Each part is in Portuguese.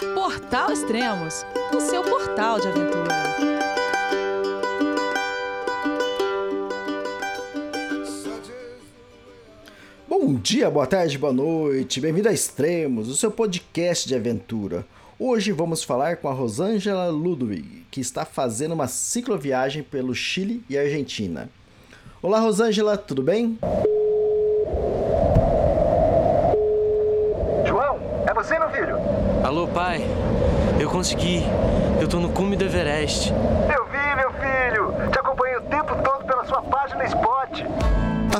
Portal Extremos, o seu portal de aventura. Bom dia, boa tarde, boa noite, bem-vindo a Extremos, o seu podcast de aventura. Hoje vamos falar com a Rosângela Ludwig, que está fazendo uma cicloviagem pelo Chile e Argentina. Olá, Rosângela, tudo bem? João, é você, meu filho? Alô, pai. Eu consegui. Eu tô no cume do Everest. Eu vi, meu filho. Te acompanhei o tempo todo pela sua página Spot. A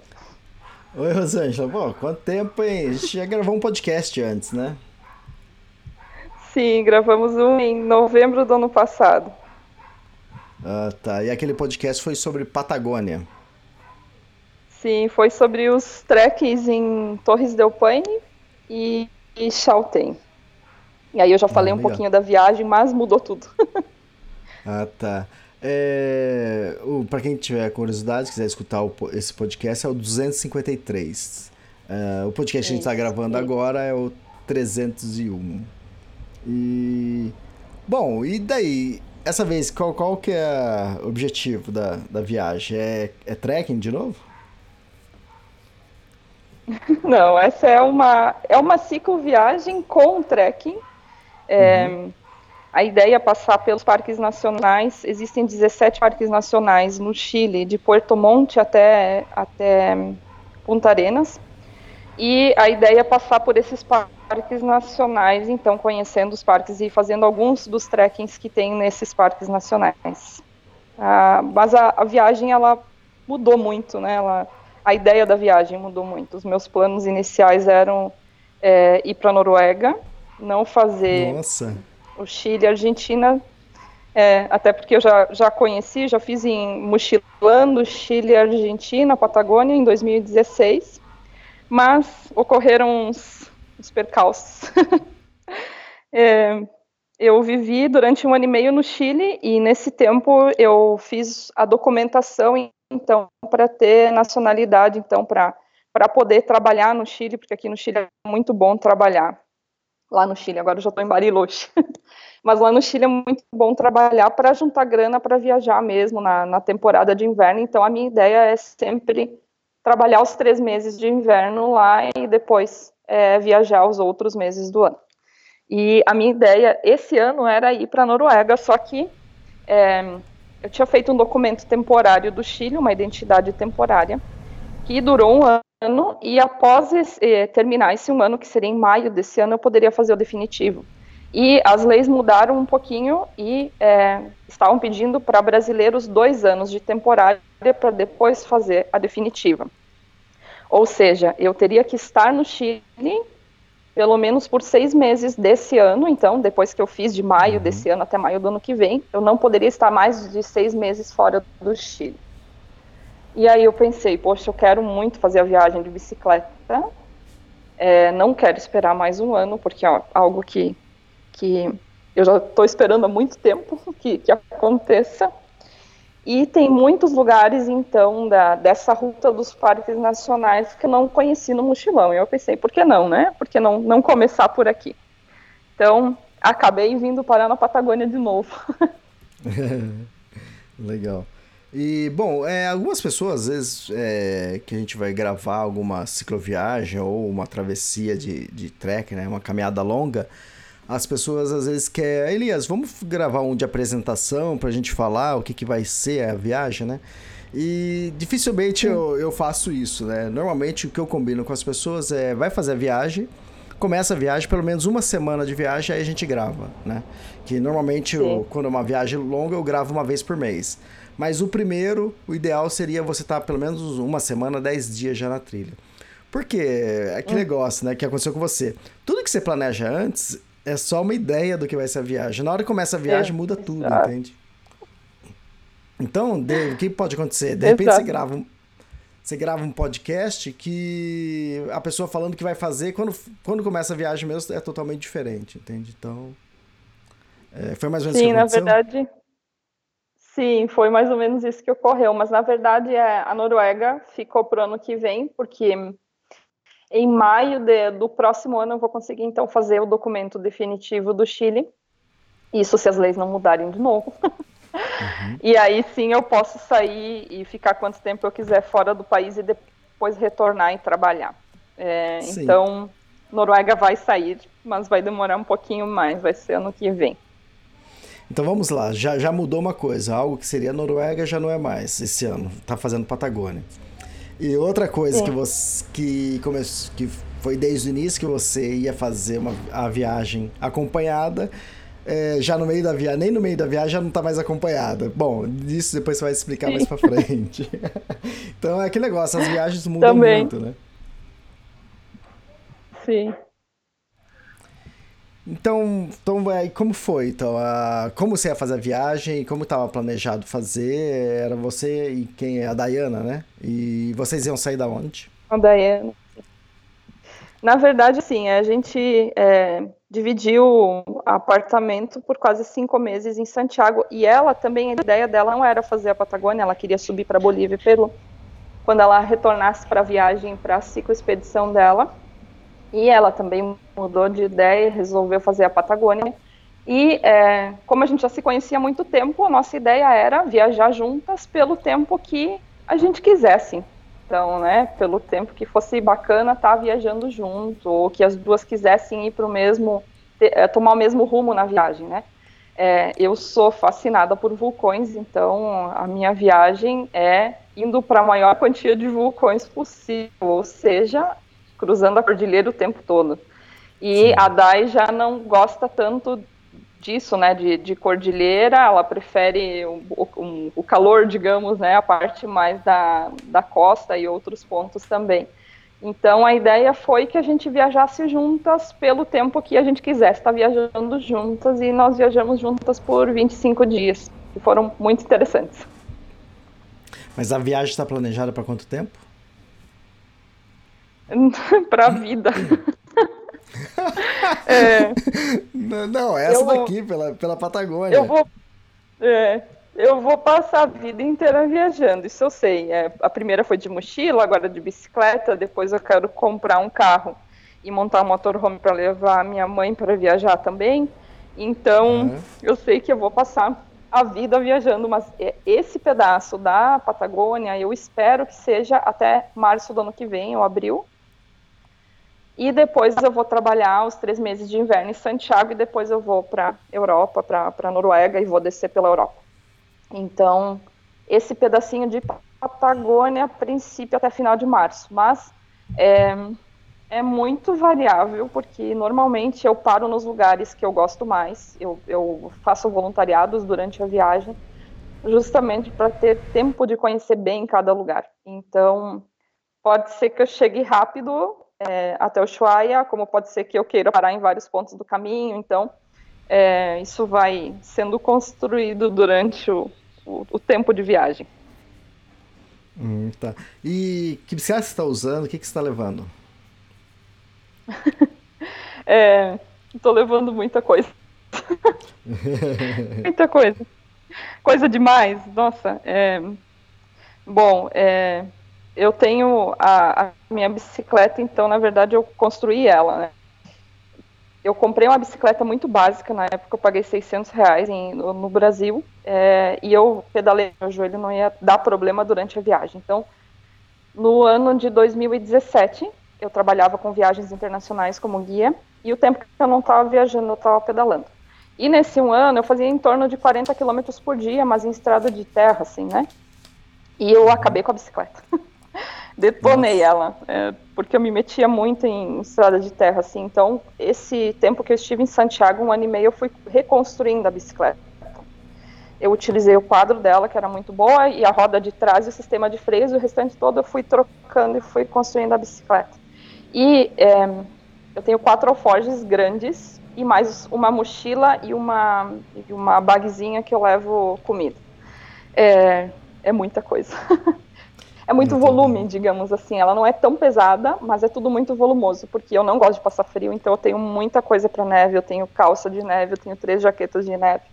Oi, Rosângela. Bom, quanto tempo, hein? A gente já gravou um podcast antes, né? Sim, gravamos um em novembro do ano passado. Ah, tá. E aquele podcast foi sobre Patagônia. Sim, foi sobre os trekkings em Torres del Paine e, e Chaltén. E aí eu já falei Ah, um pouquinho da viagem, mas mudou tudo. Ah, tá. É, o, pra quem tiver curiosidade, quiser escutar o esse podcast, é o 253. É, o podcast que a gente está Isso, gravando agora é o 301. E. Bom, e daí? Essa vez, qual, qual que é o objetivo da, da viagem? É, é trekking de novo? Não, essa é uma, é uma cicloviagem com trekking. É, A ideia é passar pelos parques nacionais. Existem 17 parques nacionais no Chile, de Puerto Montt até, até Punta Arenas. E a ideia é passar por esses parques nacionais, então conhecendo os parques e fazendo alguns dos trekkings que tem nesses parques nacionais. Ah, mas a, a viagem ela mudou muito, né? Ela, a ideia da viagem mudou muito. Os meus planos iniciais eram é, ir para a Noruega, não fazer Nossa. O Chile a Argentina, é, até porque eu já, já conheci, já fiz em mochilando Chile Argentina, Patagônia, em 2016, mas ocorreram uns, uns percalços. É, eu vivi durante um ano e meio no Chile e nesse tempo eu fiz a documentação então para ter nacionalidade, então para para poder trabalhar no Chile, porque aqui no Chile é muito bom trabalhar. Lá no Chile, agora eu já estou em Bariloche. Mas lá no Chile é muito bom trabalhar para juntar grana para viajar mesmo na, na temporada de inverno. Então a minha ideia é sempre trabalhar os três meses de inverno lá e depois é, viajar os outros meses do ano. E a minha ideia esse ano era ir para a Noruega, só que é, eu tinha feito um documento temporário do Chile, uma identidade temporária, que durou um ano e após esse, eh, terminar esse um ano, que seria em maio desse ano, eu poderia fazer o definitivo. E as leis mudaram um pouquinho e é, estavam pedindo para brasileiros dois anos de temporária para depois fazer a definitiva. Ou seja, eu teria que estar no Chile pelo menos por seis meses desse ano, então, depois que eu fiz de maio desse ano até maio do ano que vem, eu não poderia estar mais de seis meses fora do Chile. E aí eu pensei, poxa, eu quero muito fazer a viagem de bicicleta, é, não quero esperar mais um ano, porque é algo que, que eu já estou esperando há muito tempo que, que aconteça. E tem muitos lugares, então, da, dessa ruta dos parques nacionais que eu não conheci no mochilão. E eu pensei, por que não, né? Por que não, não começar por aqui? Então, acabei vindo parar na Patagônia de novo. Legal. E, bom, é, algumas pessoas, às vezes, é, que a gente vai gravar alguma cicloviagem ou uma travessia de, de trek, né? Uma caminhada longa, as pessoas às vezes querem... Elias, vamos gravar um de apresentação pra gente falar o que, que vai ser a viagem, né? E dificilmente eu, eu faço isso, né? Normalmente o que eu combino com as pessoas é vai fazer a viagem, começa a viagem, pelo menos uma semana de viagem, aí a gente grava, né? Que normalmente, eu, quando é uma viagem longa, eu gravo uma vez por mês. Mas o primeiro, o ideal seria você estar pelo menos uma semana, dez dias já na trilha. Porque é que negócio, né, que aconteceu com você. Tudo que você planeja antes é só uma ideia do que vai ser a viagem. Na hora que começa a viagem, É, muda tudo, exato. entende? Então, o que pode acontecer? De repente você grava, um, você grava um podcast que a pessoa falando que vai fazer, quando, quando começa a viagem mesmo, é totalmente diferente, entende? Então, é, foi mais ou menos Sim, na verdade. Sim, foi mais ou menos isso que ocorreu. Mas na verdade é, a Noruega ficou para o ano que vem, porque em maio de- do próximo ano eu vou conseguir então fazer o documento definitivo do Chile. Isso se as leis não mudarem de novo. E aí sim eu posso sair e ficar quanto tempo eu quiser fora do país e depois retornar e trabalhar. É, então, Noruega vai sair, mas vai demorar um pouquinho mais, vai ser ano que vem. Então vamos lá, já, já mudou uma coisa, algo que seria Noruega já não é mais esse ano, tá fazendo Patagônia. E outra coisa Sim. que você que começou, que foi desde o início que você ia fazer uma, a viagem acompanhada, é, já no meio da viagem, nem no meio da viagem já não tá mais acompanhada. Bom, isso depois você vai explicar mais pra frente. então é aquele negócio, as viagens mudam Também. muito, né? Sim. Então, então como foi? Então, a, como você ia fazer a viagem? Como estava planejado fazer? Era você e quem é a Dayana, né? E vocês iam sair da onde? A Daiane. Na verdade, sim, a gente é, dividiu apartamento por quase cinco meses em Santiago e ela também, a ideia dela não era fazer a Patagônia, ela queria subir para Bolívia e Peru. Quando ela retornasse para a viagem, para a cicloexpedição dela, e ela também mudou de ideia e resolveu fazer a Patagônia. E é, como a gente já se conhecia há muito tempo, a nossa ideia era viajar juntas pelo tempo que a gente quisesse. Então, né, pelo tempo que fosse bacana estar viajando junto, ou que as duas quisessem ir para o mesmo, eh, tomar o mesmo rumo na viagem, né. É, eu sou fascinada por vulcões, então a minha viagem é indo para a maior quantia de vulcões possível, ou seja, cruzando a cordilheira o tempo todo. E a Dai já não gosta tanto disso, né, de, de cordilheira, ela prefere o, o, o calor, digamos, né, a parte mais da, da costa e outros pontos também. Então a ideia foi que a gente viajasse juntas pelo tempo que a gente quisesse estar viajando juntas e nós viajamos juntas por 25 dias, que foram muito interessantes. Mas a viagem está planejada para quanto tempo? para a vida. é, Não, não, essa Eu vou- daqui, pela, pela Patagônia. Eu vou, é, eu vou passar a vida inteira viajando, isso eu sei. É, a primeira foi de mochila, agora de bicicleta, depois eu quero comprar um carro e montar um motorhome para levar minha mãe para viajar também. Então, Uhum. eu sei que eu vou passar a vida viajando, mas é- esse pedaço da Patagônia, eu espero que seja até março do ano que vem, ou abril. E depois eu vou trabalhar os três meses de inverno em Santiago e depois eu vou para Europa, para Noruega e vou descer pela Europa. Então, esse pedacinho de Patagônia, a princípio até final de março, mas é, é muito variável, porque normalmente eu paro nos lugares que eu gosto mais, eu, eu faço voluntariados durante a viagem, justamente para ter tempo de conhecer bem cada lugar. Então, pode ser que eu chegue rápido é, até o Ushuaia, como pode ser que eu queira parar em vários pontos do caminho, então é, isso vai sendo construído durante o, o, o tempo de viagem. Hum, tá. E que bicicleta você está usando? O que, que você está levando? É, tô levando muita coisa. muita coisa. Coisa demais, nossa. é, bom, é, eu tenho a, a minha bicicleta, então, na verdade, eu construí ela, né? Eu comprei uma bicicleta muito básica, na época eu paguei 600 reais em- no, no Brasil, é, e eu pedalei, meu joelho não ia dar problema durante a viagem. Então, no ano de 2017, eu trabalhava com viagens internacionais como guia, e o tempo que eu não estava viajando, eu estava pedalando. E nesse um ano, eu fazia em torno de 40 quilômetros por dia, mas em estrada de terra, assim, né? E eu acabei com a bicicleta. Detonei ela, é, porque eu me metia muito em estrada de terra, assim. Então, esse tempo que eu estive em Santiago, um ano e meio, eu fui reconstruindo a bicicleta. Eu utilizei o quadro dela, que era muito boa, e a roda de trás e o sistema de freios, e o restante todo eu fui trocando e fui construindo a bicicleta. E é, eu tenho quatro alforjes grandes, e mais uma mochila e uma, e uma bagzinha que eu levo comida. É, é muita coisa. é muito volume, digamos assim. Ela não é tão pesada, mas é tudo muito volumoso, porque eu não gosto de passar frio, então eu tenho muita coisa para neve. Eu tenho calça de neve, eu tenho três jaquetas de neve.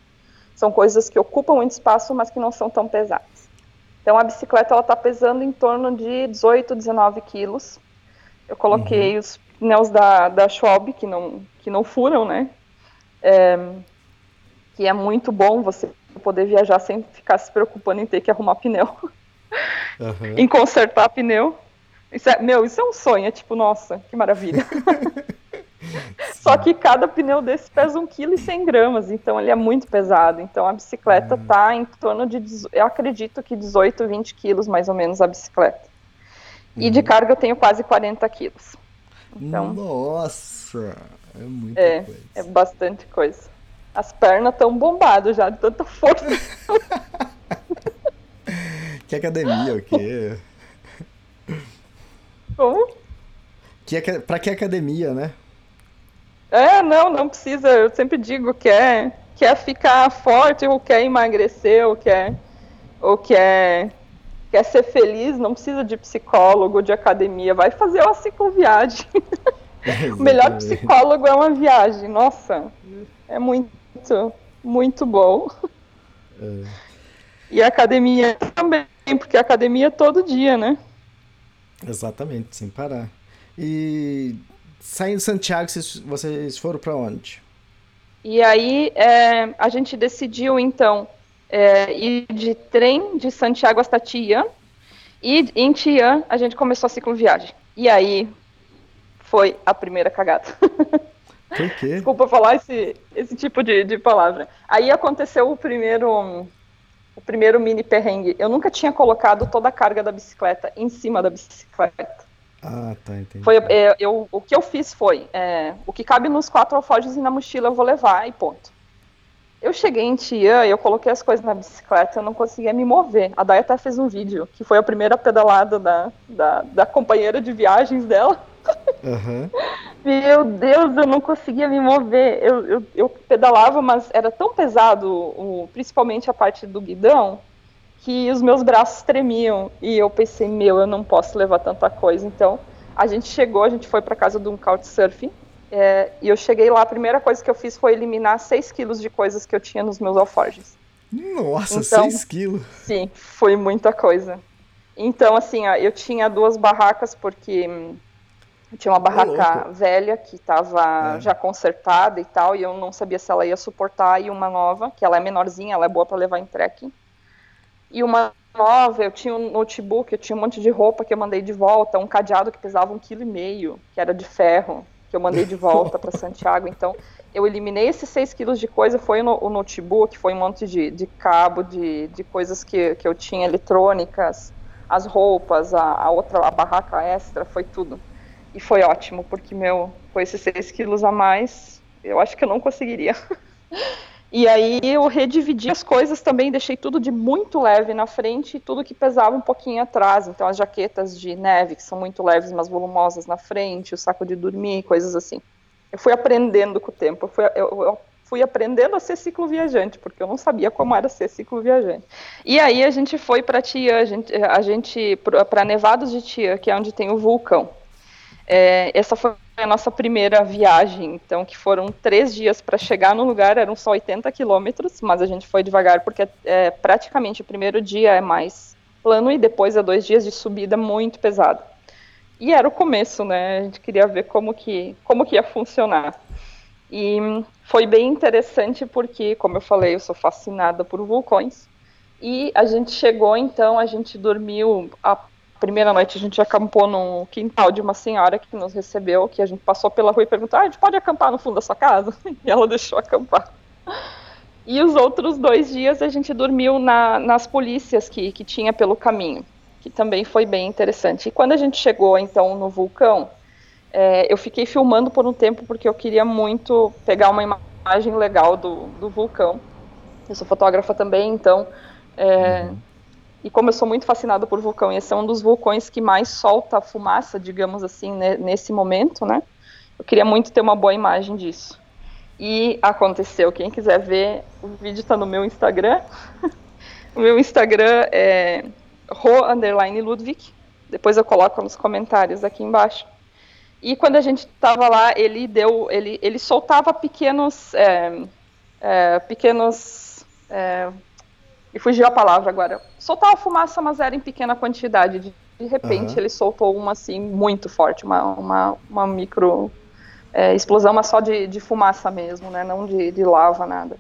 São coisas que ocupam muito espaço, mas que não são tão pesadas. Então a bicicleta ela está pesando em torno de 18, 19 quilos. Eu coloquei uhum. os pneus da, da Schwalbe, que não, que não furam, né? É, que é muito bom você poder viajar sem ficar se preocupando em ter que arrumar pneu. Uhum. em consertar pneu. Isso é, meu, isso é um sonho, é tipo, nossa, que maravilha. Só que cada pneu desse pesa 1,1 kg, então ele é muito pesado. Então a bicicleta uhum. em torno de, eu acredito que 18, 20 quilos mais ou menos a bicicleta. Uhum. E de uhum. carga eu tenho quase 40 quilos. Então, Nossa, é muita é, coisa. É bastante coisa. As pernas estão bombadas já, de tanta força. que academia, o quê? Como? Que, pra que academia, né? É, não, não precisa. Eu sempre digo que é, quer ficar forte ou quer emagrecer ou quer, ou quer, quer ser feliz, não precisa de psicólogo, de academia. Vai fazer uma cicloviagem. o melhor psicólogo é uma viagem. Nossa, é muito, muito bom. É. E a academia também, porque a academia é todo dia, né? Exatamente, sem parar. E saindo de Santiago, vocês foram para onde? E aí é, a gente decidiu então é, ir de trem de Santiago hasta Tian. E em Tian a gente começou a cicloviagem. E aí foi a primeira cagada. Por quê? Desculpa falar esse, esse tipo de, de palavra. Aí aconteceu o primeiro o primeiro mini perrengue. Eu nunca tinha colocado toda a carga da bicicleta em cima da bicicleta. Ah, tá, entendi. Foi, é, eu, o que eu fiz foi, é, o que cabe nos quatro alforjes e na mochila eu vou levar e ponto. Eu cheguei em Tia, eu coloquei as coisas na bicicleta, eu não conseguia me mover. A Day até fez um vídeo, que foi a primeira pedalada da, da, da companheira de viagens dela. Uhum. Meu Deus, eu não conseguia me mover. Eu, eu, eu pedalava, mas era tão pesado, o, principalmente a parte do guidão, que os meus braços tremiam. E eu pensei, meu, eu não posso levar tanta coisa. Então, a gente chegou, a gente foi para casa de um couchsurfing. É, e eu cheguei lá, a primeira coisa que eu fiz foi eliminar 6 quilos de coisas que eu tinha nos meus alforjes. Nossa, então, 6 quilos? Sim, foi muita coisa. Então, assim, ó, eu tinha duas barracas, porque hum, tinha uma barraca velha que estava é. já consertada e tal, e eu não sabia se ela ia suportar, e uma nova, que ela é menorzinha, ela é boa para levar em trekking. E uma nova, eu tinha um notebook, eu tinha um monte de roupa que eu mandei de volta, um cadeado que pesava um quilo e meio, que era de ferro, que eu mandei de volta para Santiago. Então, eu eliminei esses 6 quilos de coisa, foi no, o notebook, foi um monte de, de cabo, de, de coisas que, que eu tinha eletrônicas, as roupas, a, a outra, a barraca extra, foi tudo. E foi ótimo, porque, meu, com esses 6 quilos a mais, eu acho que eu não conseguiria. e aí eu redividi as coisas também, deixei tudo de muito leve na frente e tudo que pesava um pouquinho atrás. Então, as jaquetas de neve, que são muito leves, mas volumosas na frente, o saco de dormir, coisas assim. Eu fui aprendendo com o tempo, eu fui, eu, eu fui aprendendo a ser cicloviajante, porque eu não sabia como era ser cicloviajante. E aí a gente foi para Tia, a gente, a gente para Nevados de Tia, que é onde tem o vulcão. É, essa foi a nossa primeira viagem, então que foram três dias para chegar no lugar, eram só 80 quilômetros, mas a gente foi devagar porque é, praticamente o primeiro dia é mais plano e depois é dois dias de subida muito pesada. E era o começo, né? A gente queria ver como que como que ia funcionar. E foi bem interessante porque, como eu falei, eu sou fascinada por vulcões. E a gente chegou, então, a gente dormiu a primeira noite a gente acampou no quintal de uma senhora que nos recebeu, que a gente passou pela rua e perguntou: ah, a gente pode acampar no fundo da sua casa? E ela deixou acampar. E os outros dois dias a gente dormiu na, nas polícias que, que tinha pelo caminho, que também foi bem interessante. E quando a gente chegou, então, no vulcão, é, eu fiquei filmando por um tempo porque eu queria muito pegar uma imagem legal do, do vulcão. Eu sou fotógrafa também, então é, uhum. E como eu sou muito fascinada por vulcão, e esse é um dos vulcões que mais solta fumaça, digamos assim, né, nesse momento, né? Eu queria muito ter uma boa imagem disso. E aconteceu. Quem quiser ver, o vídeo está no meu Instagram. o meu Instagram é ro underline Ludwig. Depois eu coloco nos comentários aqui embaixo. E quando a gente estava lá, ele deu, ele, ele soltava pequenos, é, é, pequenos, é, e fugiu a palavra agora. Soltava fumaça, mas era em pequena quantidade. De, de repente, uhum. ele soltou uma assim muito forte, uma, uma, uma micro é, explosão, mas só de, de fumaça mesmo, né? Não de, de lava nada.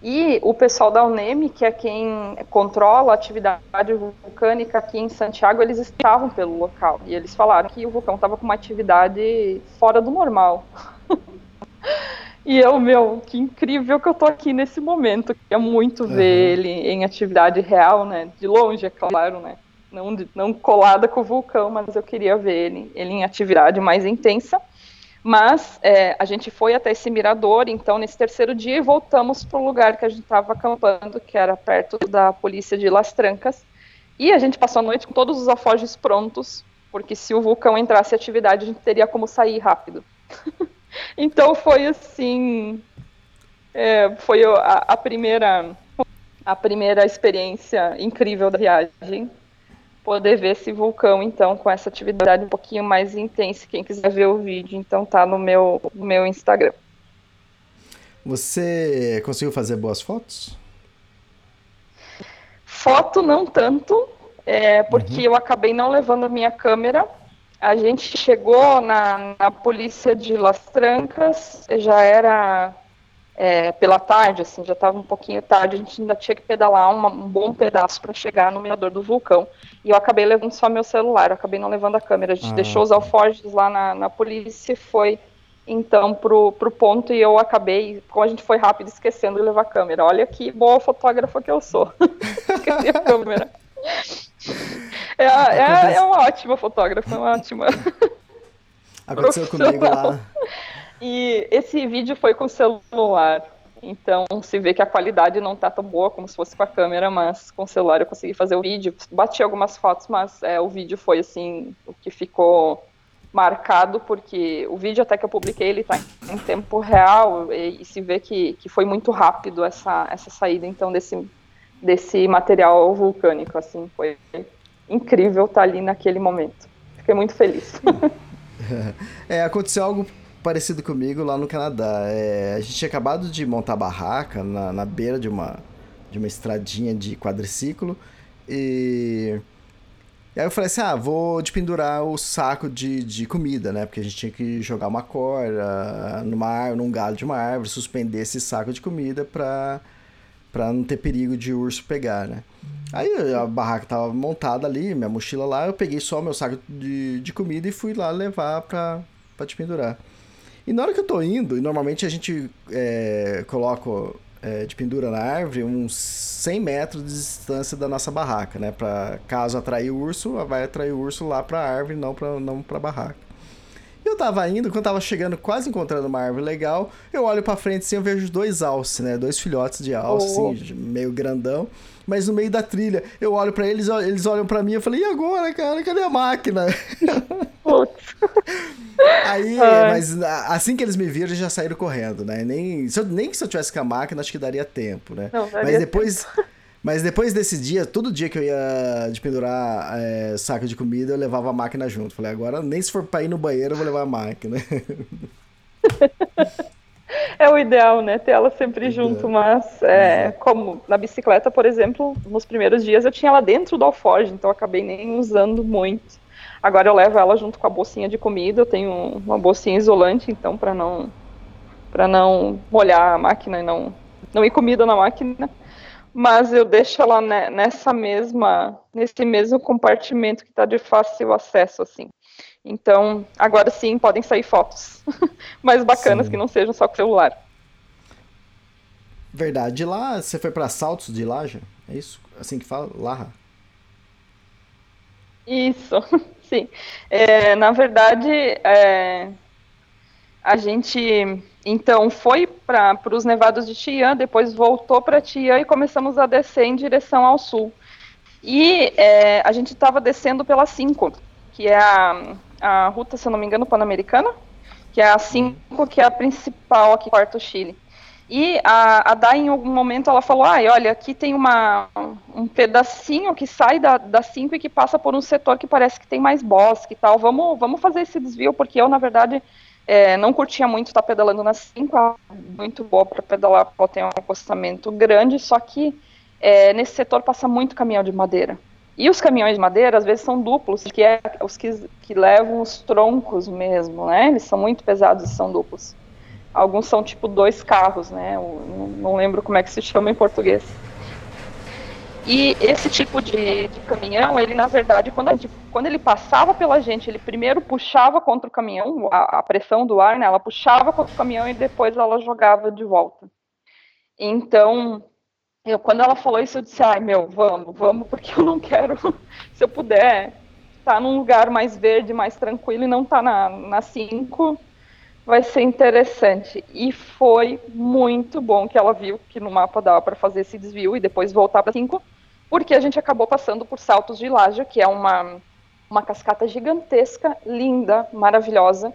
E o pessoal da UNEM, que é quem controla a atividade vulcânica aqui em Santiago, eles estavam pelo local. E eles falaram que o vulcão estava com uma atividade fora do normal. e eu, meu, que incrível que eu tô aqui nesse momento. Queria muito uhum. ver ele em atividade real, né? De longe, é claro, né? Não, não colada com o vulcão, mas eu queria ver ele, ele em atividade mais intensa. Mas é, a gente foi até esse mirador, então nesse terceiro dia e voltamos para o lugar que a gente estava acampando, que era perto da polícia de Las Trancas. E a gente passou a noite com todos os alforjes prontos, porque se o vulcão entrasse em atividade, a gente teria como sair rápido. então foi assim, é, foi a, a primeira a primeira experiência incrível da viagem poder ver esse vulcão, então, com essa atividade um pouquinho mais intensa. Quem quiser ver o vídeo, então, tá no meu, no meu Instagram. Você conseguiu fazer boas fotos? Foto não tanto, é, porque uhum. eu acabei não levando a minha câmera. A gente chegou na, na polícia de Las Trancas, já era é, pela tarde, assim, já estava um pouquinho tarde, a gente ainda tinha que pedalar uma, um bom pedaço para chegar no mirador do vulcão. E eu acabei levando só meu celular, eu acabei não levando a câmera. A gente ah. deixou os alforjes lá na, na polícia e foi então pro, pro ponto e eu acabei, como a gente foi rápido, esquecendo de levar a câmera. Olha que boa fotógrafa que eu sou. Esqueci a câmera. É, é, é, uma ótima fotógrafa, uma ótima. Aconteceu comigo lá. E esse vídeo foi com celular. Então se vê que a qualidade não tá tão boa como se fosse com a câmera, mas com o celular eu consegui fazer o vídeo. Bati algumas fotos, mas é, o vídeo foi assim, o que ficou marcado, porque o vídeo até que eu publiquei, ele tá em tempo real e, e se vê que, que foi muito rápido essa, essa saída, então, desse, desse material vulcânico, assim, foi incrível estar ali naquele momento. Fiquei muito feliz. é, aconteceu algo parecido comigo lá no Canadá. É, a gente tinha acabado de montar barraca na, na beira de uma, de uma estradinha de quadriciclo e... E aí eu falei assim, ah, vou pendurar o saco de, de comida, né? Porque a gente tinha que jogar uma corda numa, num galho de uma árvore, suspender esse saco de comida pra, pra não ter perigo de urso pegar, né? Aí a barraca tava montada ali, minha mochila lá, eu peguei só meu saco de, de comida e fui lá levar pra, pra te pendurar. E na hora que eu tô indo, e normalmente a gente é, coloca é, de pendura na árvore uns 100 metros de distância da nossa barraca, né? Pra caso atrair o urso, vai atrair o urso lá pra árvore, não pra, não pra barraca. Eu tava indo, quando eu tava chegando, quase encontrando uma árvore legal, eu olho pra frente assim, eu vejo dois alces, né? Dois filhotes de alce, oh. assim, meio grandão mas no meio da trilha. Eu olho para eles, eles olham para mim e falei, e agora, cara? Cadê a máquina? Aí, Ai. mas assim que eles me viram, já saíram correndo, né? Nem, se eu, nem que se eu tivesse com a máquina, acho que daria tempo, né? Não, daria mas depois. Tempo. Mas depois desse dia, todo dia que eu ia de pendurar é, saco de comida, eu levava a máquina junto. Falei, agora nem se for pra ir no banheiro, eu vou levar a máquina. é o ideal, né? Ter ela sempre junto, mas é, como na bicicleta, por exemplo, nos primeiros dias eu tinha ela dentro do alforge, então eu acabei nem usando muito. Agora eu levo ela junto com a bolsinha de comida, eu tenho uma bolsinha isolante, então para não para não molhar a máquina e não não ir comida na máquina. Mas eu deixo ela nessa mesma nesse mesmo compartimento que está de fácil acesso assim. Então, agora sim, podem sair fotos mais bacanas sim. que não sejam só com celular. Verdade. De lá, você foi para Saltos de Laja? É isso? Assim que fala? Larra? Isso, sim. É, na verdade, é, a gente então foi para os nevados de Tian, depois voltou para Tian e começamos a descer em direção ao sul. E é, a gente estava descendo pela 5, que é a, a ruta, se eu não me engano, pan-americana. que é a 5, que é a principal aqui corta o Chile. E a, a Dai, em algum momento, ela falou: ah, olha, aqui tem uma, um pedacinho que sai da, da 5 e que passa por um setor que parece que tem mais bosque e tal. Vamos, vamos fazer esse desvio, porque eu, na verdade, é, não curtia muito estar pedalando na 5, é muito boa para pedalar, porque tem um acostamento grande, só que é, nesse setor passa muito caminhão de madeira. E os caminhões de madeira, às vezes, são duplos, que é os que, que levam os troncos mesmo, né? Eles são muito pesados e são duplos. Alguns são tipo dois carros, né? Eu não lembro como é que se chama em português. E esse tipo de, de caminhão, ele na verdade, quando, gente, quando, ele passava pela gente, ele primeiro puxava contra o caminhão, a, a, pressão do ar, né? Ela puxava contra o caminhão e depois ela jogava de volta. Então, eu, quando ela falou isso, eu disse, ai meu, vamos, vamos, porque eu não quero, se eu puder, estar tá num lugar mais verde, mais tranquilo e não estar tá na 5, vai ser interessante. E foi muito bom que ela viu que no mapa dava para fazer esse desvio e depois voltar para 5, porque a gente acabou passando por Saltos de Laja, que é uma, uma cascata gigantesca, linda, maravilhosa,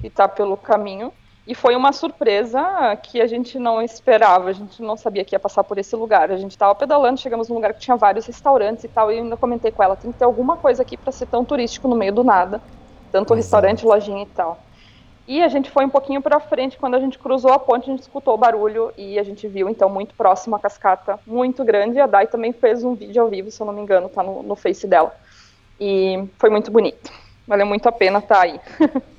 que está pelo caminho. E foi uma surpresa que a gente não esperava, a gente não sabia que ia passar por esse lugar. A gente estava pedalando, chegamos num lugar que tinha vários restaurantes e tal, e eu ainda comentei com ela, tem que ter alguma coisa aqui para ser tão turístico no meio do nada. Tanto restaurante, lojinha e tal. E a gente foi um pouquinho para frente, quando a gente cruzou a ponte, a gente escutou o barulho e a gente viu, então, muito próximo a cascata, muito grande. E a Dai também fez um vídeo ao vivo, se eu não me engano, tá no, no Face dela. E foi muito bonito. Valeu muito a pena estar tá aí.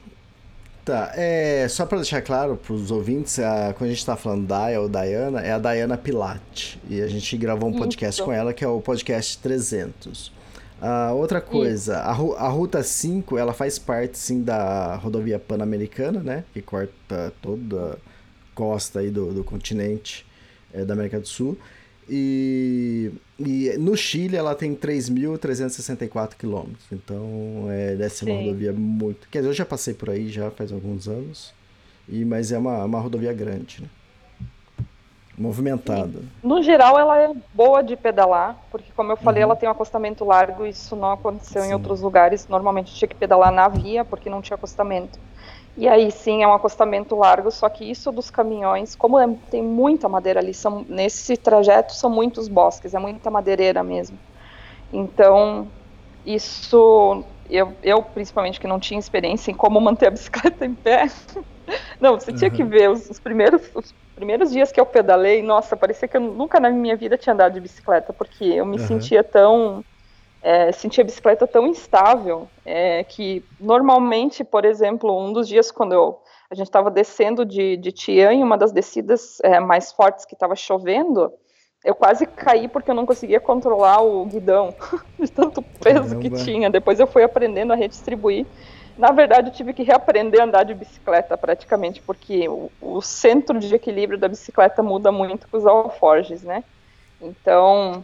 Tá, é, só para deixar claro para os ouvintes, a, quando a gente está falando Daya ou Diana, é a Diana Pilate. E a gente gravou um podcast Isso. com ela, que é o podcast 300. Uh, outra coisa, a, a, Ruta 5, ela faz parte, sim, da rodovia pan-americana, né? Que corta toda a costa aí do, do continente é, da América do Sul. E, e no Chile ela tem 3.364 quilômetros. Então, é, deve ser uma rodovia muito... Quer dizer, eu já passei por aí já faz alguns anos. E, mas é uma, uma rodovia grande, né? Movimentada. No geral, ela é boa de pedalar, porque, como eu falei, uhum. ela tem um acostamento largo. Isso não aconteceu sim. em outros lugares. Normalmente tinha que pedalar na via, porque não tinha acostamento. E aí sim é um acostamento largo, só que isso dos caminhões, como é, tem muita madeira ali, são, nesse trajeto são muitos bosques, é muita madeireira mesmo. Então, isso, eu, eu principalmente que não tinha experiência em como manter a bicicleta em pé, não, você uhum. tinha que uhum. ver os, os primeiros, os primeiros dias que eu pedalei, nossa, parecia que eu nunca na minha vida tinha andado de bicicleta, porque eu me uhum. sentia tão. É, sentia a bicicleta tão instável é, que normalmente, por exemplo, um dos dias quando eu, a gente estava descendo de, de Tian, uma das descidas é, mais fortes que estava chovendo, eu quase caí porque eu não conseguia controlar o guidão de tanto peso Caramba. que tinha. Depois eu fui aprendendo a redistribuir na verdade, eu tive que reaprender a andar de bicicleta praticamente, porque o, o centro de equilíbrio da bicicleta muda muito com os alforges, né? Então,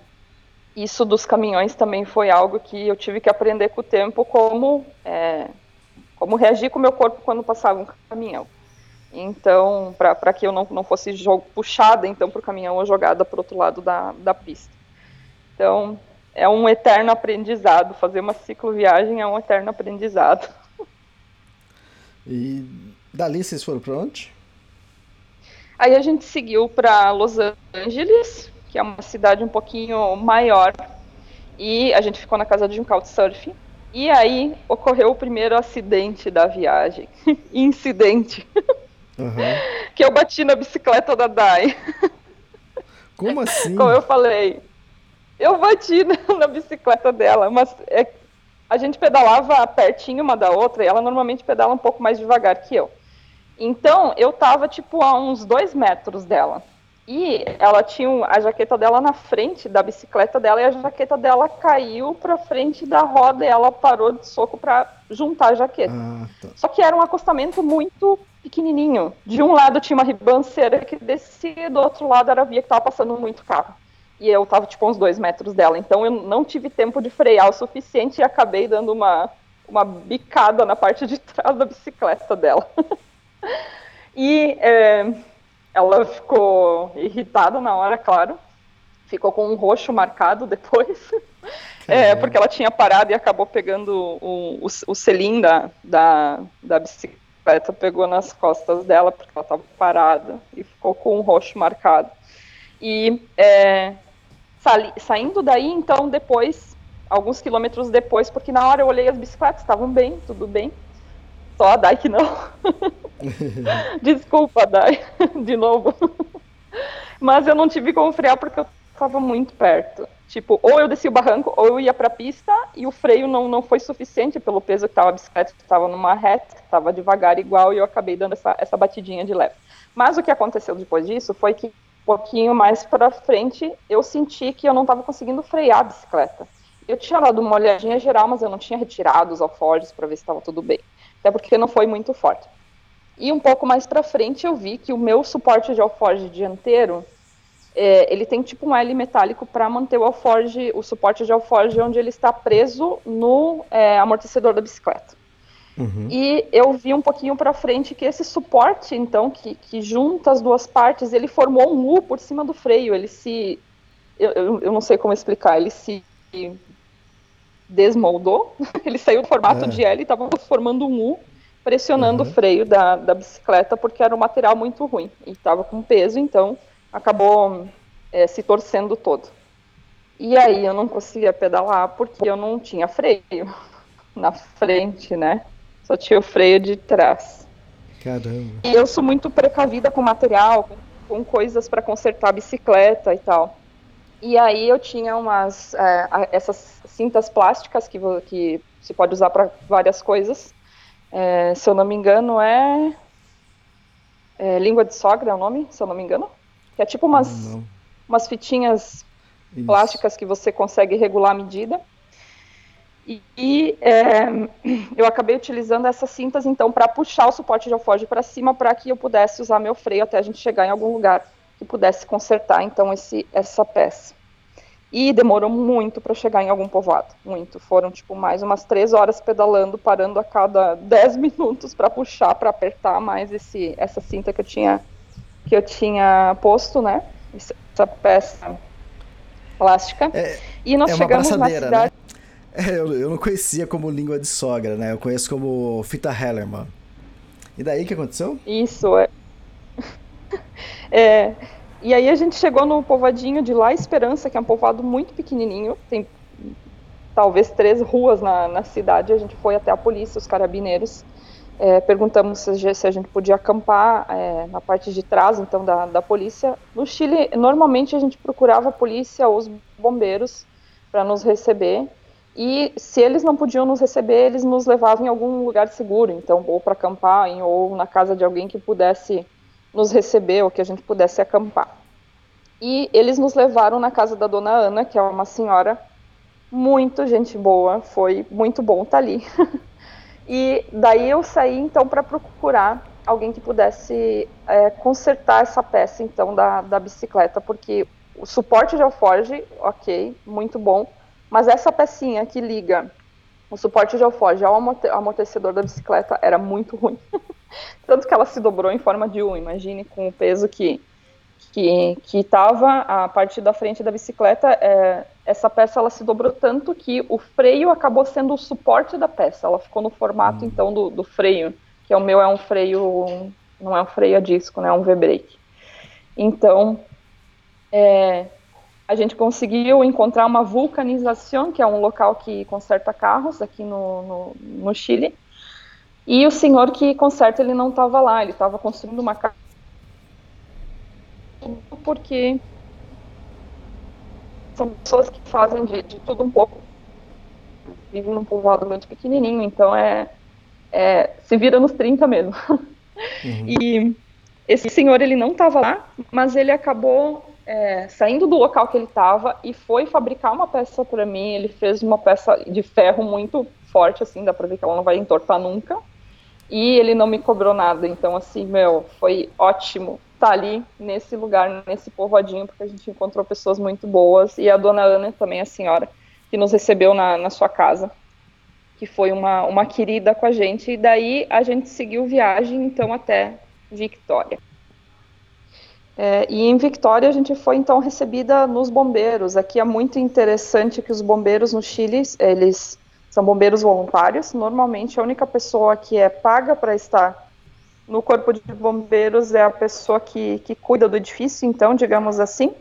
isso dos caminhões também foi algo que eu tive que aprender com o tempo como, é, como reagir com o meu corpo quando passava um caminhão. Então, para que eu não, não fosse puxada então para o caminhão ou jogada para o outro lado da, da pista. Então, é um eterno aprendizado. Fazer uma cicloviagem é um eterno aprendizado. E dali vocês foram para onde? Aí a gente seguiu para Los Angeles, que é uma cidade um pouquinho maior, e a gente ficou na casa de um couchsurfing. E aí ocorreu o primeiro acidente da viagem. Incidente. Uhum. que eu bati na bicicleta da Dai. Como assim? Como eu falei, eu bati na, na bicicleta dela, mas é, a gente pedalava pertinho uma da outra e ela normalmente pedala um pouco mais devagar que eu. Então, eu tava, tipo, a uns dois metros dela. E ela tinha a jaqueta dela na frente da bicicleta dela e a jaqueta dela caiu pra frente da roda e ela parou de soco pra juntar a jaqueta. Ah, tá. Só que era um acostamento muito pequenininho. De um lado tinha uma ribanceira que descia, do outro lado era a via que tava passando muito carro e eu tava tipo uns dois metros dela. Então eu não tive tempo de frear o suficiente e acabei dando uma, uma bicada na parte de trás da bicicleta dela. e é, ela ficou irritada na hora, claro. Ficou com um roxo marcado depois. é, porque ela tinha parado e acabou pegando o, o, o selim da, da, da bicicleta pegou nas costas dela, porque ela estava parada e ficou com um roxo marcado. E é, saindo daí, então, depois, alguns quilômetros depois, porque na hora eu olhei as bicicletas, estavam bem, tudo bem. Só a Dai que não. Desculpa, Dai, de novo. Mas eu não tive como frear porque eu estava muito perto. Tipo, ou eu desci o barranco, ou eu ia para a pista e o freio não, não foi suficiente pelo peso que estava a bicicleta, que estava numa reta, estava devagar igual, e eu acabei dando essa, essa batidinha de leve. Mas o que aconteceu depois disso foi que um pouquinho mais para frente eu senti que eu não estava conseguindo frear a bicicleta. Eu tinha dado uma olhadinha geral, mas eu não tinha retirado os alforjes para ver se estava tudo bem, até porque não foi muito forte. E um pouco mais para frente eu vi que o meu suporte de alforje dianteiro é, ele tem tipo um L metálico para manter o alforge, o suporte de alforge onde ele está preso no é, amortecedor da bicicleta. Uhum. E eu vi um pouquinho para frente que esse suporte, então, que, que junta as duas partes, ele formou um U por cima do freio. Ele se. Eu, eu, eu não sei como explicar, ele se desmoldou, ele saiu do formato é. de L e estava formando um U, pressionando uhum. o freio da, da bicicleta, porque era um material muito ruim e estava com peso, então acabou é, se torcendo todo. E aí eu não conseguia pedalar porque eu não tinha freio na frente, né? Só tinha o freio de trás. Caramba. E eu sou muito precavida com material, com, coisas para consertar a bicicleta e tal. E aí eu tinha umas é, essas cintas plásticas que, que se pode usar para várias coisas. É, se eu não me engano é, é língua de sogra é o nome, se eu não me engano que é tipo umas, umas fitinhas Isso. plásticas que você consegue regular a medida. E, e é, eu acabei utilizando essas cintas então para puxar o suporte de alforge para cima para que eu pudesse usar meu freio até a gente chegar em algum lugar que pudesse consertar então esse, essa peça. E demorou muito para chegar em algum povoado, muito. Foram tipo mais umas três horas pedalando, parando a cada dez minutos para puxar, para apertar mais esse, essa cinta que eu tinha que eu tinha posto, né? Essa peça plástica. É, e nós é chegamos na né? cidade. Né? É, eu, eu não conhecia como língua de sogra, né? Eu conheço como fita Hellerman. E daí o que aconteceu? Isso, é. é. E aí a gente chegou no povoadinho de La Esperança, que é um povoado muito pequenininho, tem talvez três ruas na, na cidade. A gente foi até a polícia, os carabineiros, é, perguntamos se, se, a gente podia acampar é, na parte de trás, então, da, da polícia. No Chile, normalmente a gente procurava a polícia ou os bombeiros para nos receber. E se eles não podiam nos receber, eles nos levavam em algum lugar seguro, então, ou para acampar, ou na casa de alguém que pudesse nos receber, ou que a gente pudesse acampar. E eles nos levaram na casa da dona Ana, que é uma senhora muito gente boa, foi muito bom estar tá ali. E daí eu saí então para procurar alguém que pudesse é, consertar essa peça então da, da bicicleta, porque o suporte de alforge, ok, muito bom, mas essa pecinha que liga o suporte de alforge ao amortecedor da bicicleta era muito ruim. Tanto que ela se dobrou em forma de U, imagine com o peso que que que estava a parte da frente da bicicleta, é, essa peça ela se dobrou tanto que o freio acabou sendo o suporte da peça. Ela ficou no formato hum. então do, do freio, que é o meu é um freio não é um freio a disco, né, é um V-brake. Então, é, a gente conseguiu encontrar uma vulcanização, que é um local que conserta carros aqui no, no, no Chile. E o senhor que conserta, ele não estava lá, ele estava construindo uma casa porque são pessoas que fazem de, de tudo um pouco. Vivem num povoado muito pequenininho, então é, é se vira nos 30 mesmo. Uhum. E esse senhor, ele não estava lá, mas ele acabou é, saindo do local que ele estava e foi fabricar uma peça para mim. Ele fez uma peça de ferro muito forte, assim, dá para ver que ela não vai entortar nunca. E ele não me cobrou nada, então, assim, meu, foi ótimo estar tá ali nesse lugar, nesse povoadinho, porque a gente encontrou pessoas muito boas. E a dona Ana também, a senhora, que nos recebeu na, na sua casa, que foi uma, uma querida com a gente. E daí a gente seguiu viagem, então, até Victória. É, e em Victória a gente foi então recebida nos bombeiros. Aqui é muito interessante que os bombeiros no Chile, eles são bombeiros voluntários. Normalmente a única pessoa que é paga para estar no corpo de bombeiros é a pessoa que, que cuida do edifício, então, digamos assim.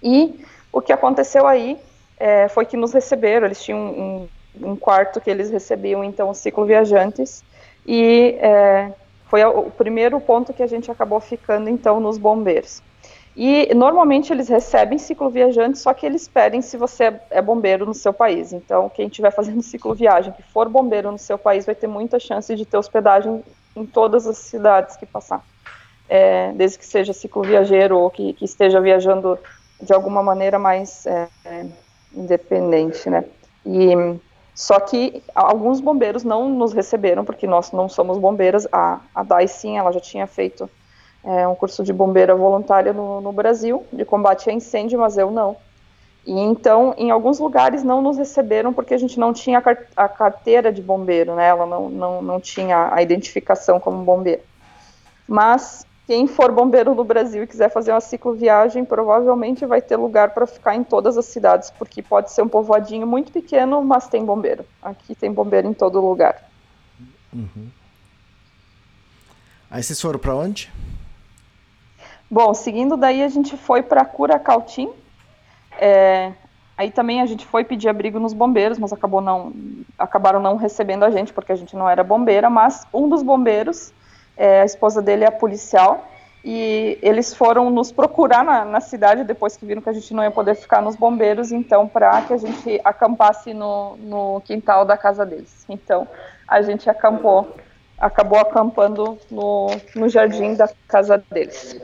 E o que aconteceu aí é, foi que nos receberam, eles tinham um, um, quarto que eles recebiam, então, os cicloviajantes, e é, foi o primeiro ponto que a gente acabou ficando, então, nos bombeiros. E normalmente eles recebem cicloviajantes, só que eles pedem se você é bombeiro no seu país. Então, quem estiver fazendo cicloviagem, que for bombeiro no seu país, vai ter muita chance de ter hospedagem em todas as cidades que passar. É, desde que seja cicloviajeiro ou que, que, esteja viajando de alguma maneira mais é, é, independente, né? E só que alguns bombeiros não nos receberam porque nós não somos bombeiras. A, a Dai sim, ela já tinha feito é, um curso de bombeira voluntária no, no Brasil de combate a incêndio, mas eu não. E então, em alguns lugares não nos receberam porque a gente não tinha a carteira de bombeiro, né? Ela não, não, não tinha a identificação como bombeiro. Mas quem for bombeiro no Brasil e quiser fazer uma cicloviagem, provavelmente vai ter lugar para ficar em todas as cidades, porque pode ser um povoadinho muito pequeno, mas tem bombeiro. Aqui tem bombeiro em todo lugar. Uhum. Aí vocês foram para onde? Bom, seguindo daí a gente foi para Curacautim, é, aí também a gente foi pedir abrigo nos bombeiros, mas acabou não, acabaram não recebendo a gente porque a gente não era bombeira, mas um dos bombeiros, é, a esposa dele é policial, e eles foram nos procurar na, na, cidade depois que viram que a gente não ia poder ficar nos bombeiros, então para que a gente acampasse no, no quintal da casa deles. Então a gente acampou, acabou acampando no, no jardim da casa deles.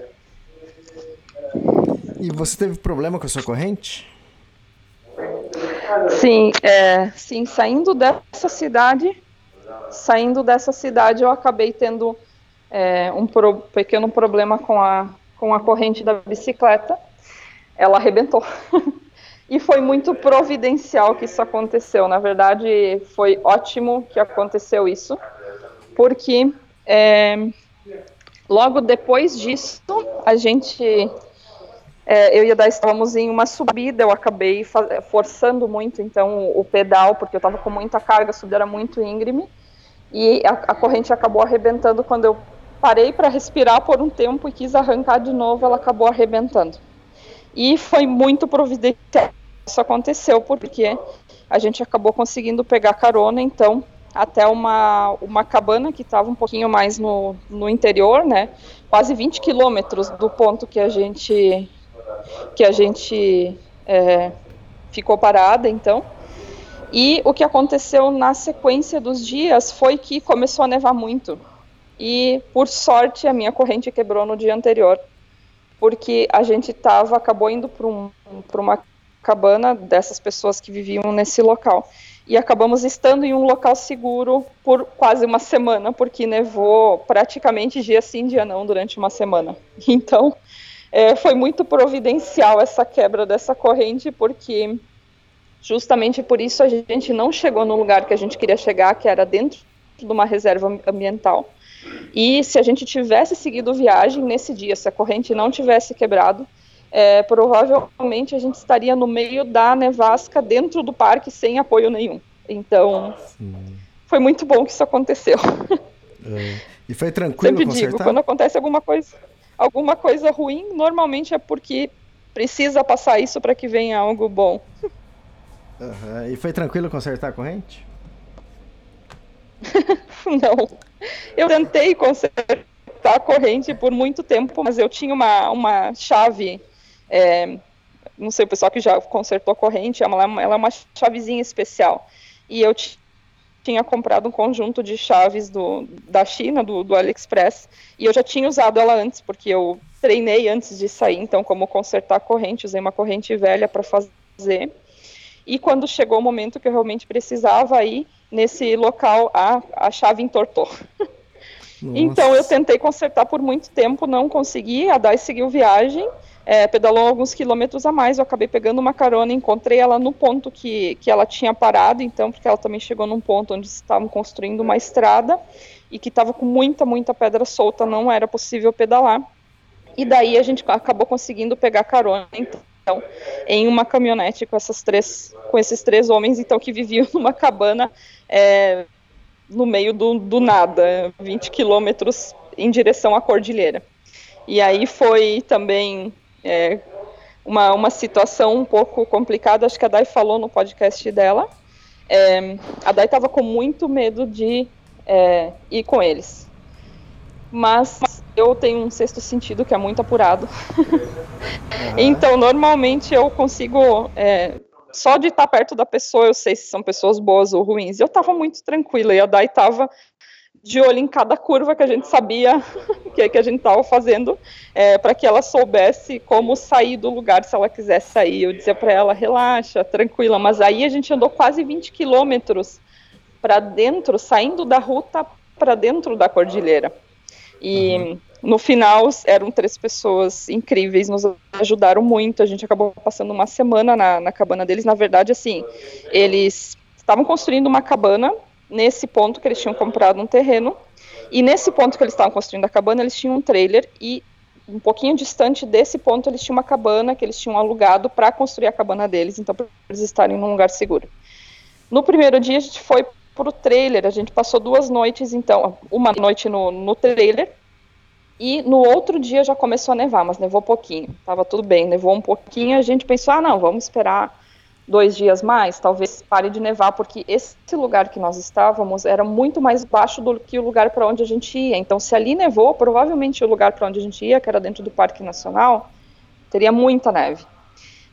E você teve problema com a sua corrente? Sim, é, sim, saindo dessa cidade, saindo dessa cidade eu acabei tendo é, um pro, pequeno problema com a, com a corrente da bicicleta. Ela arrebentou. e foi muito providencial que isso aconteceu. Na verdade, foi ótimo que aconteceu isso, porque é, logo depois disso a gente é, eu e a Dai estávamos em uma subida, eu acabei forçando muito então o pedal, porque eu estava com muita carga, a subida era muito íngreme, e a, a corrente acabou arrebentando quando eu parei para respirar por um tempo e quis arrancar de novo, ela acabou arrebentando. E foi muito providencial isso aconteceu, porque a gente acabou conseguindo pegar carona, então, até uma, uma cabana que estava um pouquinho mais no, no interior, né? Quase 20 quilômetros do ponto que a gente que a gente é, ficou parada, então. E o que aconteceu na sequência dos dias foi que começou a nevar muito. E, por sorte, a minha corrente quebrou no dia anterior, porque a gente tava, acabou indo para um, uma cabana dessas pessoas que viviam nesse local. E acabamos estando em um local seguro por quase uma semana, porque nevou praticamente dia sim, dia não, durante uma semana. Então, é, foi muito providencial essa quebra dessa corrente, porque justamente por isso a gente não chegou no lugar que a gente queria chegar, que era dentro de uma reserva ambiental. E se a gente tivesse seguido viagem nesse dia, se a corrente não tivesse quebrado, é, provavelmente a gente estaria no meio da nevasca dentro do parque sem apoio nenhum. Então, Sim. foi muito bom que isso aconteceu. É. E foi tranquilo Sempre digo, quando acontece alguma coisa alguma coisa ruim, normalmente é porque precisa passar isso para que venha algo bom. Uhum. E foi tranquilo consertar a corrente? Não. Eu tentei consertar a corrente por muito tempo, mas eu tinha uma, uma chave. É, não sei, o pessoal que já consertou a corrente, ela, ela é uma chavezinha especial. E eu tinha comprado um conjunto de chaves do, da China, do, do AliExpress, e eu já tinha usado ela antes, porque eu treinei antes de sair, então, como consertar a corrente, usei uma corrente velha para fazer. E quando chegou o momento que eu realmente precisava ir nesse local, a, a chave entortou. então, eu tentei consertar por muito tempo, não consegui, a Dai seguiu viagem, é, pedalou alguns quilômetros a mais, eu acabei pegando uma carona, encontrei ela no ponto que, que ela tinha parado, então, porque ela também chegou num ponto onde estavam construindo uma estrada e que estava com muita, muita pedra solta, não era possível pedalar. E daí a gente acabou conseguindo pegar carona, então, em uma caminhonete com essas três, com esses três homens, então, que viviam numa cabana é, no meio do, do nada, 20 quilômetros em direção à cordilheira. E aí foi também é, uma, uma situação um pouco complicada, acho que a Dai falou no podcast dela. É, a Dai estava com muito medo de é, ir com eles. Mas eu tenho um sexto sentido que é muito apurado. Uhum. então, normalmente eu consigo. É, só de estar perto da pessoa, eu sei se são pessoas boas ou ruins. Eu estava muito tranquila e a Dai estava de olho em cada curva que a gente sabia que, que a gente estava fazendo, é, para que ela soubesse como sair do lugar se ela quisesse sair. Eu dizia para ela, relaxa, tranquila. Mas aí a gente andou quase 20 quilômetros para dentro, saindo da ruta para dentro da cordilheira. E uhum. No final eram três pessoas incríveis, nos ajudaram muito. A gente acabou passando uma semana na, na cabana deles. Na verdade, assim, eles estavam construindo uma cabana nesse ponto que eles tinham comprado um terreno. E nesse ponto que eles estavam construindo a cabana, eles tinham um trailer e um pouquinho distante desse ponto eles tinham uma cabana que eles tinham alugado para construir a cabana deles, então para eles estarem num lugar seguro. No primeiro dia a gente foi para o trailer, a gente passou duas noites, então, uma noite no, no trailer e no outro dia já começou a nevar, mas nevou pouquinho, tava tudo bem, nevou um pouquinho, a gente pensou, ah não, vamos esperar dois dias mais, talvez pare de nevar, porque esse lugar que nós estávamos era muito mais baixo do que o lugar para onde a gente ia. Então, se ali nevou, provavelmente o lugar para onde a gente ia, que era dentro do Parque Nacional, teria muita neve.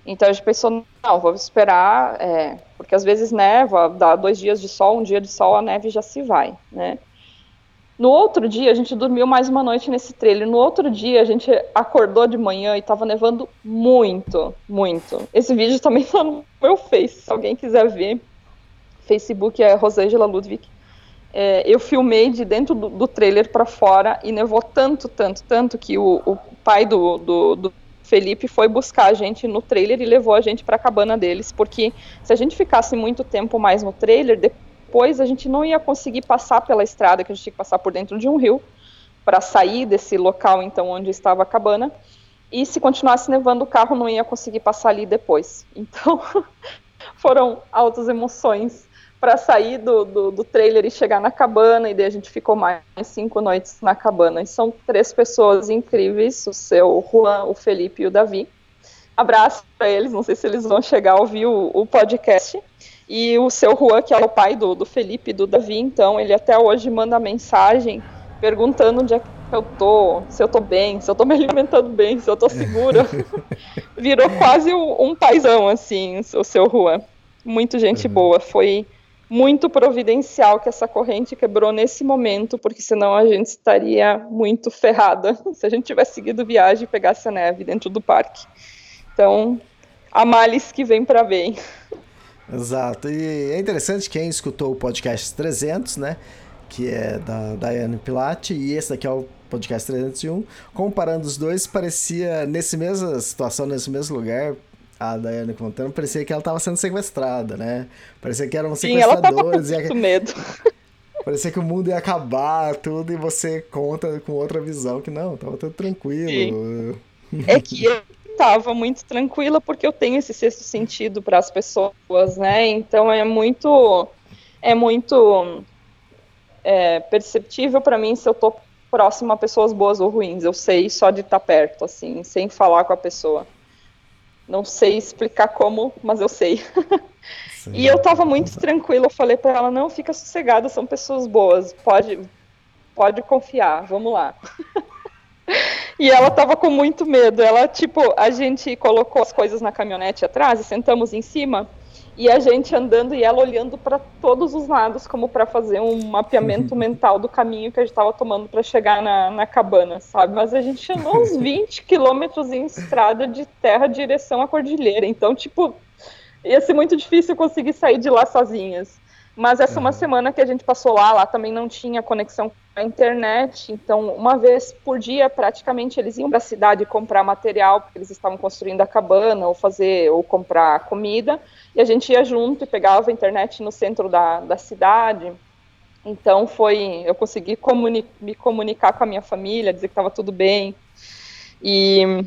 Então a gente pensou, não, vamos esperar, é, porque às vezes neva, dá dois dias de sol, um dia de sol, a neve já se vai, né? No outro dia, a gente dormiu mais uma noite nesse trailer. No outro dia, a gente acordou de manhã e estava nevando muito, muito. Esse vídeo também está no meu Face, se alguém quiser ver. Facebook é Rosângela Ludwig. É, eu filmei de dentro do, do trailer para fora e nevou tanto, tanto, tanto que o, o pai do, do, do Felipe foi buscar a gente no trailer e levou a gente para a cabana deles, porque se a gente ficasse muito tempo mais no trailer, depois depois a gente não ia conseguir passar pela estrada, que a gente tinha que passar por dentro de um rio, para sair desse local então onde estava a cabana. E se continuasse nevando, o carro não ia conseguir passar ali depois. Então, foram altas emoções para sair do, do, do, trailer e chegar na cabana, e daí a gente ficou mais cinco noites na cabana. E são três pessoas incríveis, o seu Juan, o Felipe e o Davi. Abraço para eles, não sei se eles vão chegar a ouvir o, o podcast. E o seu Juan, que é o pai do, do Felipe e do Davi, então, ele até hoje manda mensagem perguntando onde é que eu tô, se eu tô bem, se eu tô me alimentando bem, se eu tô segura. Virou quase um, um paizão, assim, o seu Juan. Muito gente uhum. boa. Foi muito providencial que essa corrente quebrou nesse momento, porque senão a gente estaria muito ferrada se a gente tivesse seguido viagem e pegasse a neve dentro do parque. Então, a males que vem para bem. Exato. E é interessante quem escutou o podcast 300, né? Que é da Daiane Pilate, e esse daqui é o podcast 301. Comparando os dois, parecia, nesse mesma situação, nesse mesmo lugar, a Daiane contando, parecia que ela estava sendo sequestrada, né? Parecia que eram sequestradores. Sim, ela tava com muito medo. Parecia que o mundo ia acabar, tudo, e você conta com outra visão, que não, tava tudo tranquilo. Sim. É que estava muito tranquila porque eu tenho esse sexto sentido para as pessoas, né? Então é muito é muito é, perceptível para mim se eu tô próximo a pessoas boas ou ruins. Eu sei só de estar tá perto, assim, sem falar com a pessoa. Não sei explicar como, mas eu sei. e eu estava muito tranquila. Eu falei para ela: não, fica sossegada, são pessoas boas. Pode, pode confiar. Vamos lá. E ela tava com muito medo. Ela, tipo, a gente colocou as coisas na caminhonete atrás e sentamos em cima. E a gente andando e ela olhando para todos os lados, como para fazer um mapeamento mental do caminho que a gente estava tomando para chegar na, na cabana, sabe? Mas a gente andou uns 20 quilômetros em estrada de terra direção à cordilheira. Então, tipo, ia ser muito difícil conseguir sair de lá sozinhas. Mas essa é uma semana que a gente passou lá, lá também não tinha conexão com a internet, então uma vez por dia praticamente eles iam para a cidade comprar material, porque eles estavam construindo a cabana, ou fazer, ou comprar comida, e a gente ia junto e pegava a internet no centro da, da cidade. Então foi, eu consegui comuni me comunicar com a minha família, dizer que estava tudo bem. E,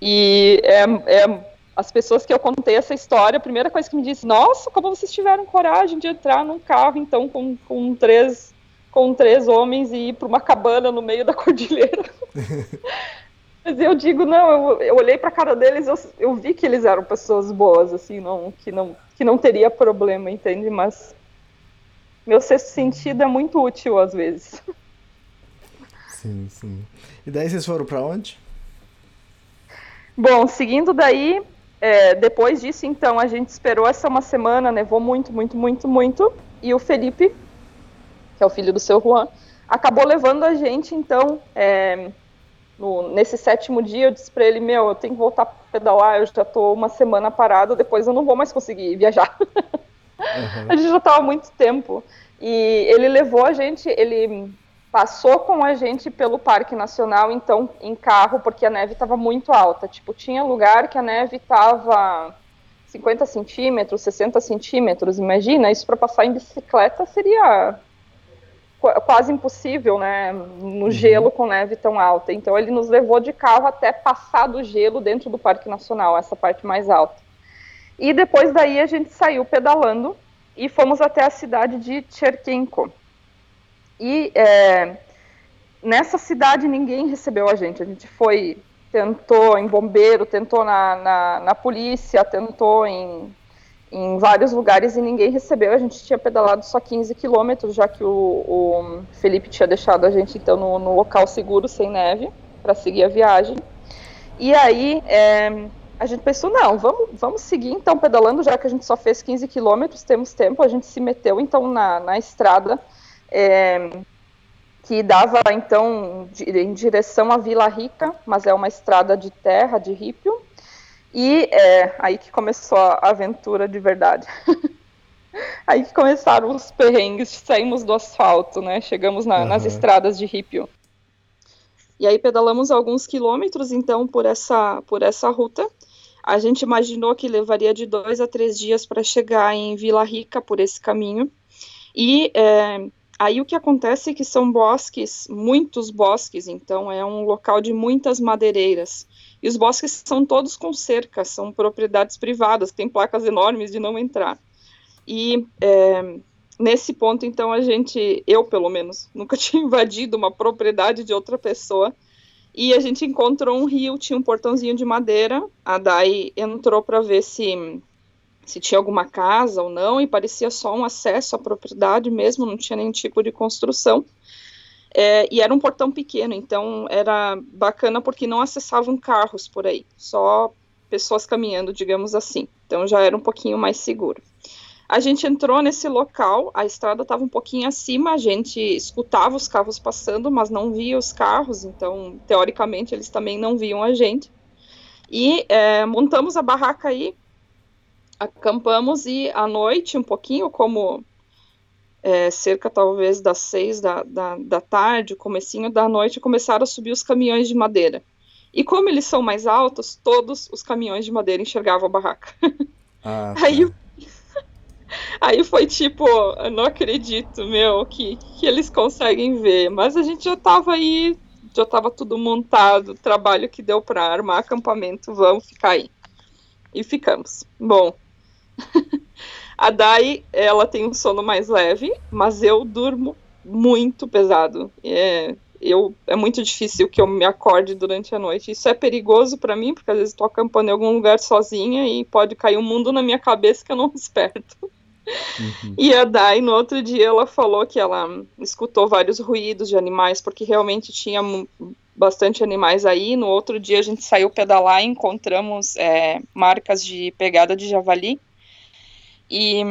e é, é as pessoas que eu contei essa história, a primeira coisa que me disse, nossa, como vocês tiveram coragem de entrar num carro, então, com, com três, com três homens e ir para uma cabana no meio da cordilheira. Mas eu digo, não, eu, eu olhei para a cara deles, eu, eu vi que eles eram pessoas boas, assim, não, que, não, que não teria problema, entende? Mas meu sexto sentido é muito útil às vezes. Sim, sim. E daí vocês foram para onde? Bom, seguindo daí, é, depois disso, então, a gente esperou essa uma semana, nevou muito, muito, muito, muito, e o Felipe, que é o filho do seu Juan, acabou levando a gente, então, é, no, nesse sétimo dia, eu disse para ele, meu, eu tenho que voltar a pedalar, eu já estou uma semana parado, depois eu não vou mais conseguir viajar. Uhum. a gente já estava há muito tempo. E ele levou a gente, ele passou com a gente pelo Parque Nacional, então, em carro, porque a neve estava muito alta. Tipo, tinha lugar que a neve estava 50 centímetros, 60 centímetros. Imagina, isso para passar em bicicleta seria quase impossível, né? No uhum. gelo com neve tão alta. Então, ele nos levou de carro até passar do gelo dentro do Parque Nacional, essa parte mais alta. E depois daí a gente saiu pedalando e fomos até a cidade de Cherkenko. E é, nessa cidade ninguém recebeu a gente. A gente foi, tentou em bombeiro, tentou na, na, na polícia, tentou em, em vários lugares e ninguém recebeu. A gente tinha pedalado só 15 quilômetros, já que o, o, Felipe tinha deixado a gente então no, no local seguro, sem neve, para seguir a viagem. E aí é, a gente pensou, não, vamos, vamos seguir então pedalando, já que a gente só fez 15 quilômetros, temos tempo, a gente se meteu então na, na estrada é, que dava então em direção à Vila Rica, mas é uma estrada de terra, de rípio, e é aí que começou a aventura de verdade. aí que começaram os perrengues, saímos do asfalto, né, chegamos na, uhum. nas estradas de rípio. E aí pedalamos alguns quilômetros, então, por essa, por essa ruta. A gente imaginou que levaria de dois a três dias para chegar em Vila Rica por esse caminho. E é, aí o que acontece é que são bosques, muitos bosques, então é um local de muitas madeireiras. E os bosques são todos com cerca, são propriedades privadas, tem placas enormes de não entrar. E é, nesse ponto, então, a gente, eu pelo menos, nunca tinha invadido uma propriedade de outra pessoa. E a gente encontrou um rio, tinha um portãozinho de madeira. A Dai entrou para ver se se tinha alguma casa ou não, e parecia só um acesso à propriedade mesmo, não tinha nenhum tipo de construção. É, e era um portão pequeno, então era bacana porque não acessavam carros por aí, só pessoas caminhando, digamos assim. Então já era um pouquinho mais seguro. A gente entrou nesse local, a estrada estava um pouquinho acima, a gente escutava os carros passando, mas não via os carros, então, teoricamente, eles também não viam a gente. E é, montamos a barraca aí, acampamos e à noite, um pouquinho, como é, cerca talvez das seis da, da, da tarde, comecinho da noite, começaram a subir os caminhões de madeira. E como eles são mais altos, todos os caminhões de madeira enxergavam a barraca. Ah, tá. Aí Aí foi tipo, eu não acredito, meu, que, que eles conseguem ver. Mas a gente já tava aí, já tava tudo montado, trabalho que deu para armar acampamento, vamos ficar aí. E ficamos. Bom, a Dai, ela tem um sono mais leve, mas eu durmo muito pesado. É, eu, é muito difícil que eu me acorde durante a noite. Isso é perigoso para mim, porque às vezes estou acampando em algum lugar sozinha e pode cair um mundo na minha cabeça que eu não desperto. Uhum. E a Dai, no outro dia, ela falou que ela escutou vários ruídos de animais, porque realmente tinha bastante animais aí. No outro dia, a gente saiu pedalar e encontramos é, marcas de pegada de javali. E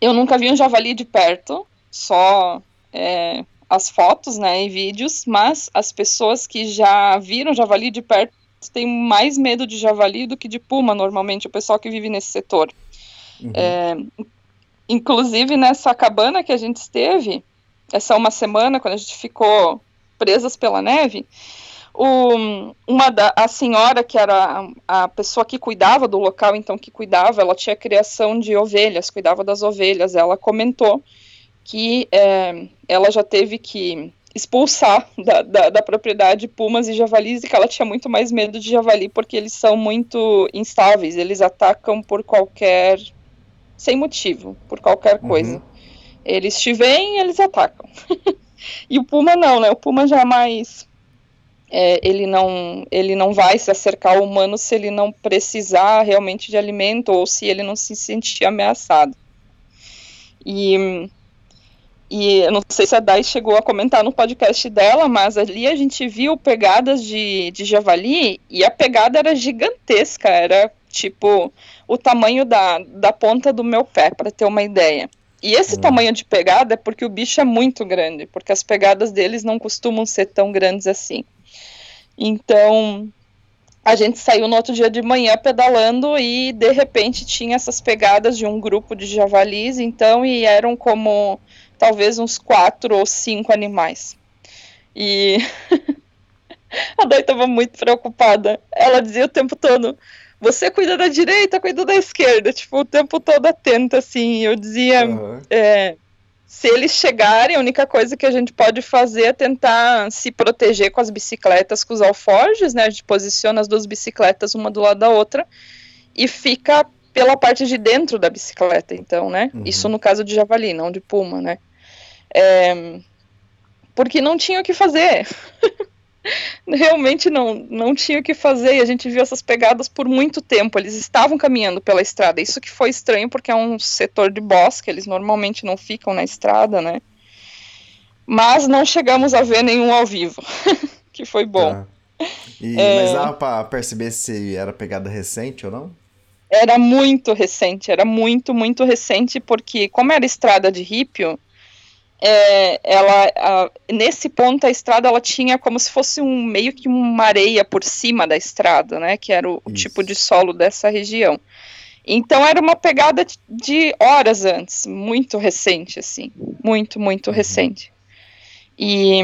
eu nunca vi um javali de perto, só é, as fotos né, e vídeos, mas as pessoas que já viram javali de perto têm mais medo de javali do que de puma, normalmente, o pessoal que vive nesse setor. Uhum. É, inclusive nessa cabana que a gente esteve, essa uma semana, quando a gente ficou presas pela neve, o, uma da, a senhora que era a, a, pessoa que cuidava do local, então que cuidava, ela tinha criação de ovelhas, cuidava das ovelhas. Ela comentou que é, ela já teve que expulsar da, da, da, propriedade pumas e javalis e que ela tinha muito mais medo de javali porque eles são muito instáveis, eles atacam por qualquer sem motivo, por qualquer uhum. coisa. Eles te veem, eles atacam. e o puma não, né? O puma já é mais é, ele não ele não vai se acercar ao humano se ele não precisar realmente de alimento ou se ele não se sentir ameaçado. E e eu não sei se a Dai chegou a comentar no podcast dela, mas ali a gente viu pegadas de, de javali e a pegada era gigantesca, era tipo o tamanho da, da ponta do meu pé, para ter uma ideia. E esse hum. tamanho de pegada é porque o bicho é muito grande, porque as pegadas deles não costumam ser tão grandes assim. Então, a gente saiu no outro dia de manhã pedalando e de repente tinha essas pegadas de um grupo de javalis, então, e eram como talvez uns quatro ou cinco animais. E a Dai estava muito preocupada. Ela dizia o tempo todo: você cuida da direita, cuida da esquerda, tipo, o tempo todo atenta, assim. Eu dizia: uhum. é, se eles chegarem, a única coisa que a gente pode fazer é tentar se proteger com as bicicletas, com os alforjes, né? A gente posiciona as duas bicicletas uma do lado da outra e fica pela parte de dentro da bicicleta, então, né? Uhum. Isso no caso de javali, não de puma, né? É, porque não tinha o que fazer. Realmente não, não tinha o que fazer e a gente viu essas pegadas por muito tempo. Eles estavam caminhando pela estrada. Isso que foi estranho porque é um setor de bosque, eles normalmente não ficam na estrada, né? Mas não chegamos a ver nenhum ao vivo, que foi bom. Ah. E, é... Mas dava pra perceber se era pegada recente ou não? Era muito recente, era muito, muito recente, porque como era estrada de rípio, é, ela, a, nesse ponto a estrada ela tinha como se fosse um meio que uma areia por cima da estrada, né, que era o, tipo de solo dessa região. Então era uma pegada de horas antes, muito recente, assim, muito, muito uhum. recente. E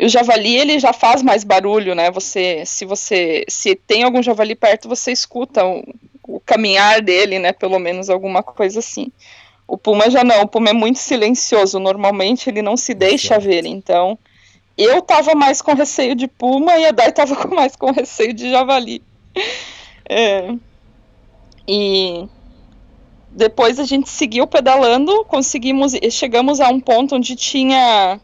o javali ele já faz mais barulho, né? Você, se você, se tem algum javali perto, você escuta o, o caminhar dele, né? Pelo menos alguma coisa assim. O Puma já não, o Puma é muito silencioso, normalmente ele não se deixa ver, então eu tava mais com receio de Puma e a Dai tava com mais com receio de Javali. É, e depois a gente seguiu pedalando, conseguimos, chegamos a um ponto onde tinha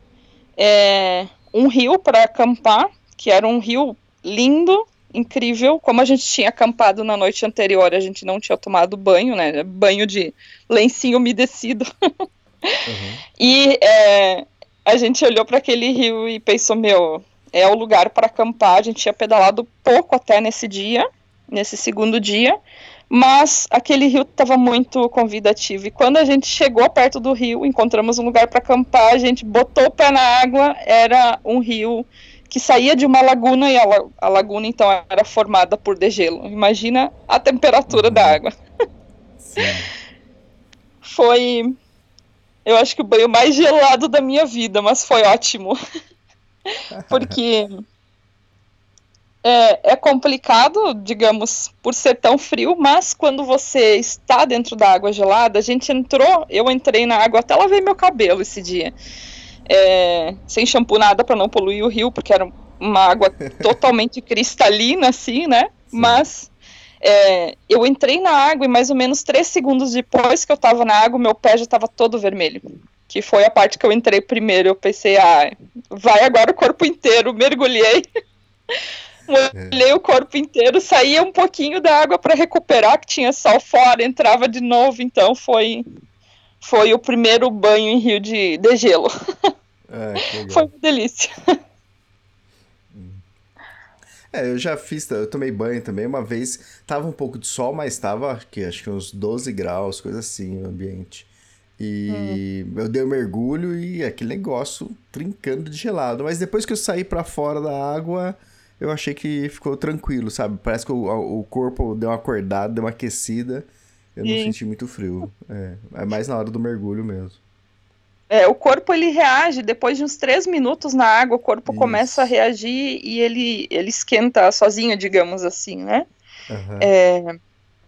é, um rio para acampar, que era um rio lindo, incrível. Como a gente tinha acampado na noite anterior, a gente não tinha tomado banho, né? Banho de lencinho umedecido. Uhum. e é, a gente olhou para aquele rio e pensou: meu, é o lugar para acampar. A gente tinha pedalado pouco até nesse dia, nesse segundo dia. Mas aquele rio estava muito convidativo. E quando a gente chegou perto do rio, encontramos um lugar para acampar, a gente botou o pé na água, era um rio que saía de uma laguna e a, a laguna então era formada por degelo. Imagina a temperatura uhum. da água. foi, eu acho que o banho mais gelado da minha vida, mas foi ótimo. Porque é, é, complicado, digamos, por ser tão frio, mas quando você está dentro da água gelada, a gente entrou, eu entrei na água, até lavei meu cabelo esse dia é, sem shampoo nada para não poluir o rio, porque era uma água totalmente cristalina, assim, né? Sim. Mas é, eu entrei na água e mais ou menos três segundos depois que eu estava na água, meu pé já estava todo vermelho. Que foi a parte que eu entrei primeiro. Eu pensei, ah, vai agora o corpo inteiro. Mergulhei. Molhei é. o corpo inteiro, saía um pouquinho da água para recuperar, que tinha sol fora, entrava de novo, então foi foi o primeiro banho em rio de, de gelo. É, Foi uma delícia. É, eu já fiz, eu tomei banho também uma vez. Tava um pouco de sol, mas tava que acho que uns 12 graus, coisa assim, o ambiente. E hum. eu dei um mergulho e aquele negócio trincando de gelado. Mas depois que eu saí para fora da água, eu achei que ficou tranquilo, sabe? Parece que o, o corpo deu uma acordada, deu uma aquecida. Eu não senti muito frio. É, é mais na hora do mergulho mesmo. É, o corpo ele reage depois de uns três minutos na água, o corpo Isso. começa a reagir e ele, ele esquenta sozinho, digamos assim, né? Uhum. É,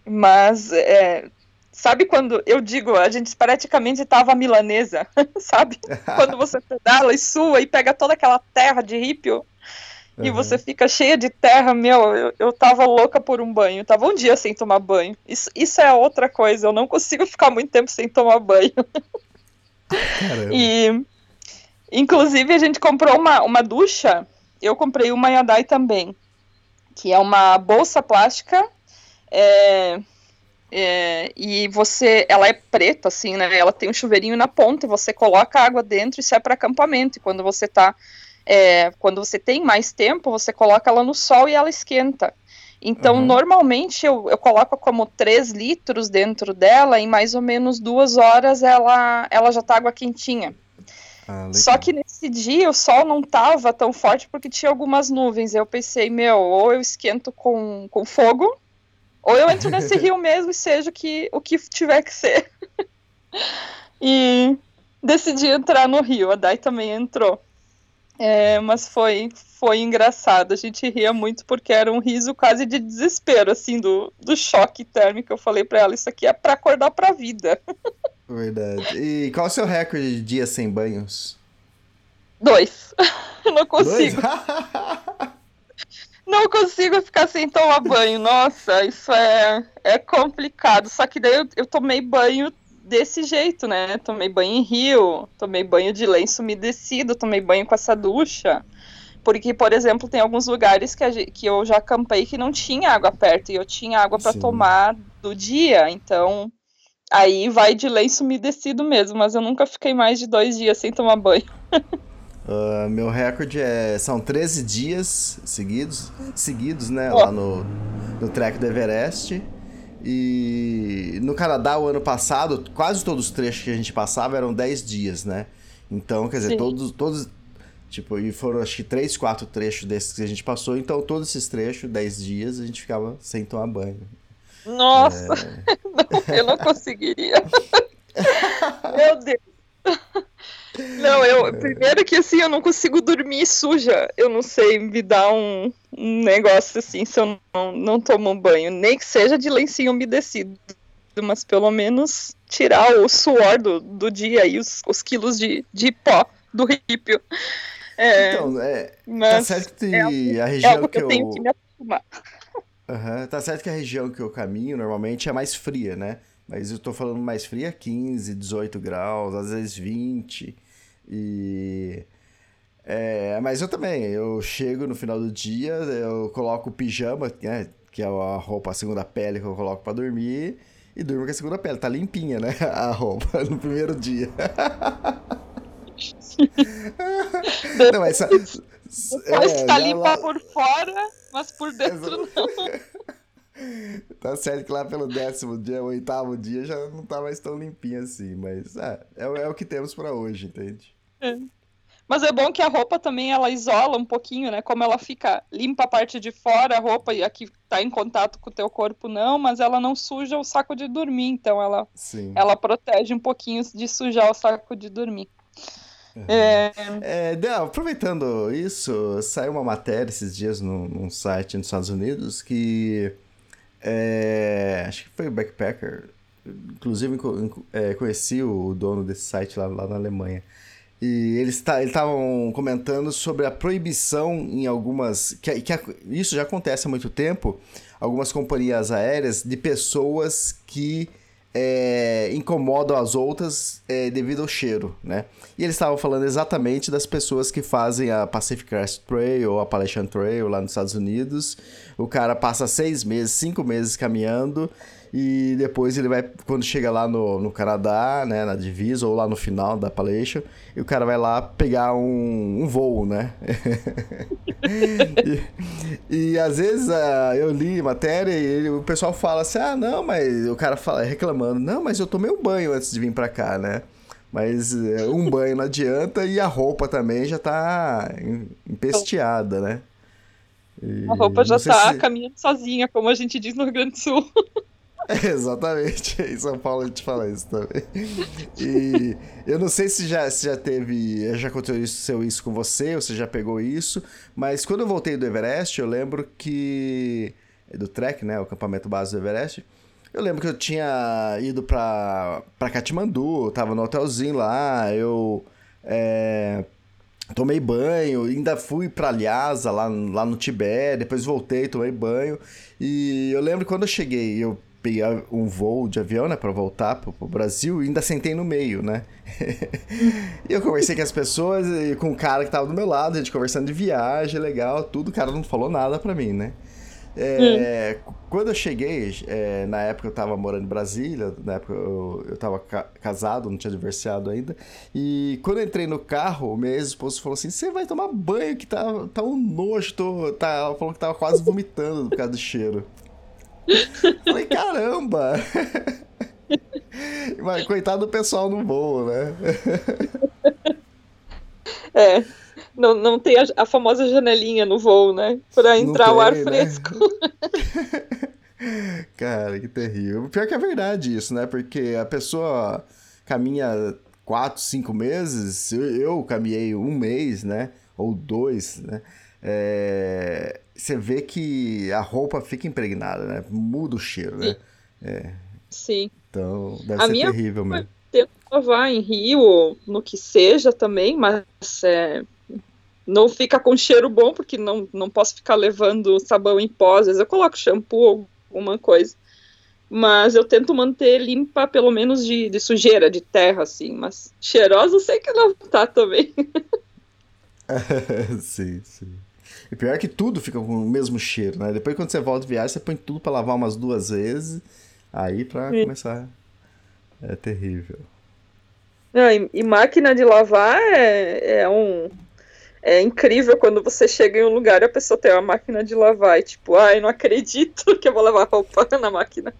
mas é, sabe quando eu digo, a gente praticamente estava milanesa, sabe? quando você pedala e sua e pega toda aquela terra de rípio uhum. e você fica cheia de terra, meu, eu, eu tava louca por um banho, tava um dia sem tomar banho. Isso, isso é outra coisa, eu não consigo ficar muito tempo sem tomar banho. Caramba. E, inclusive, a gente comprou uma, uma ducha. Eu comprei uma Yadai também, que é uma bolsa plástica. É, é, e você, ela é preta, assim, né? Ela tem um chuveirinho na ponta, você coloca água dentro e sai para acampamento. E quando você tá, é, quando você tem mais tempo, você coloca ela no sol e ela esquenta. Então, Uhum. normalmente eu, eu coloco como 3 litros dentro dela, e mais ou menos duas horas ela, ela já tá água quentinha. Ah. Só que nesse dia o sol não tava tão forte porque tinha algumas nuvens. Eu pensei, meu, ou eu esquento com, com fogo, ou eu entro nesse rio mesmo e seja o que, o que tiver que ser. e decidi entrar no rio. A Dai também entrou. É, mas foi, foi engraçado. A gente ria muito porque era um riso quase de desespero, assim, do, do choque térmico. Eu falei pra ela: Isso aqui é pra acordar pra vida. Verdade. E qual é o seu recorde de dias sem banhos? Dois. Não Dois? consigo. Não consigo ficar sem tomar banho. Nossa, isso é, é complicado. Só que daí eu, eu tomei banho desse jeito, né? Tomei banho em rio, tomei banho de lenço umedecido, tomei banho com essa ducha. Porque, por exemplo, tem alguns lugares que, a ge- que eu já acampei que não tinha água perto e eu tinha água para tomar do dia. Então, aí vai de lenço umedecido mesmo. Mas eu nunca fiquei mais de dois dias sem tomar banho. Ah, meu recorde é, são 13 dias seguidos, seguidos, né, lá no, no trek do Everest. E no Canadá, o ano passado, quase todos os trechos que a gente passava eram 10 dias, né? Então, quer dizer, Sim. todos, todos, tipo, e foram acho que 3, 4 trechos desses que a gente passou. Então, todos esses trechos, 10 dias, a gente ficava sem tomar banho. Nossa, não, eu não conseguiria. Meu Deus. Não, eu primeiro que assim eu não consigo dormir suja. Eu não sei, me dá um, um negócio assim se eu não, não tomo um banho, nem que seja de lencinho umedecido, mas pelo menos tirar o suor do, do dia e os, os quilos de, de pó do ripio. É, Então, é, tá certo que é a é região algo que eu eu... tenho que me acostumar. Aham, Tá certo que a região que eu caminho normalmente é mais fria, né? Mas eu tô falando mais fria 15, 18 graus, às vezes 20. E. É, mas eu também, eu chego no final do dia, eu coloco o pijama, né? Que é a roupa, a segunda pele que eu coloco pra dormir, e durmo com a segunda pele. Tá limpinha, né? A roupa no primeiro dia. Não, mas. é, Depois tá já limpa lá- por fora, mas por dentro não. Tá certo que lá pelo décimo dia, oitavo dia, já não tá mais tão limpinho assim, mas é, é, o- é o que temos pra hoje, entende? Mas é bom que a roupa também ela isola um pouquinho, né? Como ela fica limpa a parte de fora, a roupa e aqui tá em contato com o teu corpo não, mas ela não suja o saco de dormir, então ela Sim. ela protege um pouquinho de sujar o saco de dormir. É, É, Del, aproveitando isso, saiu uma matéria esses dias num, num site nos Estados Unidos que é, acho que foi o Backpacker, inclusive é, conheci o dono desse site lá, lá na Alemanha. E eles ta- eles estavam comentando sobre a proibição em algumas. Que, que isso já acontece há muito tempo. Algumas companhias aéreas de pessoas que é, incomodam as outras é, devido ao cheiro, né? E eles estavam falando exatamente das pessoas que fazem a Pacific Crest Trail ou a Appalachian Trail lá nos Estados Unidos. O cara passa seis meses, cinco meses caminhando e depois ele vai, quando chega lá no, no Canadá, né, na divisa ou lá no final da Appalachian, e o cara vai lá pegar um, um voo, né? e, e às vezes ah, eu li matéria e ele- o pessoal fala assim: ah, não, mas o cara fala reclamando: não, mas eu tomei um banho antes de vir pra cá, né? Mas eh, um banho não adianta e a roupa também já tá em- empesteada, né? E a roupa já tá se- caminhando sozinha, como a gente diz no Rio Grande do Sul. Exatamente, em São Paulo a gente fala isso também. E eu não sei se já, se já teve, já aconteceu isso com você, ou você já pegou isso, mas quando eu voltei do Everest, eu lembro que. Do trek, né? O acampamento base do Everest. Eu lembro que eu tinha ido pra, pra Katmandu, tava no hotelzinho lá, eu. é, Tomei banho, ainda fui pra Lhasa, lá, lá no Tibete, depois voltei, tomei banho. E eu lembro quando eu cheguei, eu peguei um voo de avião, né, pra voltar pro, pro Brasil e ainda sentei no meio, né? e eu conversei com as pessoas e com o cara que tava do meu lado, a gente conversando de viagem, legal, tudo, o cara não falou nada pra mim, né? É, hum. Quando eu cheguei, é, na época eu tava morando em Brasília, na época eu, eu tava ca casado, não tinha divorciado ainda. E quando eu entrei no carro, o meu ex-esposo falou assim: Você vai tomar banho, que tá, tá um nojo. Tô, tá, ela falou que tava quase vomitando por causa do cheiro. Falei, caramba! Mas coitado do pessoal no voo, né? É não, não tem a, a, famosa janelinha no voo, né? Pra entrar tem, o ar né? fresco. Cara, que terrível. Pior que é verdade isso, né? Porque a pessoa caminha quatro, cinco meses, eu, eu caminhei um mês, né? Ou dois, né? É... Você vê que a roupa fica impregnada, né? Muda o cheiro, né? Sim. É. Sim. Então, deve a ser minha terrível mesmo. Tento lavar em Rio, no que seja também, mas é, não fica com cheiro bom, porque não, não posso ficar levando sabão em pó. Às vezes eu coloco shampoo, alguma coisa. Mas eu tento manter limpa, pelo menos de, de sujeira, de terra, assim. Mas cheirosa eu sei que não tá também. sim, sim. E pior é que tudo fica com o mesmo cheiro, né? Depois quando você volta de viagem, você põe tudo para lavar umas duas vezes. Aí pra sim. começar. É terrível. Não, e, e, máquina de lavar é, é um, é incrível quando você chega em um lugar e a pessoa tem uma máquina de lavar e tipo, ai, não acredito que eu vou lavar roupa na máquina.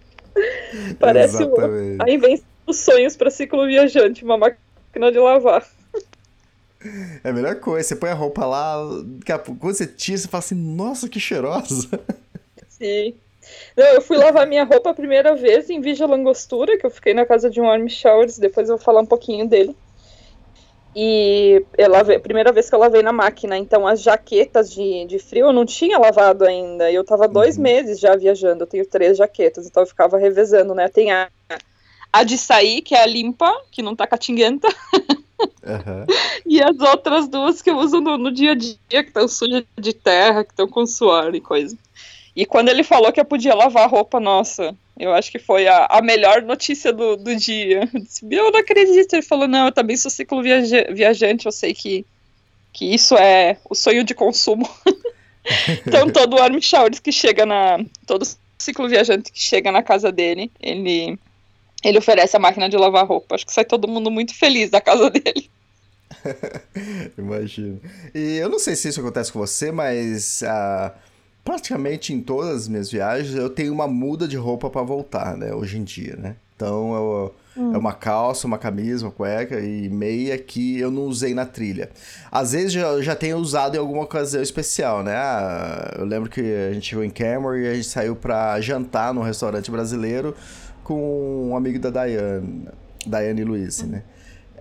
Parece uma, a invenção dos sonhos para ciclo viajante, uma máquina de lavar. É a melhor coisa, você põe a roupa lá, quando você tira, você fala assim, nossa, que cheirosa. Sim. Não, eu fui lavar minha roupa a primeira vez em Vigia Langostura, que eu fiquei na casa de um Army Showers, depois eu vou falar um pouquinho dele. E eu lavei, primeira vez que eu lavei na máquina, então as jaquetas de, de frio eu não tinha lavado ainda. Eu tava dois uhum. meses já viajando, eu tenho três jaquetas, então eu ficava revezando, né? Tem a, a de sair, que é a limpa, que não tá catinguenta. Uhum. e as outras duas que eu uso no, no dia a dia, que estão sujas de terra, que estão com suor e coisa. E quando ele falou que eu podia lavar a roupa, nossa, eu acho que foi a, a melhor notícia do, do dia. Eu, disse, eu não acredito. Ele falou, não, eu também sou ciclo viaja viajante, eu sei que, que isso é o sonho de consumo. então todo Army Showers que chega na. Todo ciclo viajante que chega na casa dele, ele, ele oferece a máquina de lavar roupa. Acho que sai todo mundo muito feliz da casa dele. Imagino. E eu não sei se isso acontece com você, mas. Uh praticamente em todas as minhas viagens eu tenho uma muda de roupa para voltar, né? Hoje em dia, né? Então eu, hum. é uma calça, uma camisa, uma cueca e meia que eu não usei na trilha. Às vezes já, já tenho usado em alguma ocasião especial, né? Ah, eu lembro que a gente chegou em Cameron e a gente saiu para jantar num restaurante brasileiro com um amigo da Diane, Diane Luiz, né?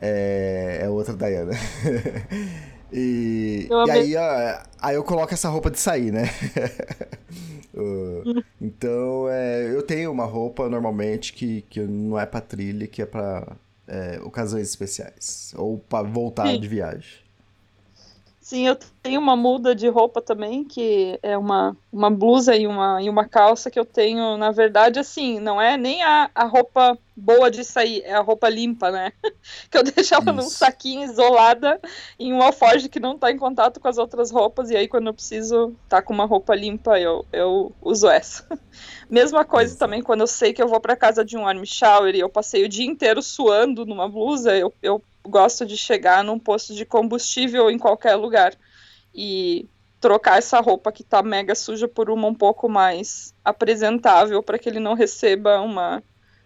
É, é outra Diana. E, e aí, aí eu coloco essa roupa de sair, né? uh, então, é, eu tenho uma roupa normalmente que, que não é pra trilha, que é pra é, ocasiões especiais. Ou pra voltar Sim. de viagem. Sim, eu tenho uma muda de roupa também, que é uma, uma blusa e uma, e uma calça que eu tenho, na verdade, assim, não é nem a, a roupa boa de sair, é a roupa limpa, né? que eu deixo ela Isso. num saquinho isolada em um alforje que não tá em contato com as outras roupas, e aí quando eu preciso tá com uma roupa limpa, eu, eu uso essa. Mesma coisa Isso. também quando eu sei que eu vou para casa de um army shower e eu passei o dia inteiro suando numa blusa, eu, eu gosto de chegar num posto de combustível em qualquer lugar e trocar essa roupa que tá mega suja por uma um pouco mais apresentável para que ele não receba uma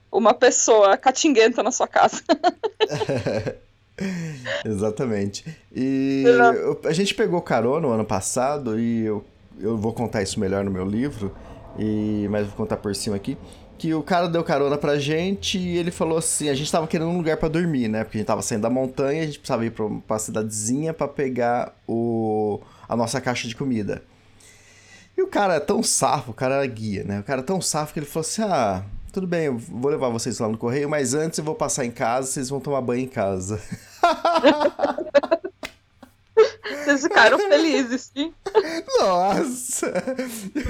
uma pessoa catinguenta na sua casa. Exatamente. E eu, a gente pegou carona no ano passado e eu, eu vou contar isso melhor no meu livro, e mas vou contar por cima aqui que o cara deu carona pra gente e ele falou assim, a gente tava querendo um lugar para dormir, né? Porque a gente tava saindo da montanha, a gente precisava ir pra, pra cidadezinha para pegar o, a nossa caixa de comida. E o cara é tão safo, o cara era guia, né? O cara é tão safo que ele falou assim, ah, tudo bem, eu vou levar vocês lá no correio, mas antes eu vou passar em casa, vocês vão tomar banho em casa. Vocês ficaram felizes, sim. Nossa!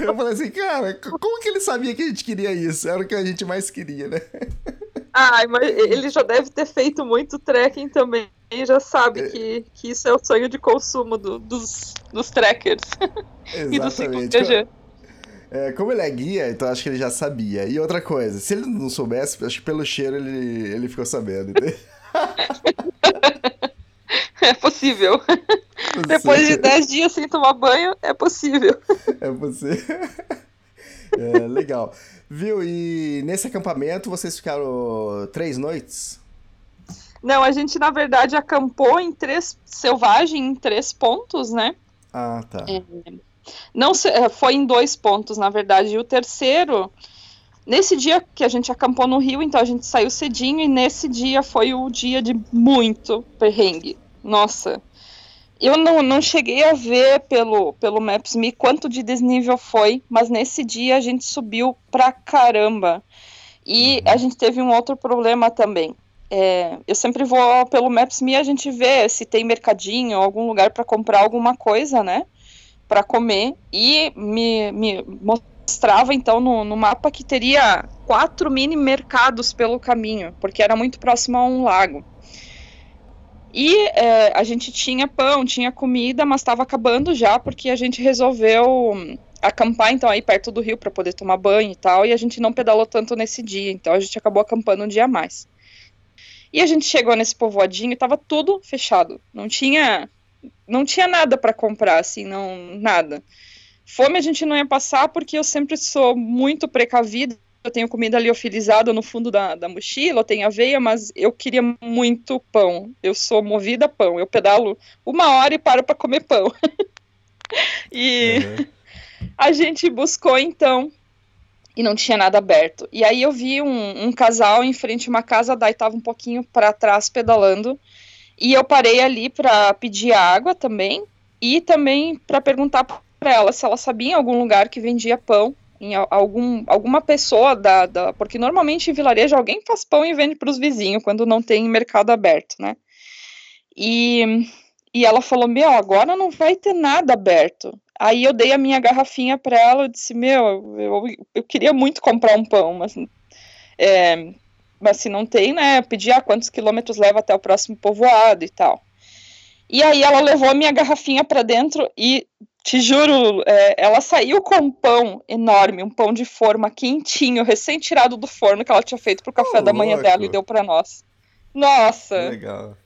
Eu falei assim, cara, como que ele sabia que a gente queria isso? Era o que a gente mais queria, né? Ai, mas ele já deve ter feito muito trekking também. E já sabe que, que isso é o sonho de consumo do, dos, dos trekkers. e do Exatamente. É, como ele é guia, então acho que ele já sabia. E outra coisa, se ele não soubesse, acho que pelo cheiro ele, ele ficou sabendo. é possível. Depois de 10 dias sem tomar banho, é possível. É possível. É, legal. Viu? E nesse acampamento vocês ficaram três noites? Não, a gente na verdade acampou em três selvagem em três pontos, né? Ah, tá. É, não é, foi em dois pontos, na verdade. E o terceiro, nesse dia que a gente acampou no Rio, então a gente saiu cedinho e nesse dia foi o dia de muito perrengue. Nossa. Eu não, não cheguei a ver pelo, pelo Maps.me quanto de desnível foi, mas nesse dia a gente subiu pra caramba. E a gente teve um outro problema também. É, eu sempre vou pelo Maps.me, a gente vê se tem mercadinho, algum lugar para comprar alguma coisa, né? Para comer. E me, me mostrava, então, no, no, mapa que teria quatro mini mercados pelo caminho, porque era muito próximo a um lago. E é, a gente tinha pão, tinha comida, mas estava acabando já, porque a gente resolveu acampar, então, aí perto do rio para poder tomar banho e tal, e a gente não pedalou tanto nesse dia, então a gente acabou acampando um dia a mais. E a gente chegou nesse povoadinho e tava tudo fechado. Não tinha não tinha nada para comprar, assim, não nada. Fome a gente não ia passar porque eu sempre sou muito precavida. Eu tenho comida liofilizada no fundo da, da mochila, eu tenho aveia, mas eu queria muito pão. Eu sou movida a pão. Eu pedalo uma hora e paro para comer pão. e uhum. a gente buscou então e não tinha nada aberto. E aí eu vi um, um casal em frente a uma casa, daí tava um pouquinho para trás pedalando, e eu parei ali para pedir água também, e também para perguntar para ela se ela sabia em algum lugar que vendia pão, em algum, alguma pessoa da, da porque normalmente em vilarejo alguém faz pão e vende para os vizinhos quando não tem mercado aberto, né? E, e ela falou: Meu, agora não vai ter nada aberto. Aí eu dei a minha garrafinha para ela, eu disse, meu, eu, eu queria muito comprar um pão, mas, é, mas se não tem, né, eu pedi ah, quantos quilômetros leva até o próximo povoado e tal. E aí ela levou a minha garrafinha para dentro e, te juro, é, ela saiu com um pão enorme, um pão de forma quentinho, recém-tirado do forno que ela tinha feito pro café oh, da manhã louco. dela e deu para nós. Nossa! Legal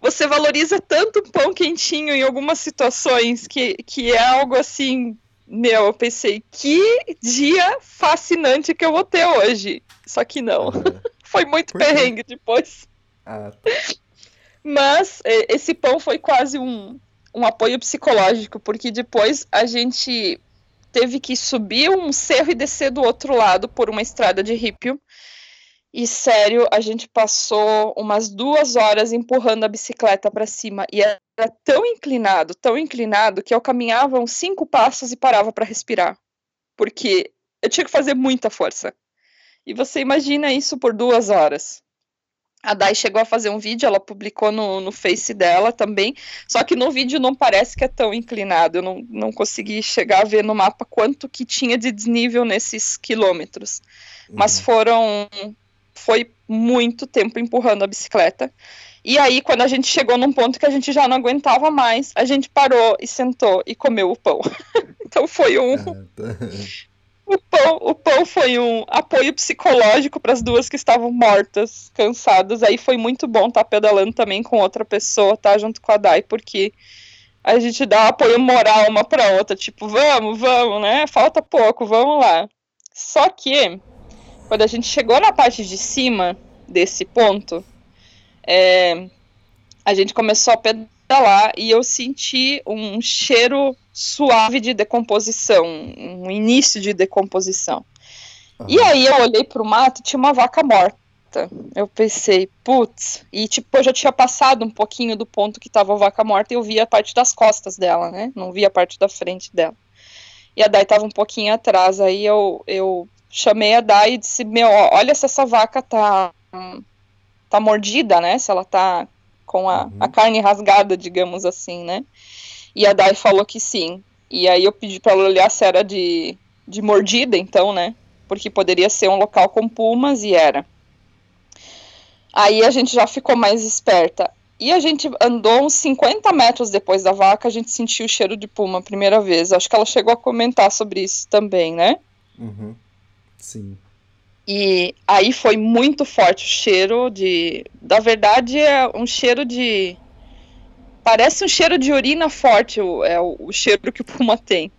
você valoriza tanto o pão quentinho em algumas situações que, que é algo assim. Meu, eu pensei, que dia fascinante que eu vou ter hoje. Só que não. Uhum. foi muito perrengue depois. Ah, tá. Mas é, esse pão foi quase um, um apoio psicológico, porque depois a gente teve que subir um cerro e descer do outro lado por uma estrada de rípio. E sério, a gente passou umas duas horas empurrando a bicicleta para cima e era tão inclinado, tão inclinado que eu caminhava uns cinco passos e parava para respirar, porque eu tinha que fazer muita força. E você imagina isso por duas horas. A Dai chegou a fazer um vídeo, ela publicou no, no Face dela também, só que no vídeo não parece que é tão inclinado, eu não, não consegui chegar a ver no mapa quanto que tinha de desnível nesses quilômetros. Uhum. Mas foram foi muito tempo empurrando a bicicleta. E aí, quando a gente chegou num ponto que a gente já não aguentava mais, a gente parou e sentou e comeu o pão. então foi um. O, pão, o pão foi um apoio psicológico para as duas que estavam mortas, cansadas. Aí foi muito bom estar tá pedalando também com outra pessoa, tá? Junto com a Dai, porque a gente dá apoio moral uma para outra, tipo, vamos, vamos, né? Falta pouco, vamos lá. Só que quando a gente chegou na parte de cima desse ponto, é, a gente começou a pedalar e eu senti um cheiro suave de decomposição, um início de decomposição. Uhum. E aí eu olhei para o mato e tinha uma vaca morta. Eu pensei, putz, e tipo, eu já tinha passado um pouquinho do ponto que estava a vaca morta e eu via a parte das costas dela, né? Não via a parte da frente dela. E a Dai estava um pouquinho atrás, aí eu, eu chamei a Dai e disse, meu, olha se essa vaca tá, tá mordida, né? Se ela tá com a, uhum. a carne rasgada, digamos assim, né? E a Dai falou que sim. E aí eu pedi para ela olhar se era de, de mordida, então, né? Porque poderia ser um local com pumas e era. Aí a gente já ficou mais esperta. E a gente andou uns 50 metros depois da vaca, a gente sentiu o cheiro de puma a primeira vez. Acho que ela chegou a comentar sobre isso também, né? Uhum. Sim. E aí foi muito forte o cheiro de. Da verdade, é um cheiro de. Parece um cheiro de urina forte, o, é o, o cheiro que o puma tem.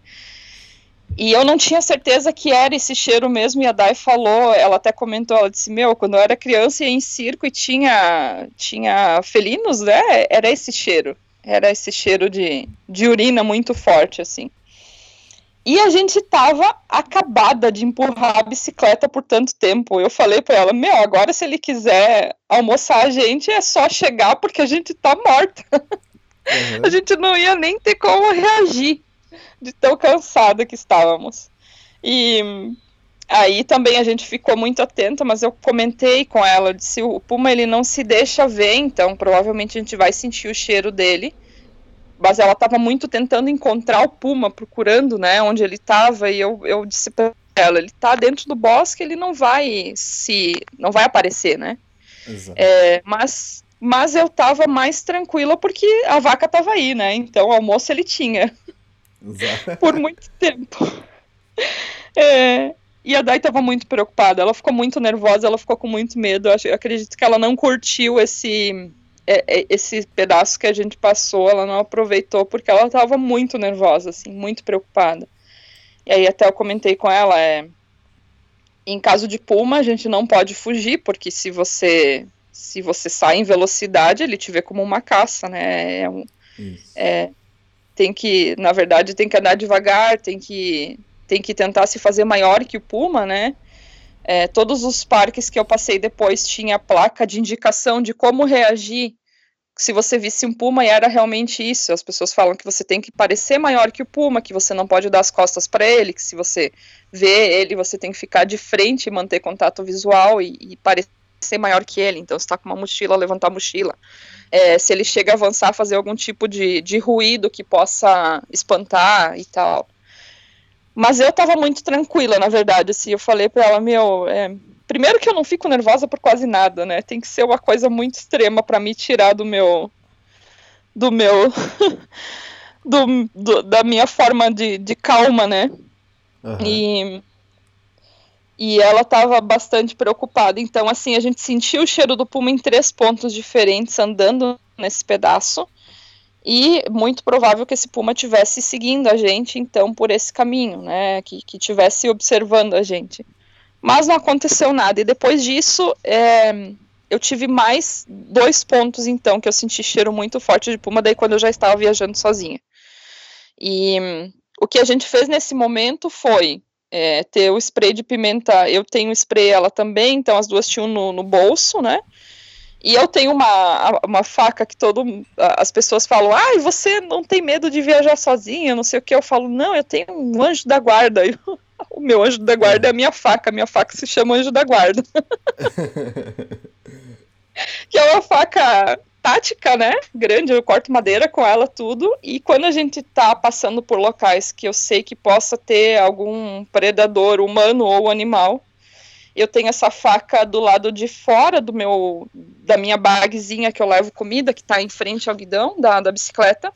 E eu não tinha certeza que era esse cheiro mesmo, e a Dai falou, ela até comentou, ela disse, meu, quando eu era criança ia em circo e tinha, tinha felinos, né, era esse cheiro, era esse cheiro de, de urina muito forte, assim. E a gente tava acabada de empurrar a bicicleta por tanto tempo. Eu falei para ela: Meu, agora se ele quiser almoçar a gente, é só chegar porque a gente tá morta. Uhum. a gente não ia nem ter como reagir de tão cansada que estávamos. E aí também a gente ficou muito atenta, mas eu comentei com ela: disse, o puma ele não se deixa ver, então provavelmente a gente vai sentir o cheiro dele mas ela estava muito tentando encontrar o puma, procurando, né, onde ele estava, e eu, eu disse para ela, ele está dentro do bosque, ele não vai se, não vai aparecer, né, é, mas, mas eu estava mais tranquila porque a vaca estava aí, né, então o almoço ele tinha, por muito tempo, é, e a Dai estava muito preocupada, ela ficou muito nervosa, ela ficou com muito medo, eu, acredito que ela não curtiu esse é, é, esse pedaço que a gente passou, ela não aproveitou porque ela estava muito nervosa, assim, muito preocupada. E aí até eu comentei com ela, é, em caso de puma a gente não pode fugir porque se você se você sai em velocidade ele te vê como uma caça, né? É, um, é, tem que, na verdade, tem que andar devagar, tem que tem que tentar se fazer maior que o puma, né? É, todos os parques que eu passei depois tinha placa de indicação de como reagir se você visse um puma e era realmente isso. As pessoas falam que você tem que parecer maior que o puma, que você não pode dar as costas para ele, que se você vê ele, você tem que ficar de frente e manter contato visual e, e parecer maior que ele. Então, se está com uma mochila, levantar a mochila. É, se ele chega a avançar, fazer algum tipo de, de ruído que possa espantar e tal. Mas eu tava muito tranquila, na verdade, assim, eu falei pra ela, meu, é, primeiro que eu não fico nervosa por quase nada, né, tem que ser uma coisa muito extrema para me tirar do meu, do meu, do, do, da minha forma de, de calma, né, uhum. e, e ela tava bastante preocupada, então, assim, a gente sentiu o cheiro do puma em três pontos diferentes, andando nesse pedaço, e muito provável que esse puma tivesse seguindo a gente, então, por esse caminho, né? Que, que tivesse observando a gente. Mas não aconteceu nada. E depois disso, é, eu tive mais dois pontos, então, que eu senti cheiro muito forte de puma, daí quando eu já estava viajando sozinha. E o que a gente fez nesse momento foi é, ter o spray de pimenta. Eu tenho spray, ela também, então as duas tinham no, no bolso, né? E eu tenho uma, uma faca que todo as pessoas falam, ah, você não tem medo de viajar sozinha, não sei o que. Eu falo, não, eu tenho um anjo da guarda. o meu anjo da guarda é a minha faca, a minha faca se chama anjo da guarda. que é uma faca tática, né? Grande, eu corto madeira com ela tudo. E quando a gente tá passando por locais que eu sei que possa ter algum predador humano ou animal, eu tenho essa faca do lado de fora do meu da minha bagzinha que eu levo comida, que está em frente ao guidão da, da bicicleta.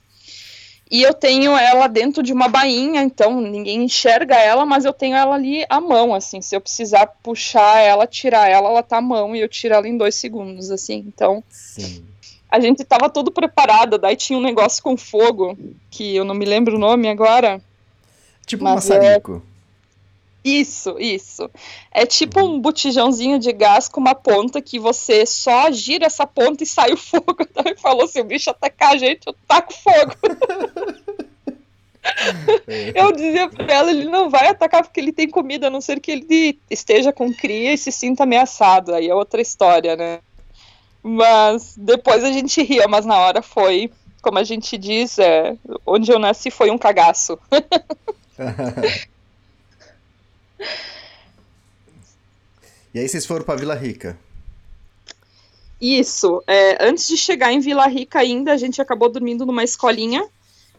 E eu tenho ela dentro de uma bainha, então ninguém enxerga ela, mas eu tenho ela ali à mão, assim. Se eu precisar puxar ela, tirar ela, ela tá à mão e eu tiro ela em dois segundos, assim. Então, Sim. A gente tava todo preparado. Daí tinha um negócio com fogo, que eu não me lembro o nome agora. Tipo um maçarico. É... Isso, isso. É tipo um botijãozinho de gás com uma ponta que você só gira essa ponta e sai o fogo. Então ele falou: se o bicho atacar a gente, eu taco fogo. eu dizia pra ela: ele não vai atacar porque ele tem comida, a não ser que ele esteja com cria e se sinta ameaçado. Aí é outra história, né? Mas depois a gente ria, mas na hora foi, como a gente diz, é, onde eu nasci foi um cagaço. E aí vocês foram para Vila Rica? Isso. É, antes de chegar em Vila Rica ainda, a gente acabou dormindo numa escolinha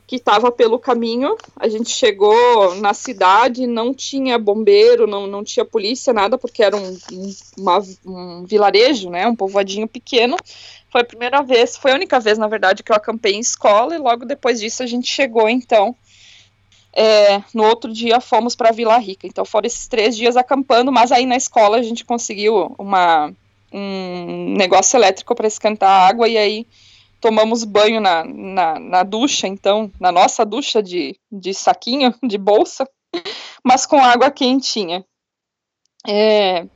que estava pelo caminho. A gente chegou na cidade, não tinha bombeiro, não, não tinha polícia, nada, porque era um, um, uma, um vilarejo, né, um povoadinho pequeno. Foi a primeira vez, foi a única vez, na verdade, que eu acampei em escola, e logo depois disso a gente chegou, então, é, no outro dia fomos para Vila Rica. Então foram esses três dias acampando, mas aí na escola a gente conseguiu uma, um negócio elétrico para esquentar a água, e aí tomamos banho na, na, na, ducha, então, na nossa ducha de, de saquinho, de bolsa, mas com água quentinha. É,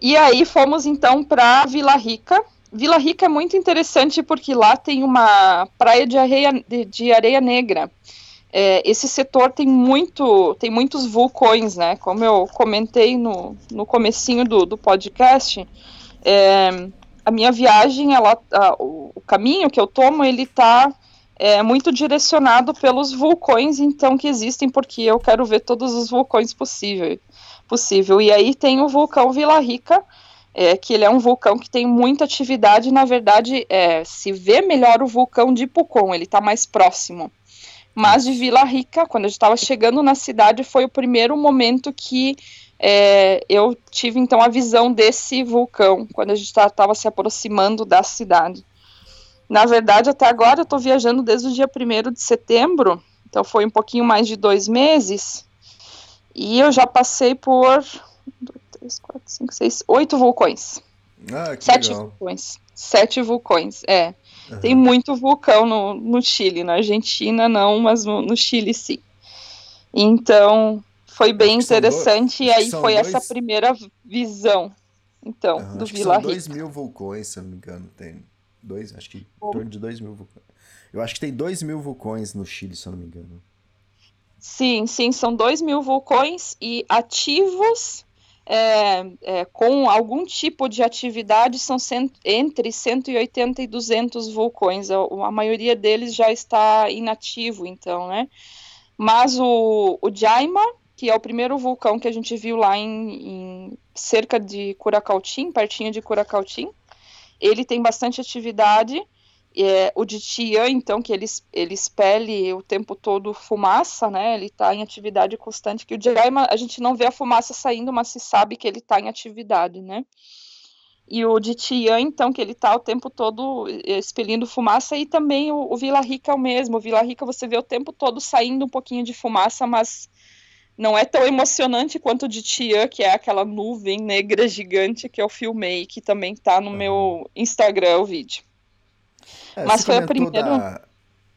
e aí fomos então para Vila Rica. Vila Rica é muito interessante porque lá tem uma praia de areia, de, de areia negra. É, esse setor tem muito, tem muitos vulcões, né? Como eu comentei no, no comecinho do, do podcast, é, a minha viagem, ela, a, o, caminho que eu tomo, ele está é, muito direcionado pelos vulcões, então, que existem, porque eu quero ver todos os vulcões possível. possível. E aí tem o vulcão Vila Rica, é, que ele é um vulcão que tem muita atividade, na verdade, é, se vê melhor o vulcão de Pucon, ele está mais próximo. Mas de Vila Rica, quando eu estava chegando na cidade, foi o primeiro momento que é, eu tive então a visão desse vulcão quando a gente estava tá, se aproximando da cidade. Na verdade, até agora eu estou viajando desde o dia 1 de setembro, então foi um pouquinho mais de dois meses, e eu já passei por três, quatro, cinco, seis, oito vulcões. Ah, que Sete legal. vulcões. Sete vulcões, é. Uhum. Tem muito vulcão no, no Chile, na Argentina não, mas no, no Chile sim. Então, foi bem interessante dois- e aí foi dois- essa primeira visão, então, Aham, do Vila são Rica. 2 mil vulcões, se eu não me engano. Tem dois, acho que em torno de 2 mil vulcões. Eu acho que tem 2 mil vulcões no Chile, se eu não me engano. Sim, sim, são 2 mil vulcões e ativos é, é, com algum tipo de atividade são cent- entre 180 e 200 vulcões. A, a maioria deles já está inativo, então, né? Mas o, o Jaima, que é o primeiro vulcão que a gente viu lá em, em cerca de Curacautim, pertinho de Curacautim, ele tem bastante atividade. É, o de Tian, então, que ele, ele expele o tempo todo fumaça, né? Ele está em atividade constante. Que o Jaima, a gente não vê a fumaça saindo, mas se sabe que ele está em atividade, né? E o de Tian, então, que ele está o tempo todo eh, expelindo fumaça, e também o, o Vila Rica é o mesmo. O Vila Rica você vê o tempo todo saindo um pouquinho de fumaça, mas não é tão emocionante quanto o de Tian, que é aquela nuvem negra gigante que eu filmei, que também está no meu Instagram o vídeo. É, Mas foi a primeira- Da,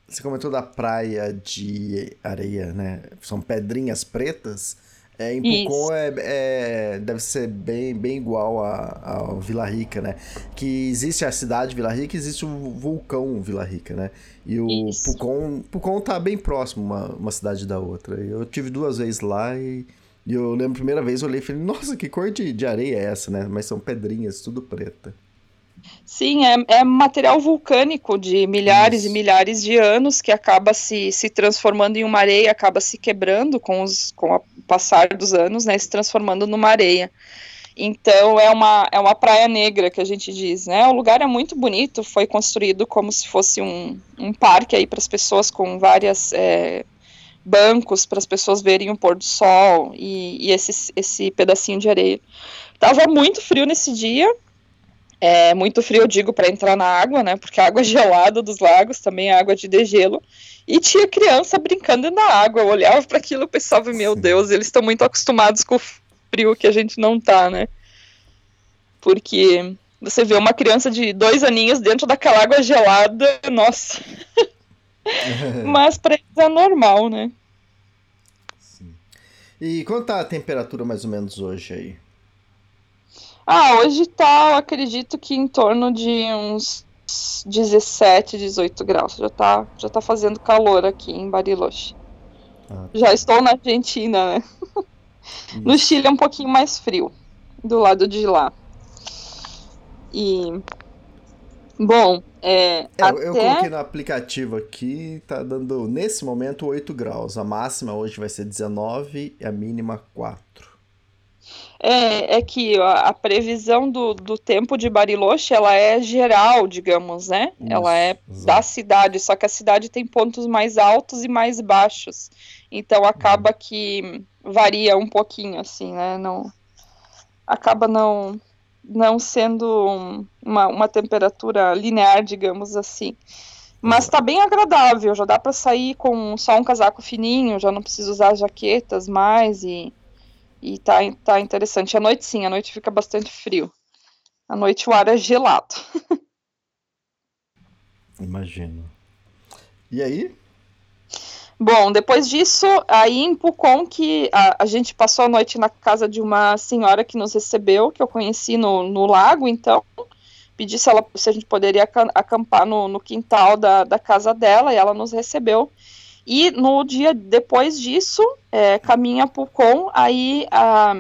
você comentou da praia de areia, né? São pedrinhas pretas. É, em. Pucón é, é- deve ser bem, bem igual a, ao Vila Rica, né? Que existe a cidade Vila Rica e existe o vulcão Vila Rica, né? E o Isso. Pucón, Pucón tá bem próximo uma, uma cidade da outra. Eu tive duas vezes lá e, e eu lembro a primeira vez eu olhei e falei, nossa, que cor de, de areia é essa, né? Mas são pedrinhas, tudo preta. Sim, é, é material vulcânico de milhares Isso. e milhares de anos que acaba se, se transformando em uma areia, acaba se quebrando com, os, com o passar dos anos, né, se transformando numa areia. Então é uma, é uma praia negra que a gente diz, né? O lugar é muito bonito, foi construído como se fosse um, um parque aí para as pessoas com várias é, bancos para as pessoas verem o pôr do sol e, e esse, esse pedacinho de areia. Tava muito frio nesse dia, é muito frio, eu digo, para entrar na água, né? Porque a água gelada dos lagos também é água de degelo. E tinha criança brincando na água. Eu olhava para aquilo e pensava, meu Sim. Deus, eles estão muito acostumados com o frio que a gente não tá, né? Porque você vê uma criança de dois aninhos dentro daquela água gelada, nossa. Mas para eles é normal, né? Sim. E quanto tá a temperatura mais ou menos hoje aí? Ah, hoje tá, eu acredito que em torno de uns 17, 18 graus. Já tá, já tá fazendo calor aqui em Bariloche. Ah. Já estou na Argentina, né? No Chile é um pouquinho mais frio, do lado de lá. E. Bom, é. É, até... Eu coloquei no aplicativo aqui, tá dando nesse momento 8 graus. A máxima hoje vai ser 19 e a mínima 4. É, é que a, a previsão do, do tempo de Bariloche, ela é geral, digamos, né? Isso, ela é exato. da cidade, só que a cidade tem pontos mais altos e mais baixos. Então acaba que varia um pouquinho, assim, né? Não, acaba não, não sendo um- uma, uma temperatura linear, digamos assim. Mas tá bem agradável, já dá para sair com só um casaco fininho, já não precisa usar jaquetas mais e, e tá, tá interessante. À noite sim, à noite fica bastante frio. À noite o ar é gelado. Imagino. E aí? Bom, depois disso, aí em Pucon, que a, a gente passou a noite na casa de uma senhora que nos recebeu, que eu conheci no, no lago, então pedi se, ela, se a gente poderia aca- acampar no, no quintal da, da casa dela, e ela nos recebeu. E no dia depois disso, é, caminha Pucon, aí, a,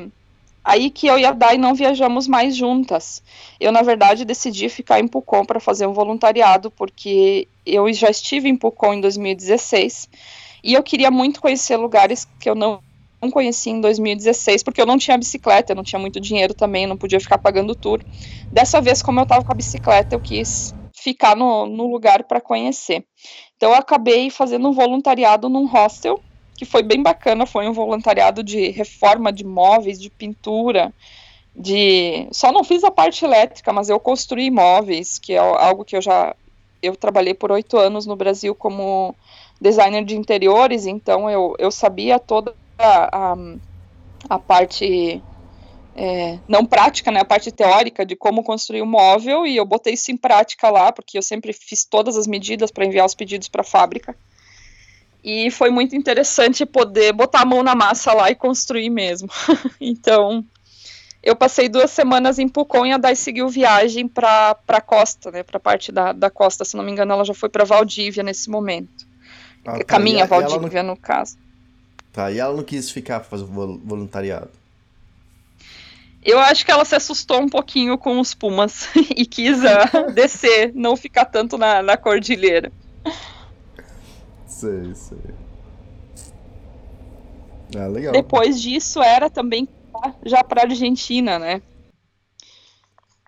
aí que eu e a Dai não viajamos mais juntas. Eu, na verdade, decidi ficar em Pucon para fazer um voluntariado, porque eu já estive em Pucon em 2016, e eu queria muito conhecer lugares que eu não, não conheci em 2016, porque eu não tinha bicicleta, eu não tinha muito dinheiro também, não podia ficar pagando tour. Dessa vez, como eu estava com a bicicleta, eu quis ficar no, no lugar para conhecer. Então, eu acabei fazendo um voluntariado num hostel, que foi bem bacana, foi um voluntariado de reforma de móveis, de pintura, de... Só não fiz a parte elétrica, mas eu construí móveis, que é algo que eu já... Eu trabalhei por oito anos no Brasil como designer de interiores, então eu, eu sabia toda a, a, a parte é, não prática, né, a parte teórica de como construir um móvel, e eu botei isso em prática lá, porque eu sempre fiz todas as medidas para enviar os pedidos para a fábrica. E foi muito interessante poder botar a mão na massa lá e construir mesmo. então, eu passei duas semanas em Pucon e a Dai seguiu viagem para a costa, né, para a parte da, da costa, se não me engano, ela já foi para Valdívia nesse momento. Ah, tá, Caminha a- ela não- Valdívia, no caso. Tá, e ela não quis ficar fazendo vol- voluntariado. Eu acho que ela se assustou um pouquinho com os pumas e quis ah, descer, não ficar tanto na, na cordilheira. Sei, sei. Ah, legal. Depois disso era também já para Argentina, né?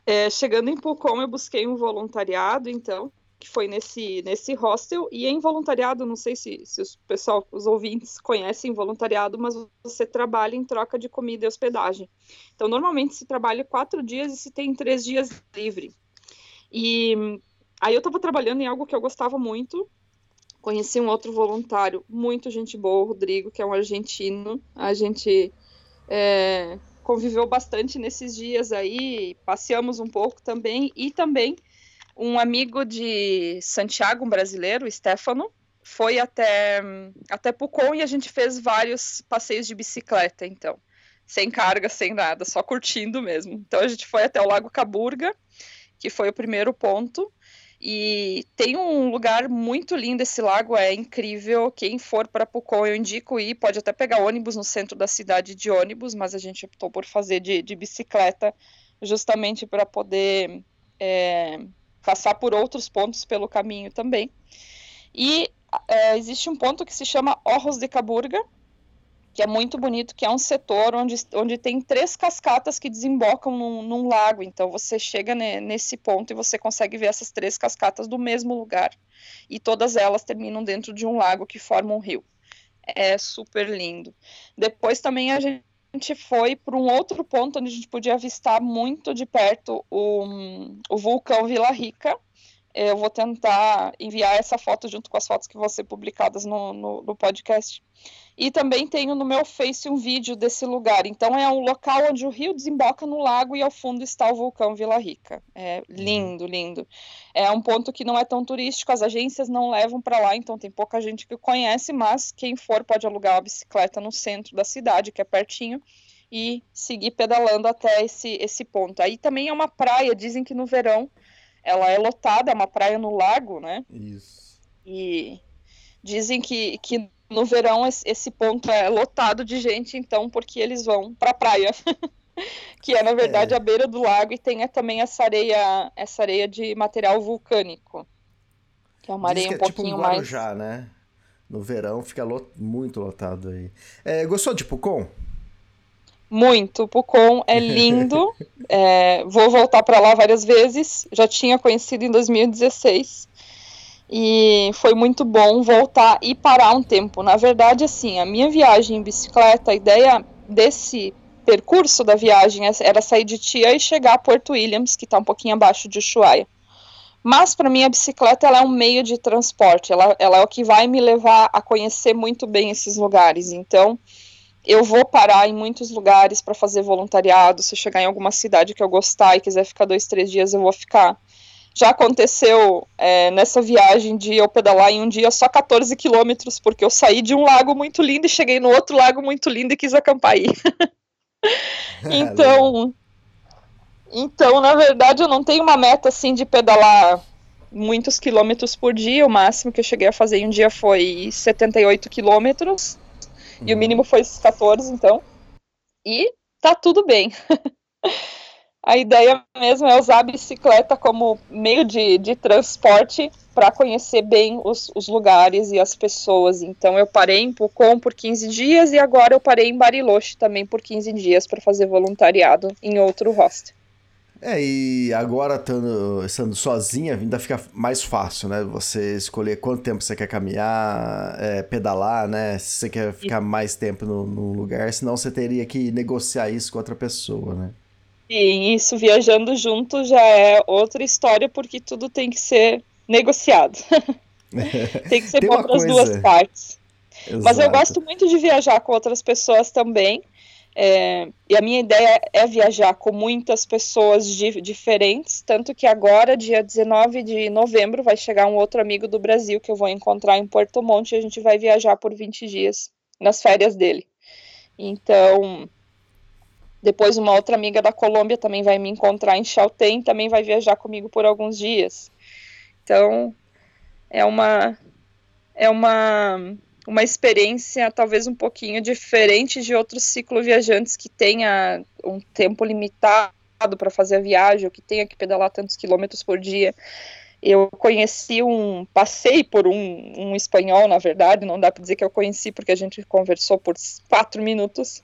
É, chegando em Pucón, eu busquei um voluntariado, então, que foi nesse, nesse hostel. E em voluntariado, não sei se, se os pessoal, os ouvintes conhecem voluntariado, mas você trabalha em troca de comida e hospedagem. Então, normalmente se trabalha quatro dias e se tem três dias livre. E aí eu estava trabalhando em algo que eu gostava muito. Conheci um outro voluntário, muito gente boa, o Rodrigo, que é um argentino. A gente é, conviveu bastante nesses dias aí, passeamos um pouco também. E também um amigo de Santiago, um brasileiro, Stefano, foi até, até Pucón e a gente fez vários passeios de bicicleta, então. Sem carga, sem nada, só curtindo mesmo. Então a gente foi até o Lago Caburga, que foi o primeiro ponto. E tem um lugar muito lindo esse lago, é incrível. Quem for para Pucón, eu indico ir. Pode até pegar ônibus no centro da cidade de ônibus, mas a gente optou por fazer de, de bicicleta, justamente para poder é, passar por outros pontos pelo caminho também. E é, existe um ponto que se chama Orros de Caburga, que é muito bonito, que é um setor onde, onde tem três cascatas que desembocam num, num lago. Então você chega ne, nesse ponto e você consegue ver essas três cascatas do mesmo lugar. E todas elas terminam dentro de um lago que forma um rio. É super lindo. Depois também a gente foi para um outro ponto onde a gente podia avistar muito de perto o, o vulcão Vila Rica. Eu vou tentar enviar essa foto junto com as fotos que vão ser publicadas no, no, no podcast. E também tenho no meu Face um vídeo desse lugar. Então é um local onde o rio desemboca no lago e ao fundo está o vulcão Vila Rica. É lindo, lindo. É um ponto que não é tão turístico, as agências não levam para lá, então tem pouca gente que conhece, mas quem for pode alugar uma bicicleta no centro da cidade, que é pertinho, e seguir pedalando até esse, esse ponto. Aí também é uma praia, dizem que no verão ela é lotada, é uma praia no lago, né? Isso. E dizem que, que no verão esse ponto é lotado de gente, então, porque eles vão para a praia, que é na verdade É. a beira do lago e tem é, também essa areia, essa areia de material vulcânico, que é uma areia que um é tipo pouquinho um mais. Guarujá, né? No verão fica lo- muito lotado aí. É, gostou de Pucon? Muito. Pucon é lindo. é, vou voltar para lá várias vezes. Já tinha conhecido em 2016. E foi muito bom voltar e parar um tempo. Na verdade, assim, a minha viagem em bicicleta, a ideia desse percurso da viagem era sair de Tia e chegar a Porto Williams, que está um pouquinho abaixo de Ushuaia. Mas para mim a bicicleta ela é um meio de transporte, ela, ela é o que vai me levar a conhecer muito bem esses lugares. Então eu vou parar em muitos lugares para fazer voluntariado. Se chegar em alguma cidade que eu gostar e quiser ficar dois, três dias, eu vou ficar. Já aconteceu é, nessa viagem de eu pedalar em um dia só 14 quilômetros, porque eu saí de um lago muito lindo e cheguei no outro lago muito lindo e quis acampar aí. então, então, na verdade, eu não tenho uma meta assim de pedalar muitos quilômetros por dia. O máximo que eu cheguei a fazer em um dia foi 78 quilômetros. E o mínimo foi 14, então. E tá tudo bem. a ideia mesmo é usar a bicicleta como meio de, de transporte para conhecer bem os, os, lugares e as pessoas. Então eu parei em Pucon por 15 dias e agora eu parei em Bariloche também por 15 dias para fazer voluntariado em outro hostel. É, e agora tando, estando sozinha, ainda fica mais fácil, né? Você escolher quanto tempo você quer caminhar, é, pedalar, né? Se você quer ficar mais tempo no, no, lugar, senão você teria que negociar isso com outra pessoa, né? Sim, isso viajando junto já é outra história, porque tudo tem que ser negociado. tem que ser bom para as duas partes. Exato. Mas eu gosto muito de viajar com outras pessoas também. É, e a minha ideia é viajar com muitas pessoas di diferentes, tanto que agora, dia 19 de novembro, vai chegar um outro amigo do Brasil que eu vou encontrar em Porto Monte e a gente vai viajar por 20 dias nas férias dele. Então, depois uma outra amiga da Colômbia também vai me encontrar em Chaltén, também vai viajar comigo por alguns dias. Então, é uma é uma uma experiência talvez um pouquinho diferente de outros cicloviajantes que tenha um tempo limitado para fazer a viagem, ou que tenha que pedalar tantos quilômetros por dia. Eu conheci um, passei por um, um espanhol, na verdade, não dá para dizer que eu conheci porque a gente conversou por quatro minutos,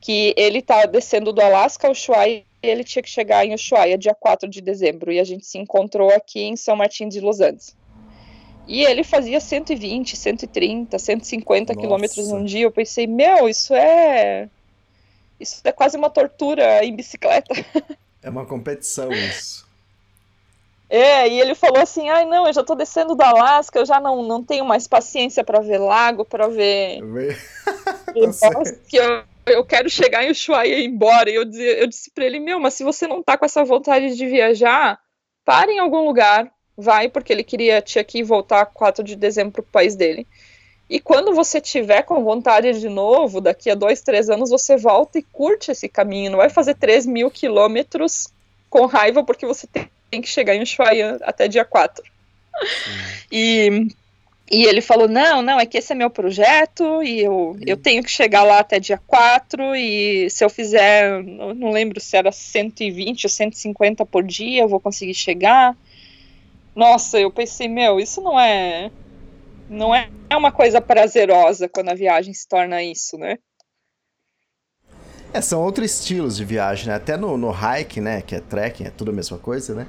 que ele está descendo do Alasca ao Ushuaia e ele tinha que chegar em Ushuaia dia 4 de dezembro, e a gente se encontrou aqui em São Martin de Los Angeles. E ele fazia 120, 130, 150 quilômetros num dia. Eu pensei, meu, isso é. Isso é quase uma tortura em bicicleta. É uma competição isso. É, e ele falou assim: ai não, eu já tô descendo do Alasca, eu já não, não tenho mais paciência para ver lago, para ver. que eu, eu quero chegar em Ushuaia e ir embora. E eu, eu disse para ele: meu, mas se você não tá com essa vontade de viajar, pare em algum lugar, vai porque ele queria que voltar 4 de dezembro para o país dele. E quando você tiver com vontade de novo, daqui a dois, três anos, você volta e curte esse caminho. Não vai fazer 3 mil quilômetros com raiva porque você tem que chegar em Ushuaia até dia 4. E, e ele falou: não, não, é que esse é meu projeto e eu, eu tenho que chegar lá até dia 4. E se eu fizer, não lembro se era 120 ou 150 por dia, eu vou conseguir chegar. Nossa, eu pensei, meu, isso não é. Não é uma coisa prazerosa quando a viagem se torna isso, né? É, são outros estilos de viagem, né? Até no, no hike, né? Que é trekking, é tudo a mesma coisa, né?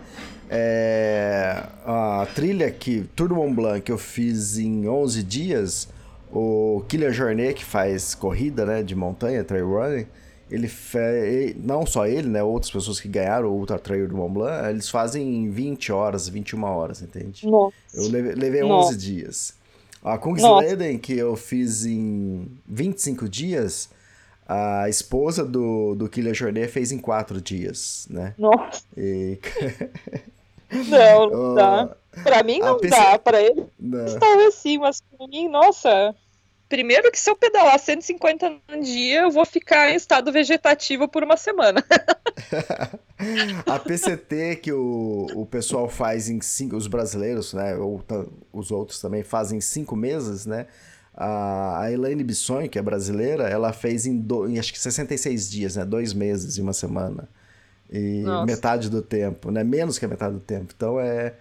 É, a trilha que Tour du Mont Blanc que eu fiz em 11 dias, o Killer Journey que faz corrida, né? De montanha, trail running, ele não só ele, né, outras pessoas que ganharam o Ultra Trail do Mont Blanc, eles fazem 20 horas, 21 horas, entende? Nossa. Eu levei, levei Nossa. 11 dias. A Kungsleden, que eu fiz em 25 dias, a esposa do, do Killer Jornet fez em 4 dias, né? Nossa. E... não, não dá. Pra mim não PC... dá, pra ele não. talvez sim, mas pra mim, nossa, Primeiro que se eu pedalar 150 no dia, eu vou ficar em estado vegetativo por uma semana. a PCT que o, o pessoal faz em cinco, os brasileiros, né, ou os outros também fazem em cinco meses, né? A, Elaine Bisson, que é brasileira, ela fez em, do, em acho que 66 dias, né? Dois meses e uma semana. E Nossa. metade do tempo, né? Menos que a metade do tempo. Então é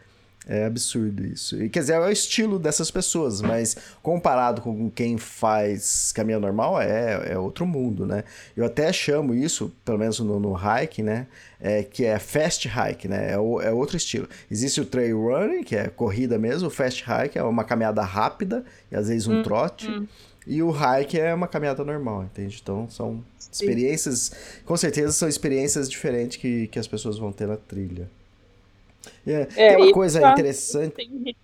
É absurdo isso. E, quer dizer, é o estilo dessas pessoas, mas comparado com quem faz caminho normal, é, é outro mundo, né? Eu até chamo isso, pelo menos no, no hike, né? É, que é fast hike, né? É, o, é outro estilo. Existe o trail running, que é corrida mesmo, o fast hike é uma caminhada rápida e às vezes um hum, trote. Hum. E o hike é uma caminhada normal, entende? Então são experiências, com certeza são experiências diferentes que, que as pessoas vão ter na trilha. É, é, tem uma coisa tá... interessante. Tem...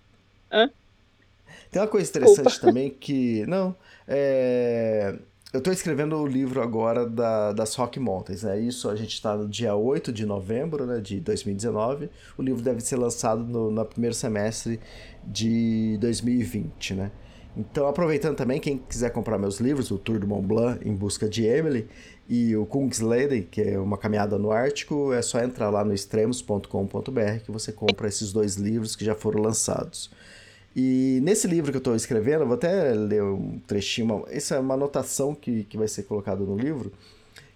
tem uma coisa interessante Desculpa. também que. Não. É... Eu estou escrevendo o livro agora da, das Rock Mountains, né? Isso a gente está no dia 8 de novembro né, de 2019. O livro deve ser lançado no, no primeiro semestre de 2020, né? Então, aproveitando também, quem quiser comprar meus livros, o Tour do Mont Blanc em busca de Emily, e o Kungsleden, que é uma caminhada no Ártico, é só entrar lá no extremos.com.br que você compra esses dois livros que já foram lançados. E nesse livro que eu estou escrevendo, vou até ler um trechinho, isso é uma anotação que, que vai ser colocada no livro,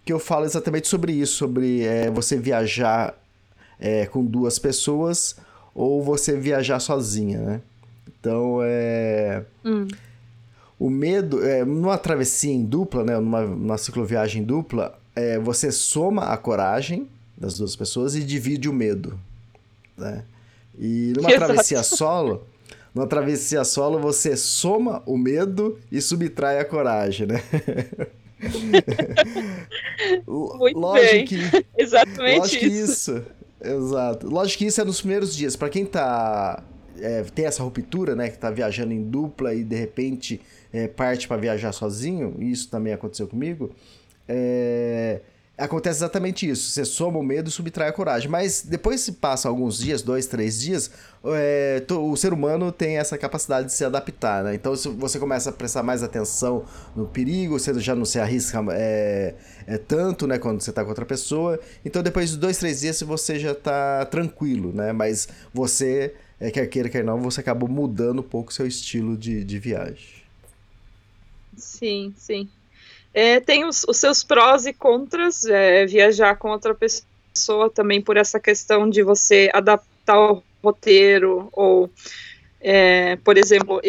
que eu falo exatamente sobre isso, sobre é, você viajar é, com duas pessoas ou você viajar sozinha, né? Então, é... Hum o medo, é, numa travessia em dupla, né, numa, numa cicloviagem dupla, é, você soma a coragem das duas pessoas e divide o medo, né? E numa Exato. travessia solo, numa travessia solo você soma o medo e subtrai a coragem, né? Muito lógico bem. Que, Exatamente lógico isso. Que isso. Exato. Lógico que isso é nos primeiros dias. Para quem tá é, tem essa ruptura, né, que tá viajando em dupla e de repente é, parte para viajar sozinho, e isso também aconteceu comigo, é, acontece exatamente isso. Você soma o medo e subtrai a coragem. Mas depois se passa alguns dias, dois, três dias, é, o ser humano tem essa capacidade de se adaptar, né? Então você começa a prestar mais atenção no perigo, você já não se arrisca é, é tanto, né? Quando você está com outra pessoa. Então depois de dois, três dias você já está tranquilo, né? Mas você, é, quer queira, quer não, você acabou mudando um pouco seu estilo de, de viagem. Sim, sim. É, tem os, os, seus prós e contras, é, viajar com outra pessoa também por essa questão de você adaptar o roteiro, ou, é, por exemplo,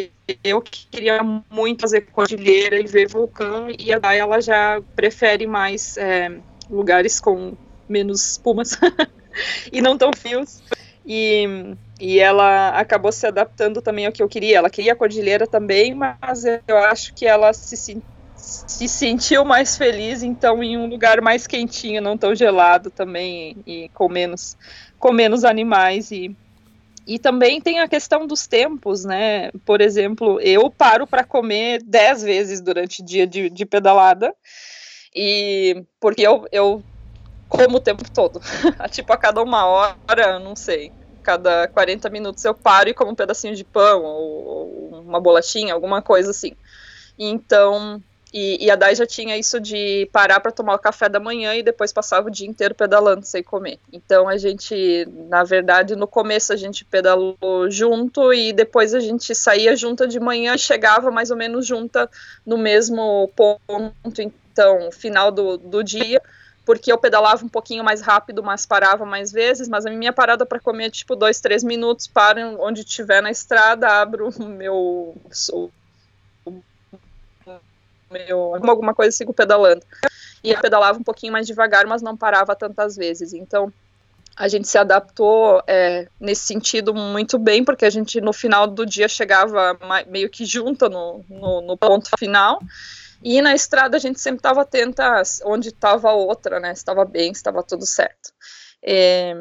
eu queria muito fazer cordilheira e ver vulcão, e a Day, ela já prefere mais é, lugares com menos espumas e não tão fios. E, e ela acabou se adaptando também ao que eu queria. Ela queria a cordilheira também, mas eu acho que ela se, se sentiu mais feliz, então, em um lugar mais quentinho, não tão gelado também, e com menos, com menos animais. E, e também tem a questão dos tempos, né? Por exemplo, eu paro para comer dez vezes durante o dia de, de pedalada, e porque eu, eu como o tempo todo. tipo, a cada uma hora, não sei. Cada 40 minutos eu paro e como um pedacinho de pão ou, ou uma bolachinha, alguma coisa assim. Então, e, e, a Dai já tinha isso de parar para tomar o café da manhã e depois passava o dia inteiro pedalando sem comer. Então a gente, na verdade, no começo a gente pedalou junto e depois a gente saía junta de manhã e chegava mais ou menos junta no mesmo ponto. Então, final do, do dia porque eu pedalava um pouquinho mais rápido, mas parava mais vezes, mas a minha parada para comer é tipo dois, três minutos, paro onde estiver na estrada, abro o meu, meu alguma coisa sigo pedalando. E eu pedalava um pouquinho mais devagar, mas não parava tantas vezes. Então, a gente se adaptou é, nesse sentido muito bem, porque a gente no final do dia chegava meio que junta no, no, no ponto final. E na estrada a gente sempre estava atenta onde estava a outra, né? Estava bem, estava tudo certo. É,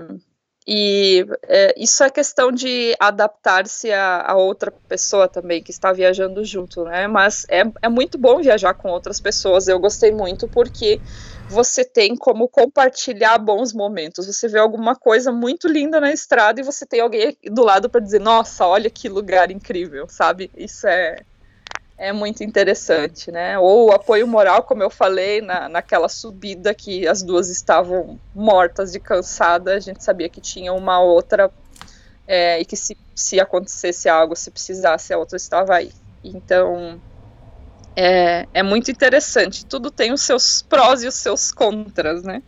e é, isso é questão de adaptar-se a, a, outra pessoa também que está viajando junto, né? Mas é, é muito bom viajar com outras pessoas. Eu gostei muito porque você tem como compartilhar bons momentos. Você vê alguma coisa muito linda na estrada e você tem alguém do lado para dizer: Nossa, olha que lugar incrível, sabe? Isso é é muito interessante, né? Ou o apoio moral, como eu falei, na, naquela subida que as duas estavam mortas de cansada, a gente sabia que tinha uma outra é, e que se, se acontecesse algo, se precisasse, a outra estava aí. Então, é, é muito interessante. Tudo tem os seus prós e os seus contras, né?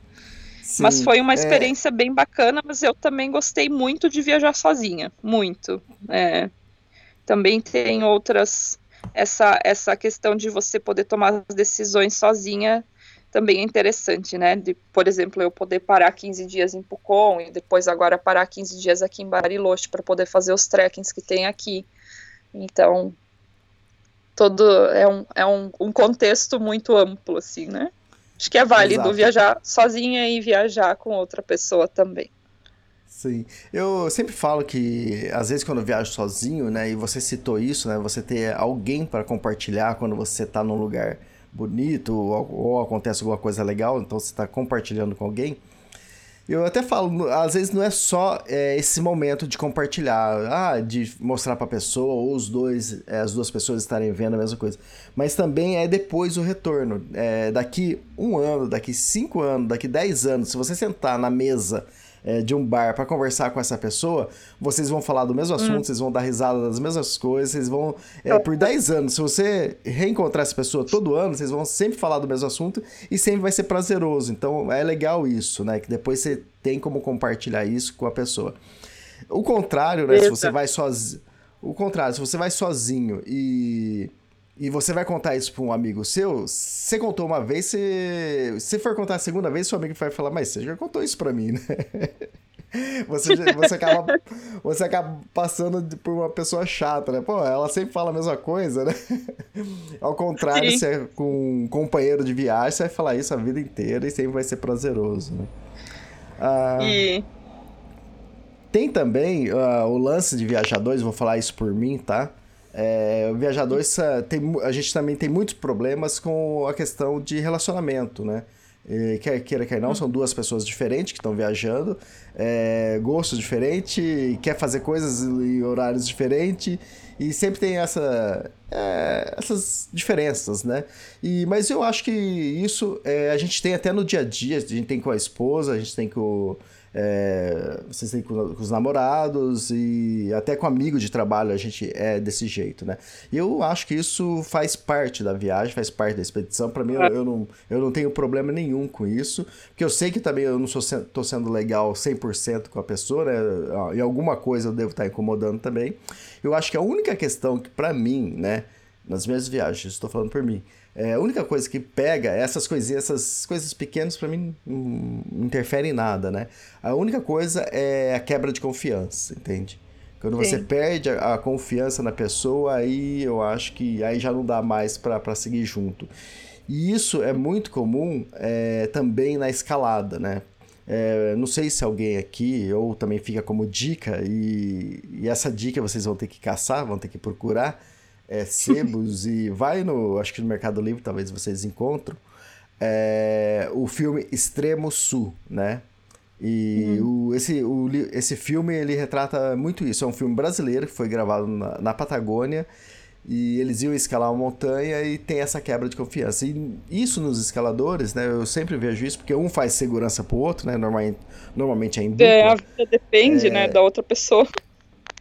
Sim, mas foi uma é. experiência é... bem bacana, mas eu também gostei muito de viajar sozinha, muito. É, também tem outras essa essa questão de você poder tomar as decisões sozinha também é interessante, né? De, por exemplo, eu poder parar 15 dias em Pucon e depois agora parar 15 dias aqui em Bariloche para poder fazer os trekkings que tem aqui. Então, todo é um, é um, um contexto muito amplo, assim, né? Acho que é válido Exato. viajar sozinha e viajar com outra pessoa também. Sim. Eu sempre falo que, às vezes, quando eu viajo sozinho, né, e você citou isso, né, você ter alguém para compartilhar quando você está num lugar bonito ou, ou, acontece alguma coisa legal, então você está compartilhando com alguém. Eu até falo, às vezes não é só é, esse momento de compartilhar, ah, de mostrar para a pessoa ou os dois, é, as duas pessoas estarem vendo a mesma coisa, mas também é depois o retorno. É, daqui um ano, daqui cinco anos, daqui dez anos, se você sentar na mesa é, de um bar para conversar com essa pessoa, vocês vão falar do mesmo hum. assunto, hum. vocês vão dar risada das mesmas coisas, vocês vão. É, por 10 anos, se você reencontrar essa pessoa todo ano, vocês vão sempre falar do mesmo assunto e sempre vai ser prazeroso. Então é legal isso, né? Que depois você tem como compartilhar isso com a pessoa. O contrário, né? Eita. Se você vai sozinho. O contrário, se você vai sozinho e e você vai contar isso para um amigo seu, você contou uma vez, se se for contar a segunda vez, seu amigo vai falar, mas você já contou isso para mim, né? Você, você, acaba, você acaba passando por uma pessoa chata, né? Pô, ela sempre fala a mesma coisa, né? Ao contrário, Sim. se é com um companheiro de viagem, você vai falar isso a vida inteira e sempre vai ser prazeroso, né? Ah, e... Tem também uh, o lance de viajadores, vou falar isso por mim, tá? É, o viajador, tem, a gente também tem muitos problemas com a questão de relacionamento, né? E, quer queira, quer não, são duas pessoas diferentes que estão viajando, é, gostos diferentes, quer fazer coisas em horários diferentes, e sempre tem essa, é, essas diferenças, né? E, mas eu acho que isso é, a gente tem até no dia a dia, a gente tem com a esposa, a gente tem com é, vocês têm com, com, os namorados e até com amigos de trabalho a gente é desse jeito, né? E eu acho que isso faz parte da viagem, faz parte da expedição. Para mim, eu, eu, não, eu não tenho problema nenhum com isso, porque eu sei que também eu não sou, tô sendo legal 100% com a pessoa, né? E alguma coisa eu devo estar incomodando também. Eu acho que a única questão que, para mim, né, nas minhas viagens, estou falando por mim, é, a única coisa que pega, essas coisinhas, essas coisas pequenas para mim não interferem em nada, né? A única coisa é a quebra de confiança, entende? Quando Sim. você perde a, a, confiança na pessoa, aí eu acho que aí já não dá mais para seguir junto. E isso é muito comum é, também na escalada, né? É, não sei se alguém aqui ou também fica como dica, e, e essa dica vocês vão ter que caçar, vão ter que procurar é, sebos e vai no, acho que no Mercado Livre talvez vocês encontram, é, o filme Extremo Sul, né? E uhum. o, esse, o, esse filme ele retrata muito isso. É um filme brasileiro que foi gravado na, na Patagônia e eles iam escalar uma montanha e tem essa quebra de confiança. E isso nos escaladores, né? Eu sempre vejo isso porque um faz segurança pro outro, né? Normalmente, normalmente é em dupla. É, a vida depende, é... né, da outra pessoa.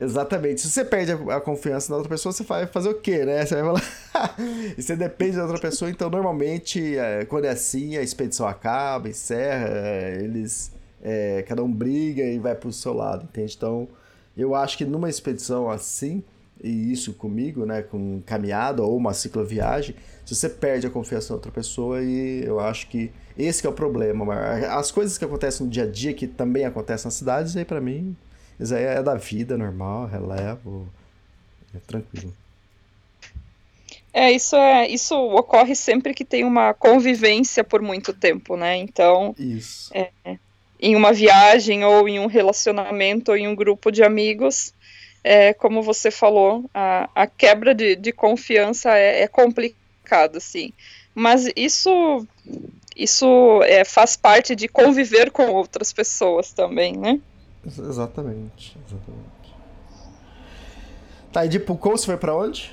Exatamente. Se você perde a, a, confiança na outra pessoa, você vai fazer o quê, né? Você vai falar. e você depende da outra pessoa, então normalmente, é, quando é assim, a expedição acaba, encerra, é, eles. É, cada um briga e vai pro seu lado, entende? Então, eu acho que numa expedição assim, e isso comigo, né, com caminhada ou uma cicloviagem, se você perde a confiança na outra pessoa, e eu acho que esse que é o problema. As coisas que acontecem no dia a dia, que também acontecem nas cidades, aí para mim isso aí é da vida normal, relevo, é tranquilo. É, isso é, isso ocorre sempre que tem uma convivência por muito tempo, né? Então, isso. É, em uma viagem ou em um relacionamento ou em um grupo de amigos, é, como você falou, a, a quebra de, de confiança é, é complicado, assim. Mas isso, isso é, faz parte de conviver com outras pessoas também, né? Exatamente, exatamente. Tá, e de Pucon você foi para onde?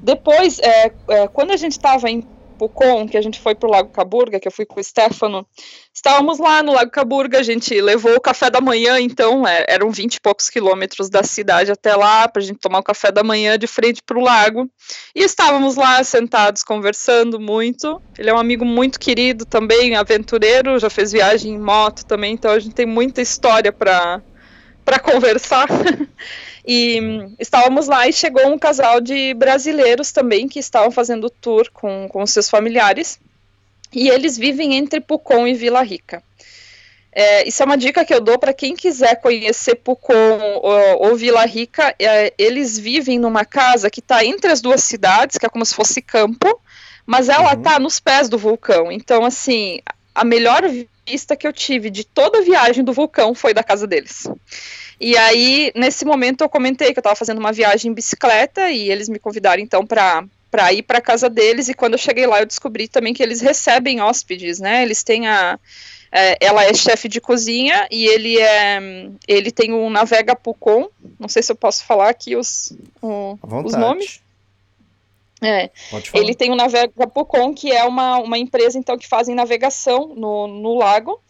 Depois, é, é, quando a gente estava em Pucon, que a gente foi pro Lago Caburga, que eu fui com o Stefano, estávamos lá no Lago Caburga, a gente levou o café da manhã, então é, eram 20 e poucos quilômetros da cidade até lá, para a gente tomar o café da manhã de frente para o lago, e estávamos lá sentados conversando muito. Ele é um amigo muito querido também, aventureiro, já fez viagem em moto também, então a gente tem muita história para para conversar. E estávamos lá e chegou um casal de brasileiros também que estavam fazendo tour com, com seus familiares. E eles vivem entre Pucon e Vila Rica. É, isso é uma dica que eu dou para quem quiser conhecer Pucon ou, ou Vila Rica. É, eles vivem numa casa que está entre as duas cidades, que é como se fosse campo, mas ela está uhum. nos pés do vulcão. Então, assim, a melhor vista que eu tive de toda a viagem do vulcão foi da casa deles. E aí, nesse momento, eu comentei que eu estava fazendo uma viagem em bicicleta e eles me convidaram então para para ir para casa deles e quando eu cheguei lá eu descobri também que eles recebem hóspedes, né? Eles têm a é, ela é chefe de cozinha e ele é ele tem o Navega Pucon, não sei se eu posso falar aqui os, o, os nomes. É, ele tem o Navega Pucon, que é uma, uma empresa então que fazem navegação no, no lago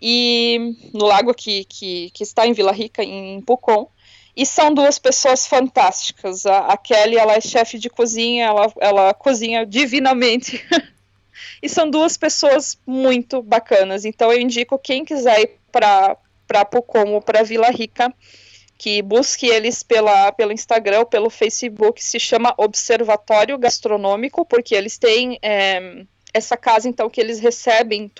e no lago que, que, que está em Vila Rica, em Pucon. E são duas pessoas fantásticas. A, a Kelly, ela é chefe de cozinha, ela, ela cozinha divinamente. e são duas pessoas muito bacanas. Então eu indico quem quiser ir para Pucon ou para Vila Rica, que busque eles pela, pelo Instagram ou pelo Facebook, se chama Observatório Gastronômico, porque eles têm é, essa casa, então, que eles recebem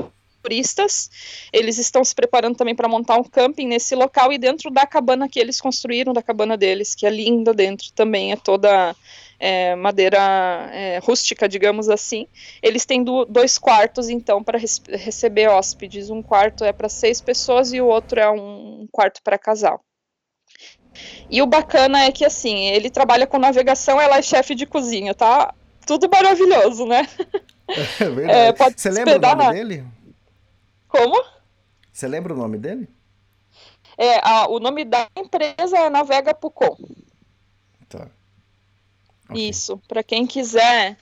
turistas. Eles estão se preparando também para montar um camping nesse local e dentro da cabana que eles construíram, da cabana deles, que é linda dentro também, é toda é, madeira é, rústica, digamos assim. Eles têm do, dois quartos, então, para receber hóspedes. Um quarto é para seis pessoas e o outro é um, um quarto para casal. E o bacana é que, assim, ele trabalha com navegação, ela é chefe de cozinha, tá? Tudo maravilhoso, né? É verdade. É, pode Você lembra o nome na... dele? Como? Você lembra o nome dele? É, a, o nome da empresa é Navega Pucon. Tá. Okay. Isso, para quem quiser,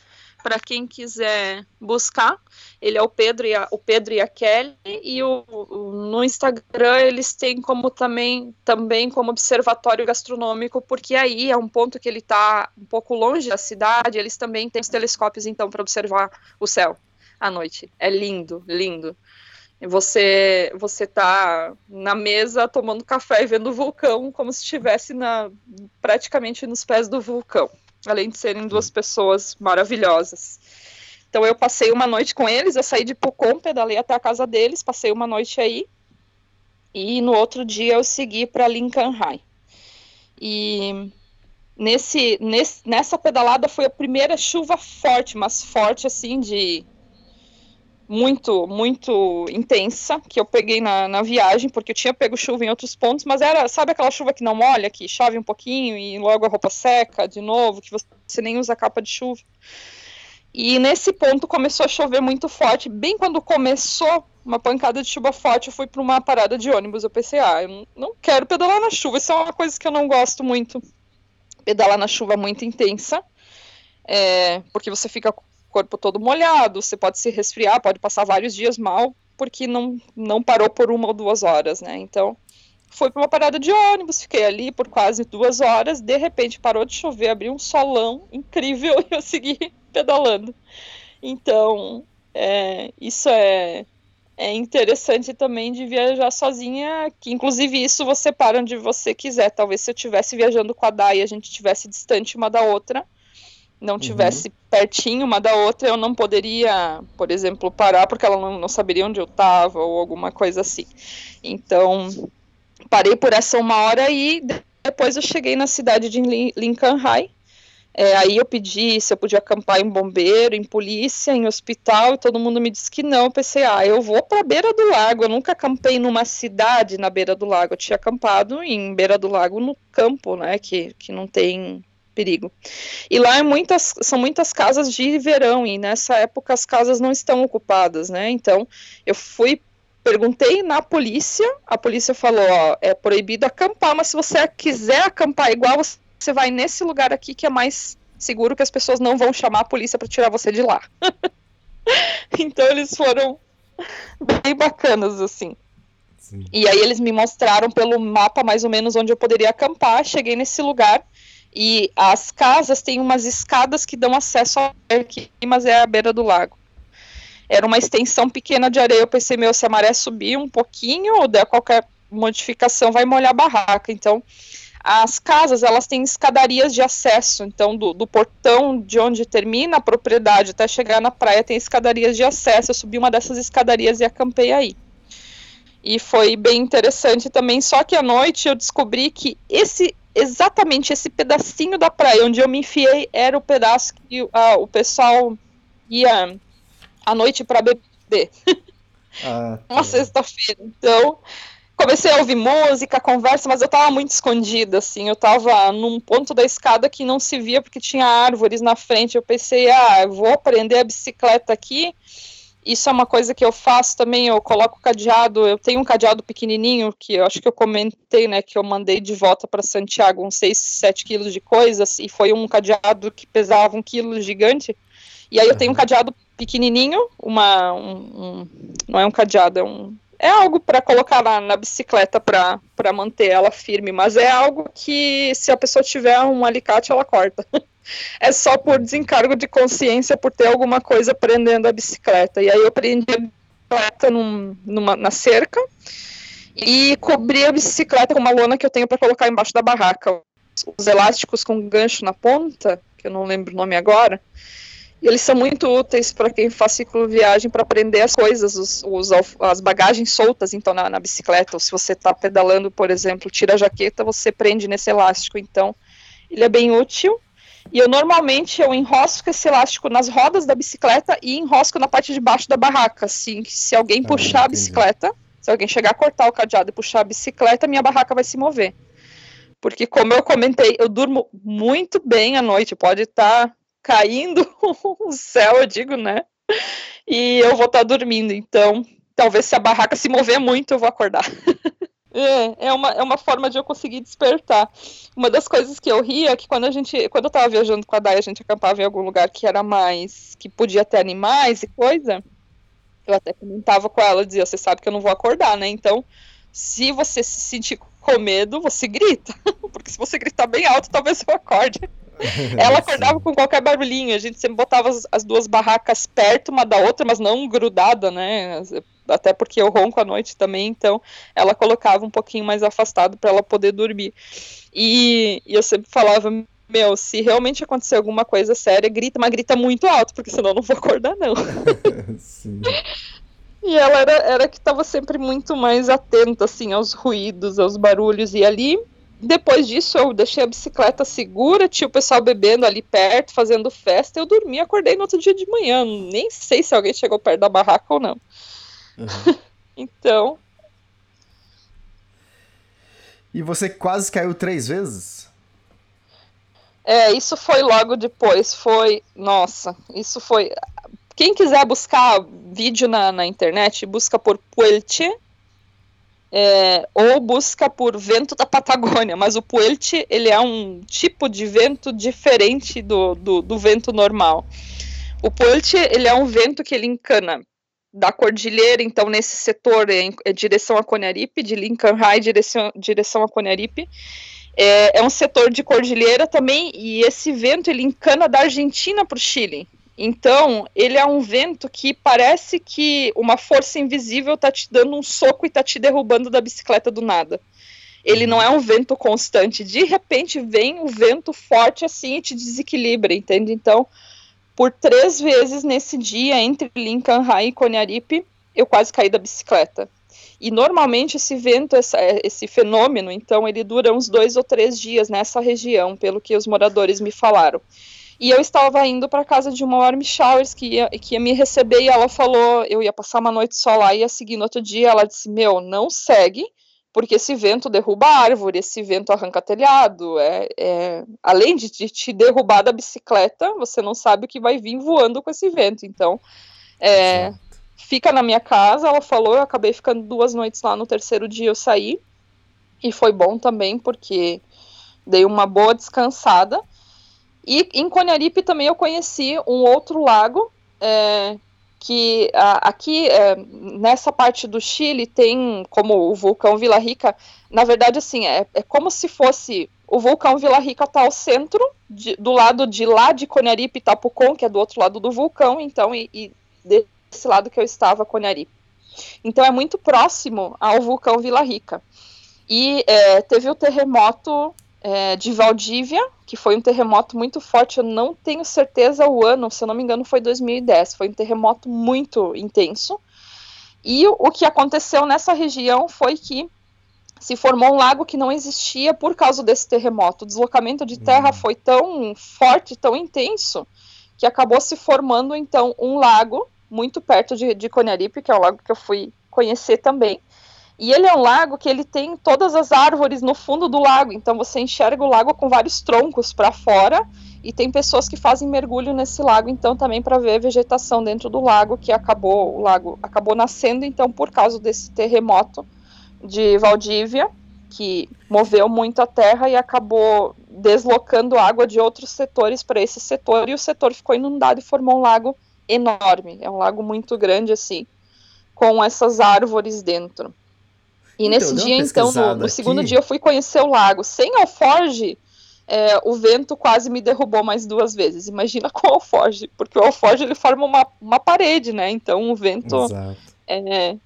para quem quiser buscar, ele é o Pedro e a, o Pedro e a Kelly e o, o, no Instagram eles têm como também também como observatório gastronômico, porque aí é um ponto que ele está um pouco longe da cidade, eles também têm os telescópios então para observar o céu à noite. É lindo, lindo. Você você tá na mesa tomando café e vendo o vulcão como se estivesse na praticamente nos pés do vulcão, além de serem duas pessoas maravilhosas. Então eu passei uma noite com eles, eu saí de Pucon, pedalei até a casa deles, passei uma noite aí. E no outro dia eu segui para Lincoln High. E nesse, nesse, nessa pedalada foi a primeira chuva forte, mas forte assim de muito, muito intensa que eu peguei na, na viagem, porque eu tinha pego chuva em outros pontos, mas era, sabe aquela chuva que não molha, que chove um pouquinho e logo a roupa seca de novo, que você nem usa capa de chuva. E nesse ponto começou a chover muito forte. Bem quando começou uma pancada de chuva forte, eu fui para uma parada de ônibus. Eu pensei, ah, eu não quero pedalar na chuva. Isso é uma coisa que eu não gosto muito. Pedalar na chuva muito intensa. É, porque você fica corpo todo molhado, você pode se resfriar, pode passar vários dias mal, porque não, não parou por uma ou duas horas, né? Então, fui para uma parada de ônibus, fiquei ali por quase duas horas, de repente parou de chover, abriu um solão incrível e eu segui pedalando. Então, é, isso é, é interessante também de viajar sozinha, que inclusive isso você para onde você quiser. Talvez se eu estivesse viajando com a Dai e a gente estivesse distante uma da outra, não uhum. tivesse uhum. pertinho uma da outra, eu não poderia, por exemplo, parar porque ela não, não saberia onde eu estava ou alguma coisa assim. Então, parei por essa uma hora e depois eu cheguei na cidade de Lincoln High. É, aí eu pedi se eu podia acampar em bombeiro, em polícia, em hospital, e todo mundo me disse que não. Eu pensei, ah, eu vou para a beira do lago. Eu nunca acampei numa cidade na beira do lago. Eu tinha acampado em beira do lago no campo, né, que, que não tem perigo. E lá é muitas, são muitas casas de verão, e nessa época as casas não estão ocupadas, né? Então eu fui, perguntei na polícia, a polícia falou: ó, é proibido acampar, mas se você quiser acampar igual, você vai nesse lugar aqui que é mais seguro que as pessoas não vão chamar a polícia para tirar você de lá. então eles foram bem bacanas, assim. Sim. E aí eles me mostraram pelo mapa mais ou menos onde eu poderia acampar. Cheguei nesse lugar e as casas têm umas escadas que dão acesso ao aqui, mas é a beira do lago. Era uma extensão pequena de areia. Eu pensei, meu, se a maré subir um pouquinho ou der qualquer modificação, vai molhar a barraca. Então, as casas, elas têm escadarias de acesso. Então, do, do portão de onde termina a propriedade até chegar na praia, tem escadarias de acesso. Eu subi uma dessas escadarias e acampei aí. E foi bem interessante também, só que à noite eu descobri que esse exatamente esse pedacinho da praia onde eu me enfiei era o pedaço que uh, o pessoal ia à noite para beber. Ah, tá. Uma sexta-feira. Então, comecei a ouvir música, conversa, mas eu tava muito escondida, assim. Eu tava num ponto da escada que não se via porque tinha árvores na frente. Eu pensei, ah, eu vou aprender a bicicleta aqui isso é uma coisa que eu faço também, eu coloco cadeado, eu tenho um cadeado pequenininho, que eu acho que eu comentei, né, que eu mandei de volta para Santiago uns 6, 7 quilos de coisas, e foi um cadeado que pesava um quilo gigante, e aí eu tenho um cadeado pequenininho, uma, um, um não é um cadeado, é um, é algo para colocar na, na bicicleta para manter ela firme, mas é algo que se a pessoa tiver um alicate, ela corta. é só por desencargo de consciência por ter alguma coisa prendendo a bicicleta. E aí eu prendi a bicicleta num, numa, na cerca e cobri a bicicleta com uma lona que eu tenho para colocar embaixo da barraca. Os elásticos com gancho na ponta, que eu não lembro o nome agora, e eles são muito úteis para quem faz cicloviagem para prender as coisas, os, os, as bagagens soltas, então, na, na bicicleta. Ou se você está pedalando, por exemplo, tira a jaqueta, você prende nesse elástico. Então, ele é bem útil. E eu normalmente eu enrosco esse elástico nas rodas da bicicleta e enrosco na parte de baixo da barraca, assim, que se alguém ah, puxar a bicicleta, se alguém chegar a cortar o cadeado e puxar a bicicleta, minha barraca vai se mover. Porque como eu comentei, eu durmo muito bem à noite, pode estar tá caindo o céu, eu digo, né? E eu vou estar tá dormindo, então talvez se a barraca se mover muito, eu vou acordar. É, é uma, é uma forma de eu conseguir despertar. Uma das coisas que eu ria é que quando a gente, quando eu tava viajando com a Dai, a gente acampava em algum lugar que era mais, que podia ter animais e coisa, eu até comentava com ela, dizia, você sabe que eu não vou acordar, né? Então, se você se sentir com medo, você grita, porque se você gritar bem alto, talvez eu acorde. Ela acordava com qualquer barulhinho, a gente sempre botava as, as, duas barracas perto uma da outra, mas não grudada, né? Até porque eu ronco à noite também, então ela colocava um pouquinho mais afastado para ela poder dormir. E, e eu sempre falava, meu, se realmente acontecer alguma coisa séria, grita, mas grita muito alto, porque senão eu não vou acordar, não. Sim. E ela era, era que estava sempre muito mais atenta, assim, aos ruídos, aos barulhos, e ali depois disso, eu deixei a bicicleta segura, tinha o pessoal bebendo ali perto, fazendo festa. Eu dormi, acordei no outro dia de manhã. Nem sei se alguém chegou perto da barraca ou não. Uhum. então. E você quase caiu três vezes? É, isso foi logo depois. Foi. Nossa, isso foi. Quem quiser buscar vídeo na, na internet, busca por Puelche é, ou busca por vento da Patagônia, mas o Puelche ele é um tipo de vento diferente do, do, do vento normal. O Puelche ele é um vento que ele encana da cordilheira, então nesse setor é, é direção a Conaripe, de Lincoln High direção, direção a Conaripe. É, é um setor de cordilheira também, e esse vento ele encana da Argentina para o Chile. Então, ele é um vento que parece que uma força invisível tá te dando um soco e tá te derrubando da bicicleta do nada. Ele não é um vento constante. De repente vem o um vento forte assim e te desequilibra, entende? Então, por três vezes nesse dia, entre Lincoln High e Coniaripe, eu quase caí da bicicleta. E normalmente esse vento, essa, esse fenômeno, então, ele dura uns dois ou três dias nessa região, pelo que os moradores me falaram. E eu estava indo para casa de uma Warm Showers que ia, que ia me receber e ela falou, eu ia passar uma noite só lá e ia seguir no outro dia. Ela disse: Meu, não segue, porque esse vento derruba árvore, esse vento arranca telhado. É, é, além de, te derrubar da bicicleta, você não sabe o que vai vir voando com esse vento. Então, é, fica na minha casa. Ela falou, eu acabei ficando duas noites lá. No terceiro dia eu saí e foi bom também porque dei uma boa descansada. E em Conaripe também eu conheci um outro lago, é, que a, aqui é, nessa parte do Chile tem como o vulcão Vila Rica, na verdade assim, é, é como se fosse o vulcão Vila Rica está ao centro, de, do lado de lá de Conaripe, Tapucon, que é do outro lado do vulcão, então, e, e desse lado que eu estava, Conaripe. Então é muito próximo ao vulcão Vila Rica. E é, teve o terremoto é, de Valdívia, que foi um terremoto muito forte, eu não tenho certeza o ano, se eu não me engano foi 2010, foi um terremoto muito intenso. E o, que aconteceu nessa região foi que se formou um lago que não existia por causa desse terremoto. O deslocamento de terra uhum. foi tão forte, tão intenso, que acabou se formando então um lago muito perto de, de Conaripe, que é o lago que eu fui conhecer também. E ele é um lago que ele tem todas as árvores no fundo do lago, então você enxerga o lago com vários troncos para fora e tem pessoas que fazem mergulho nesse lago então também para ver a vegetação dentro do lago que acabou o lago acabou nascendo então por causa desse terremoto de Valdívia que moveu muito a terra e acabou deslocando água de outros setores para esse setor e o setor ficou inundado e formou um lago enorme, é um lago muito grande assim, com essas árvores dentro. E então, nesse dia, então, no, no segundo dia, eu fui conhecer o lago. Sem alforge, é, o vento quase me derrubou mais duas vezes. Imagina com o alforge, porque o alforge ele forma uma, uma parede, né? Então o vento é,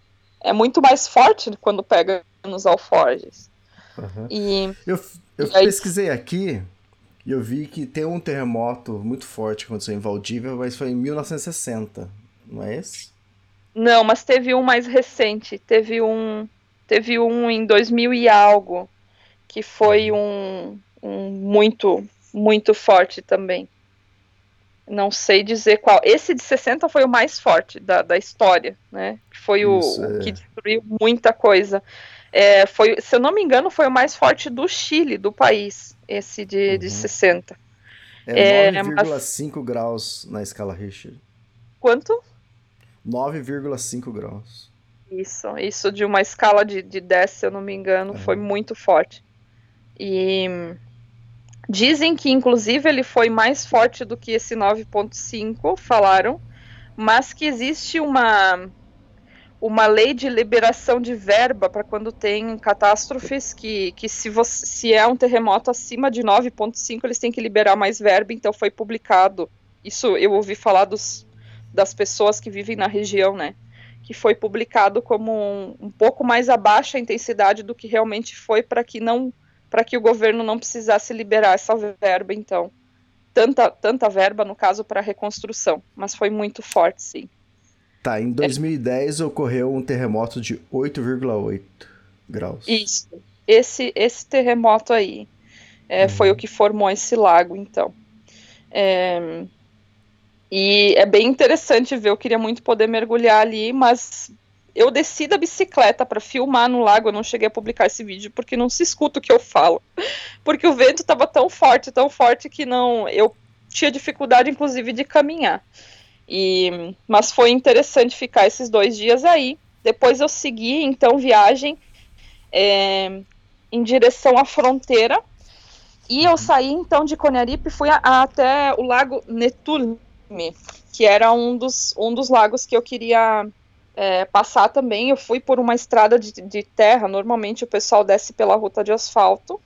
é muito mais forte quando pega nos alforges. Uhum. E, eu eu e aí... pesquisei aqui e eu vi que tem um terremoto muito forte que aconteceu em Valdívia, mas foi em 1960, não é esse? Não, mas teve um mais recente. Teve um Teve um em 2000 e algo, que foi um, um muito, muito forte também. Não sei dizer qual. Esse de 60 foi o mais forte da, da história, né? Foi o, é. o que destruiu muita coisa. É, foi, se eu não me engano, foi o mais forte do Chile, do país, esse de, uhum. de 60. É 9,5 é, graus na escala Richter. Quanto? 9,5 graus. Isso, isso de uma escala de, de 10, se eu não me engano, foi muito forte. E dizem que, inclusive, ele foi mais forte do que esse 9.5, falaram, mas que existe uma, uma lei de liberação de verba para quando tem catástrofes, que, que se, você, se é um terremoto acima de 9.5, eles têm que liberar mais verba, então foi publicado. Isso eu ouvi falar dos, das pessoas que vivem na região, né? Que foi publicado como um, um pouco mais abaixo a intensidade do que realmente foi para que não para que o governo não precisasse liberar essa verba então tanta tanta verba no caso para reconstrução mas foi muito forte sim tá em 2010 é. ocorreu um terremoto de 8,8 graus isso esse esse terremoto aí é, uhum. foi o que formou esse lago então é, e é bem interessante ver, eu queria muito poder mergulhar ali, mas eu desci da bicicleta para filmar no lago, eu não cheguei a publicar esse vídeo porque não se escuta o que eu falo. Porque o vento estava tão forte, tão forte que não, eu tinha dificuldade inclusive de caminhar. E mas foi interessante ficar esses dois dias aí. Depois eu segui então viagem é, em direção à fronteira e eu saí então de Conaripe e fui a, a, até o lago Netuno que era um dos, um dos lagos que eu queria é, passar também. Eu fui por uma estrada de, de, terra, normalmente o pessoal desce pela ruta de asfalto,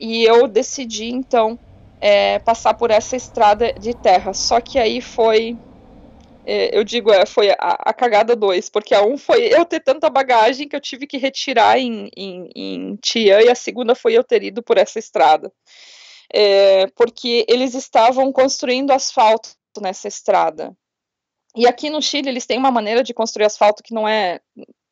e eu decidi então é, passar por essa estrada de terra. Só que aí foi. É, eu digo, é, foi a, a cagada dois, porque a um foi eu ter tanta bagagem que eu tive que retirar em, em, em Tia, e a segunda foi eu ter ido por essa estrada. É, porque eles estavam construindo asfalto nessa estrada. E aqui no Chile eles têm uma maneira de construir asfalto que não é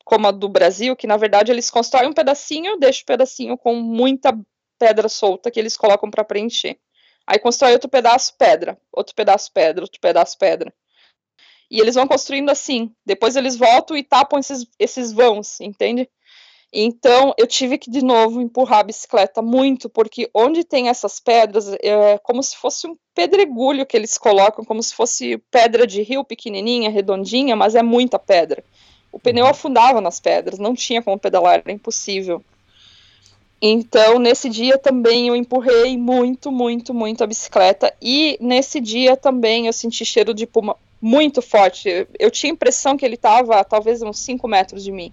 como a do Brasil, que na verdade eles constroem um pedacinho, deixam o pedacinho com muita pedra solta que eles colocam para preencher. Aí constrói outro pedaço pedra, outro pedaço pedra, outro pedaço pedra. E eles vão construindo assim. Depois eles voltam e tapam esses, esses vãos, entende? Então, eu tive que, de novo, empurrar a bicicleta muito, porque onde tem essas pedras, é como se fosse um pedregulho que eles colocam, como se fosse pedra de rio pequenininha, redondinha, mas é muita pedra. O pneu uhum. afundava nas pedras, não tinha como pedalar, era impossível. Então, nesse dia também eu empurrei muito, muito, muito a bicicleta. E nesse dia também eu senti cheiro de puma muito forte. Eu tinha a impressão que ele estava talvez uns 5 metros de mim.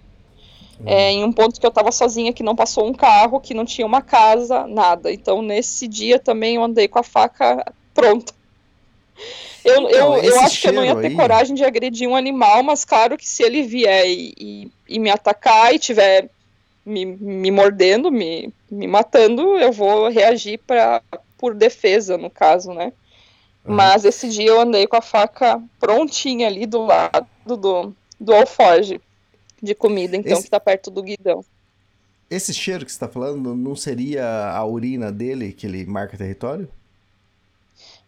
Uhum. É, em um ponto que eu estava sozinha, que não passou um carro, que não tinha uma casa, nada. Então, nesse dia também eu andei com a faca pronta. Eu, então, eu, eu acho que eu não ia ter aí... coragem de agredir um animal, mas claro que se ele vier e, e, e me atacar e tiver me, me mordendo, me, me matando, eu vou reagir pra, por defesa, no caso, né? Uhum. Mas esse dia eu andei com a faca prontinha ali do lado do, do alforge de comida, então, esse... que tá perto do guidão. Esse cheiro que você tá falando não seria a urina dele que ele marca território?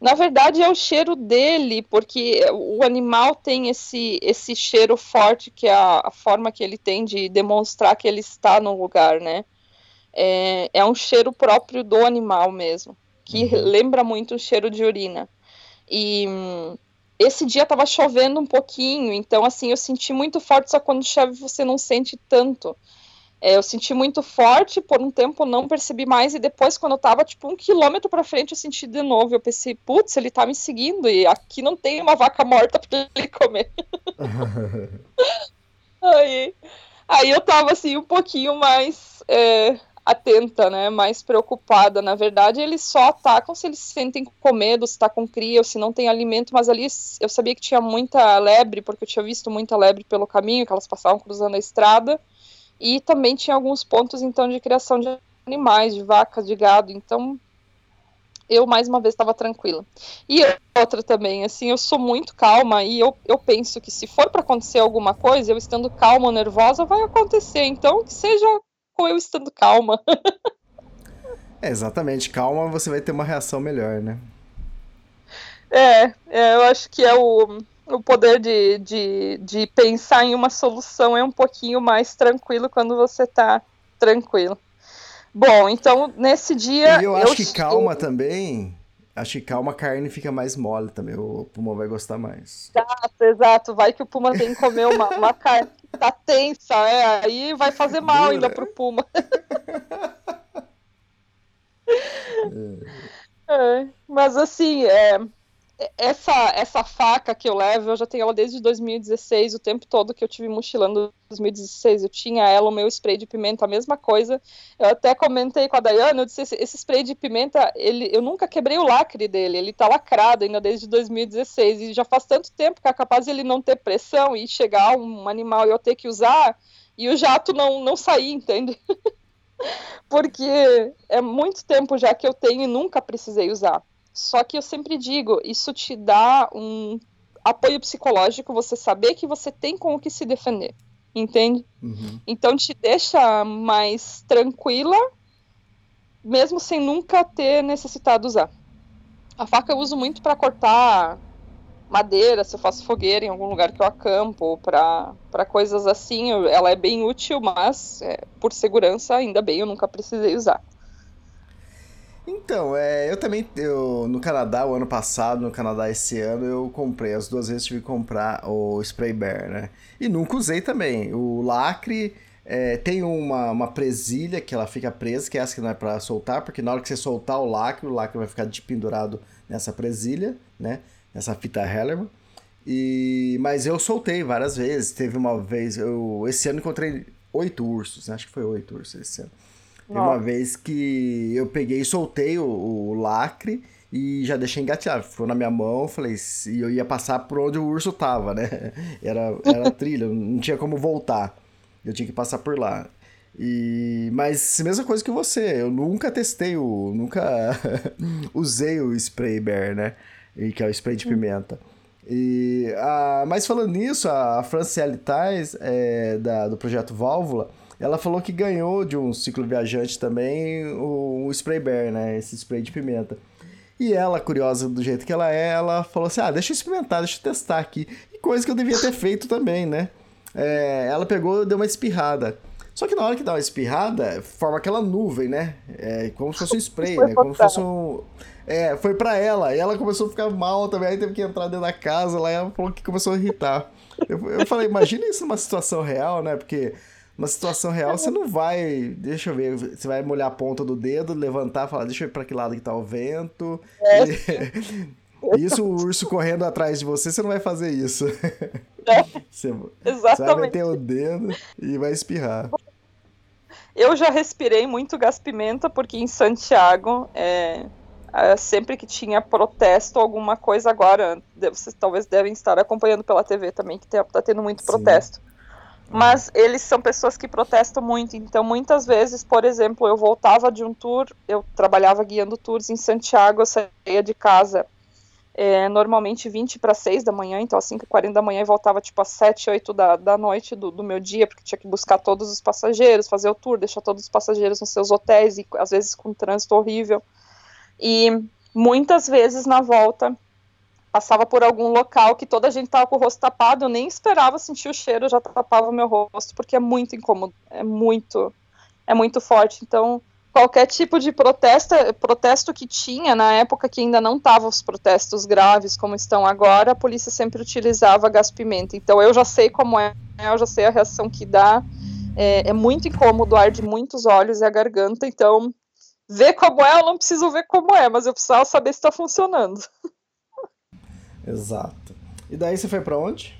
Na verdade, é o cheiro dele, porque o animal tem esse, esse cheiro forte, que é a, a forma que ele tem de demonstrar que ele está no lugar, né? É, é um cheiro próprio do animal mesmo, que uhum. lembra muito o cheiro de urina. E hum, esse dia estava chovendo um pouquinho, então assim, eu senti muito forte, só quando chove você não sente tanto. É, eu senti muito forte, por um tempo não percebi mais, e depois, quando eu tava, tipo, um quilômetro pra frente, eu senti de novo. Eu pensei, putz, ele tá me seguindo, e aqui não tem uma vaca morta pra ele comer. aí, aí eu tava, assim, um pouquinho mais é, atenta, né, mais preocupada. Na verdade, eles só atacam se eles se sentem com medo, se tá com cria, ou se não tem alimento, mas ali eu sabia que tinha muita lebre, porque eu tinha visto muita lebre pelo caminho, que elas passavam cruzando a estrada, e também tinha alguns pontos, então, de criação de animais, de vacas, de gado. Então, eu, mais uma vez, estava tranquila. E outra também, assim, eu sou muito calma e eu, eu penso que se for para acontecer alguma coisa, eu estando calma ou nervosa, vai acontecer. Então, que seja com eu estando calma. é, exatamente. Calma, você vai ter uma reação melhor, né? É, é eu acho que é o o poder de, de, de pensar em uma solução é um pouquinho mais tranquilo quando você está tranquilo. Bom, então nesse dia. E eu acho eu que calma também. Acho que calma a carne fica mais mole também. O pulmão vai gostar mais. Exato, exato. Vai que o puma tem que comer uma, uma carne tá tensa, é. Aí vai fazer mal Dura. ainda pro puma. é. É, mas assim, é, essa, essa faca que eu levo, eu já tenho ela desde 2016, o tempo todo que eu tive mochilando 2016, eu tinha ela, o meu spray de pimenta, a mesma coisa. Eu até comentei com a Dayana, eu disse, esse, spray de pimenta, ele, eu nunca quebrei o lacre dele, ele tá lacrado ainda desde 2016, e já faz tanto tempo que é capaz de ele não ter pressão e chegar um animal e eu ter que usar, e o jato não, não sair, entende? Porque é muito tempo já que eu tenho e nunca precisei usar. Só que eu sempre digo, isso te dá um apoio psicológico, você saber que você tem com o que se defender, entende? Uhum. Então te deixa mais tranquila, mesmo sem nunca ter necessitado usar. A faca eu uso muito para cortar madeira, se eu faço fogueira em algum lugar que eu acampo, para coisas assim. Ela é bem útil, mas é, por segurança, ainda bem, eu nunca precisei usar. Então, é, eu também, eu, no Canadá, o ano passado, no Canadá esse ano, eu comprei, as duas vezes tive que comprar o Spray Bear, né? E nunca usei também. O lacre é, tem uma, uma presilha que ela fica presa, que é essa que não é pra soltar, porque na hora que você soltar o lacre, o lacre vai ficar de pendurado nessa presilha, né? Nessa fita Hellerman. E, mas eu soltei várias vezes. Teve uma vez, eu esse ano encontrei oito ursos, né? acho que foi oito ursos esse ano. Teve uma vez que eu peguei e soltei o, o, lacre e já deixei engatilhado. Ficou na minha mão, falei, e eu ia passar por onde o urso tava, né? Era, era trilha, não tinha como voltar. Eu tinha que passar por lá. E, mas mesma coisa que você, eu nunca testei o. Nunca usei o spray bear, né? E, que é o spray de hum. pimenta. E, a, mas falando nisso, a Franciele Tais, é, da, do projeto Válvula, ela falou que ganhou de um ciclo viajante também o, o spray bear, né? Esse spray de pimenta. E ela, curiosa do jeito que ela é, ela falou assim: ah, deixa eu experimentar, deixa eu testar aqui. E coisa que eu devia ter feito também, né? É, ela pegou e deu uma espirrada. Só que na hora que dá uma espirrada, forma aquela nuvem, né? É como se fosse um spray, né? Como se fosse um. É, foi pra ela. E ela começou a ficar mal também. Aí teve que entrar dentro da casa lá e ela falou que começou a irritar. Eu, eu falei, imagina isso numa situação real, né? Porque uma situação real, você não vai. Deixa eu ver, você vai molhar a ponta do dedo, levantar e falar, deixa eu ver pra que lado que tá o vento. É. E, isso, o urso correndo atrás de você, você não vai fazer isso. É. Você, você vai Exatamente. meter o dedo e vai espirrar. Eu já respirei muito gás pimenta, porque em Santiago, é, é, sempre que tinha protesto, alguma coisa agora, vocês talvez devem estar acompanhando pela TV também, que está tendo muito Sim. protesto. Mas eles são pessoas que protestam muito, então muitas vezes, por exemplo, eu voltava de um tour, eu trabalhava guiando tours em Santiago, eu saía de casa é, normalmente 20 para 6 da manhã, então às 5h40 da manhã e voltava tipo às 7, 8 da, da noite do, do meu dia, porque tinha que buscar todos os passageiros, fazer o tour, deixar todos os passageiros nos seus hotéis, e às vezes com um trânsito horrível. E muitas vezes na volta passava por algum local que toda a gente tava com o rosto tapado, eu nem esperava sentir o cheiro, já tapava o meu rosto, porque é muito incômodo, é muito, é muito forte. Então, qualquer tipo de protesto, protesto que tinha na época que ainda não estavam os protestos graves como estão agora, a polícia sempre utilizava gás pimenta. Então eu já sei como é, eu já sei a reação que dá. É, é muito incômodo, arde muitos olhos e a garganta. Então ver como é, eu não preciso ver como é, mas eu precisava saber se está funcionando. Exato. E daí você foi pra onde?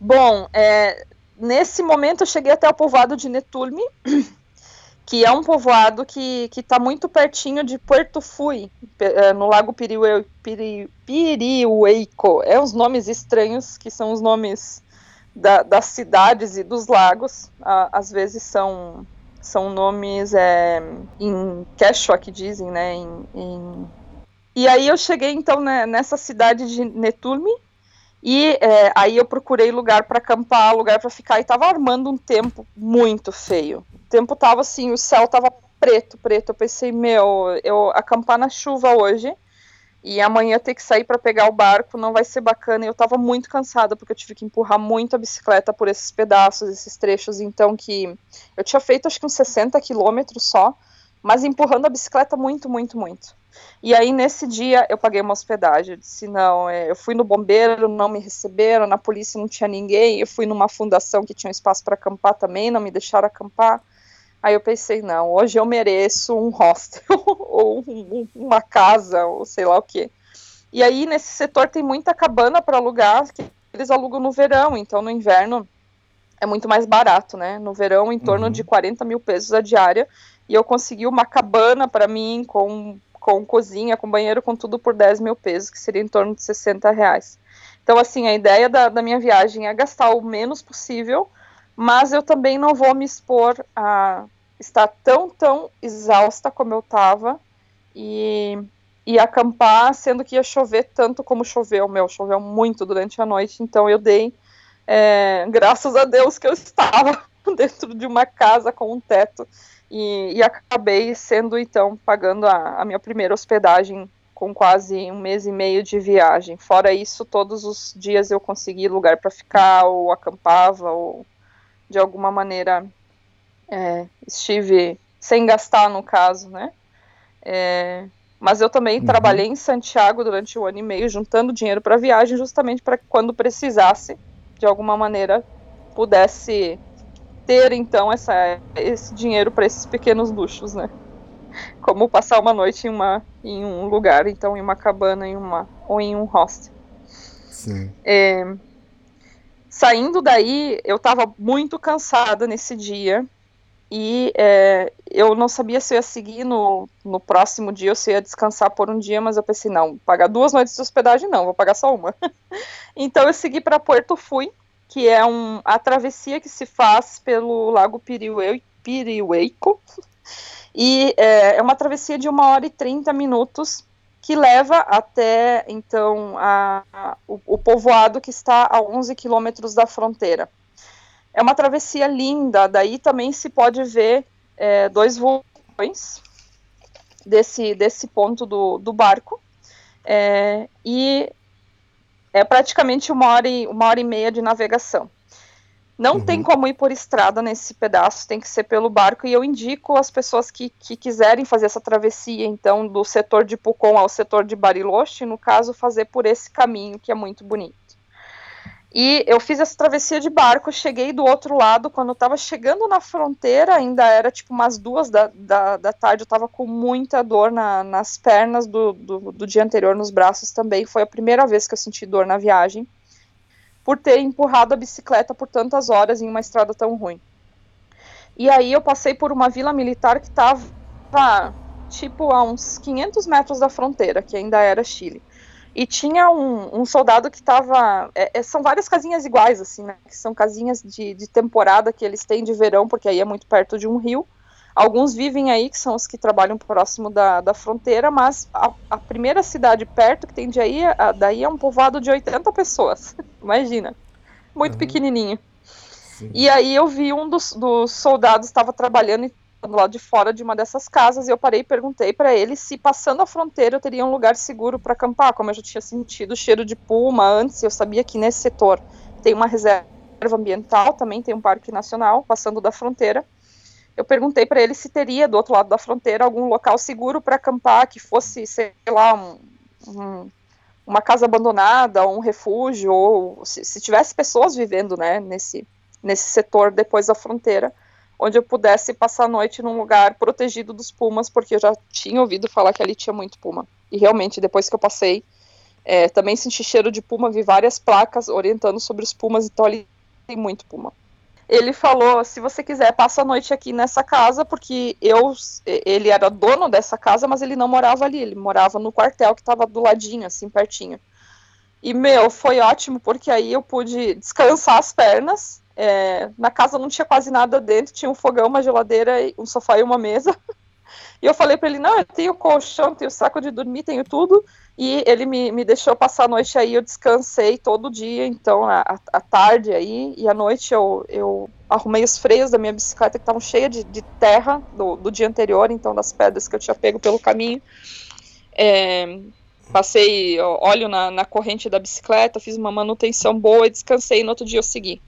Bom, é, nesse momento eu cheguei até o povoado de Netulme, que é um povoado que está muito pertinho de Puerto Fui, é, no Lago Piriue, Piri, Piriueico. É uns nomes estranhos, que são os nomes da- das cidades e dos lagos. Às vezes são, são nomes é, em Quechua, que dizem, né? Em, em... E aí eu cheguei, então, né, nessa cidade de Netulme, e é, aí eu procurei lugar para acampar, lugar para ficar, e tava armando um tempo muito feio. O tempo tava assim, o céu tava preto, preto. Eu pensei, meu, eu acampar na chuva hoje e amanhã ter que sair para pegar o barco não vai ser bacana. E eu tava muito cansada porque eu tive que empurrar muito a bicicleta por esses pedaços, esses trechos, então que eu tinha feito acho que uns 60 quilômetros só, mas empurrando a bicicleta muito, muito, muito. E aí, nesse dia, eu paguei uma hospedagem. Eu disse, não, é, eu fui no bombeiro, não me receberam, na polícia não tinha ninguém, eu fui numa fundação que tinha um espaço para acampar também, não me deixaram acampar. Aí eu pensei, não, hoje eu mereço um hostel, ou um- um- uma casa, ou sei lá o quê. E aí, nesse setor, tem muita cabana para alugar, que eles alugam no verão, então no inverno é muito mais barato, né? No verão, em torno Uhum. de 40 mil pesos a diária, e eu consegui uma cabana para mim com, com cozinha, com banheiro, com tudo por 10 mil pesos, que seria em torno de 60 reais. Então, assim, a ideia da, da minha viagem é gastar o menos possível, mas eu também não vou me expor a estar tão, tão exausta como eu estava e, e acampar, sendo que ia chover tanto como choveu. Meu, choveu muito durante a noite, então eu dei, é, graças a Deus que eu estava dentro de uma casa com um teto e, e acabei sendo, então, pagando a, a minha primeira hospedagem com quase um mês e meio de viagem. Fora isso, todos os dias eu consegui lugar para ficar, ou acampava, ou de alguma maneira é, estive sem gastar, no caso, né? É, mas eu também Uhum. trabalhei em Santiago durante um ano e meio, juntando dinheiro para viagem, justamente para quando precisasse, de alguma maneira, pudesse ter então essa, esse dinheiro para esses pequenos luxos, né? Como passar uma noite em, uma, em um lugar, então em uma cabana, em uma ou em um hostel. Sim. É, saindo daí, eu estava muito cansada nesse dia e é, eu não sabia se eu ia seguir no, no próximo dia ou se eu ia descansar por um dia, mas eu pensei, não, pagar duas noites de hospedagem não, vou pagar só uma. então eu segui para Porto Fui, que é um, a travessia que se faz pelo Lago Piriue, Piriueico, e é, é uma travessia de uma hora e 30 minutos que leva até então a, a- o, o povoado que está a 11 quilômetros da fronteira. É uma travessia linda, daí também se pode ver é, dois vulcões desse, desse ponto do, do barco, é, e é praticamente uma hora, e, uma hora e meia de navegação. Não tem como ir por estrada nesse pedaço, tem que ser pelo barco, e eu indico as pessoas que, que quiserem fazer essa travessia, então, do setor de Pucon ao setor de Bariloche, no caso, fazer por esse caminho, que é muito bonito. E eu fiz essa travessia de barco, cheguei do outro lado, quando eu tava chegando na fronteira, ainda era tipo umas duas da, da, da tarde, eu tava com muita dor na, nas pernas do, do, do, dia anterior, nos braços também. Foi a primeira vez que eu senti dor na viagem, por ter empurrado a bicicleta por tantas horas em uma estrada tão ruim. E aí eu passei por uma vila militar que tava, tipo, a uns 500 metros da fronteira, que ainda era Chile. E tinha um, um soldado que estava. É, é, são várias casinhas iguais, assim, né? Que são casinhas de, de temporada que eles têm de verão, porque aí é muito perto de um rio. Alguns vivem aí, que são os que trabalham próximo da, da fronteira, mas a, a primeira cidade perto que tem de aí, a, daí é um povoado de 80 pessoas. Imagina. Muito uhum. pequenininho. Sim. E aí eu vi um dos, dos soldados estava trabalhando do lado de fora de uma dessas casas e eu parei e perguntei para ele se passando a fronteira eu teria um lugar seguro para acampar, como eu já tinha sentido o cheiro de puma antes, eu sabia que nesse setor tem uma reserva ambiental, também tem um parque nacional passando da fronteira. Eu perguntei para ele se teria do outro lado da fronteira algum local seguro para acampar, que fosse, sei lá, um, um, uma casa abandonada, um refúgio, ou se, se tivesse pessoas vivendo, né, nesse, nesse setor depois da fronteira onde eu pudesse passar a noite num lugar protegido dos pumas, porque eu já tinha ouvido falar que ali tinha muito puma. E realmente, depois que eu passei, é, também senti cheiro de puma, vi várias placas orientando sobre os pumas, então ali tem muito puma. Ele falou: se você quiser, passa a noite aqui nessa casa, porque eu. Ele era dono dessa casa, mas ele não morava ali, ele morava no quartel que estava do ladinho, assim, pertinho. E, meu, foi ótimo, porque aí eu pude descansar as pernas, é, na casa não tinha quase nada dentro, tinha um fogão, uma geladeira, um sofá e uma mesa. E eu falei para ele: não, eu tenho colchão, tenho saco de dormir, tenho tudo. E ele me, me deixou passar a noite aí, eu descansei todo dia, então, a, a tarde aí, e à noite eu, eu arrumei os freios da minha bicicleta que estavam cheios de, de terra do, do dia anterior, então, das pedras que eu tinha pego pelo caminho. É, passei óleo na, na corrente da bicicleta, fiz uma manutenção boa e descansei. No outro dia eu segui.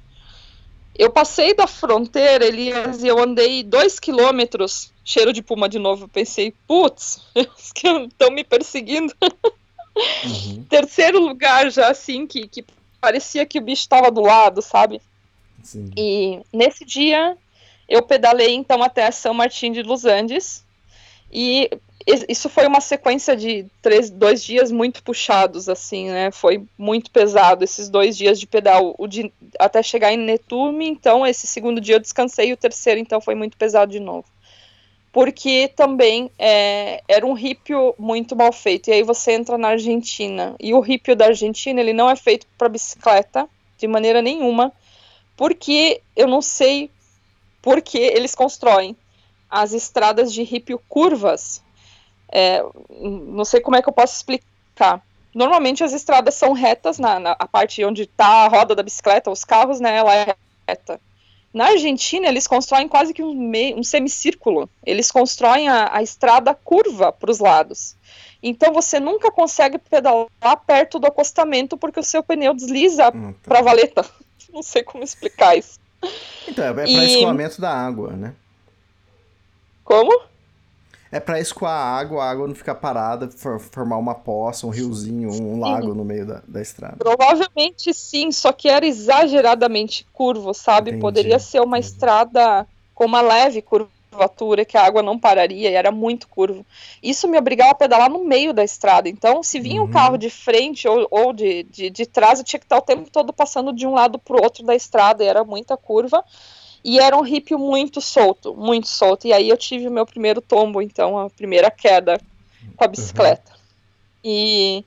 Eu passei da fronteira, Elias, e eu andei dois quilômetros, cheiro de puma de novo. Eu pensei, putz, estão me perseguindo. Uhum. Terceiro lugar já, assim, que, que parecia que o bicho estava do lado, sabe? Sim. E nesse dia eu pedalei então até São Martim de Los Andes. E isso foi uma sequência de três, dois dias muito puxados, assim, né? Foi muito pesado esses dois dias de pedal, o de, até chegar em Netume, então esse segundo dia eu descansei e o terceiro então foi muito pesado de novo. Porque também é, era um rípio muito mal feito. E aí você entra na Argentina. E o rípio da Argentina, ele não é feito para bicicleta, de maneira nenhuma, porque eu não sei por que eles constroem as estradas de rípio curvas é, não sei como é que eu posso explicar. Normalmente as estradas são retas, na, na a parte onde está a roda da bicicleta, os carros, né, ela é reta. Na Argentina, eles constroem quase que um, um semicírculo. Eles constroem a, a estrada curva para os lados. Então você nunca consegue pedalar perto do acostamento porque o seu pneu desliza hum, tá. para a valeta. Não sei como explicar isso. Então, é para e... escoamento da água, né? Como? É para escoar a água, a água não ficar parada, for, formar uma poça, um riozinho, um sim. lago no meio da, da estrada. Provavelmente sim, só que era exageradamente curvo, sabe? Entendi. Poderia ser uma Entendi. estrada com uma leve curvatura, que a água não pararia e era muito curvo. Isso me obrigava a pedalar no meio da estrada. Então, se vinha uhum. um carro de frente ou, ou de, de, de trás, eu tinha que estar o tempo todo passando de um lado para o outro da estrada, e era muita curva. E era um rípio muito solto, muito solto. E aí eu tive o meu primeiro tombo, então, a primeira queda com a uhum. bicicleta. Uhum. E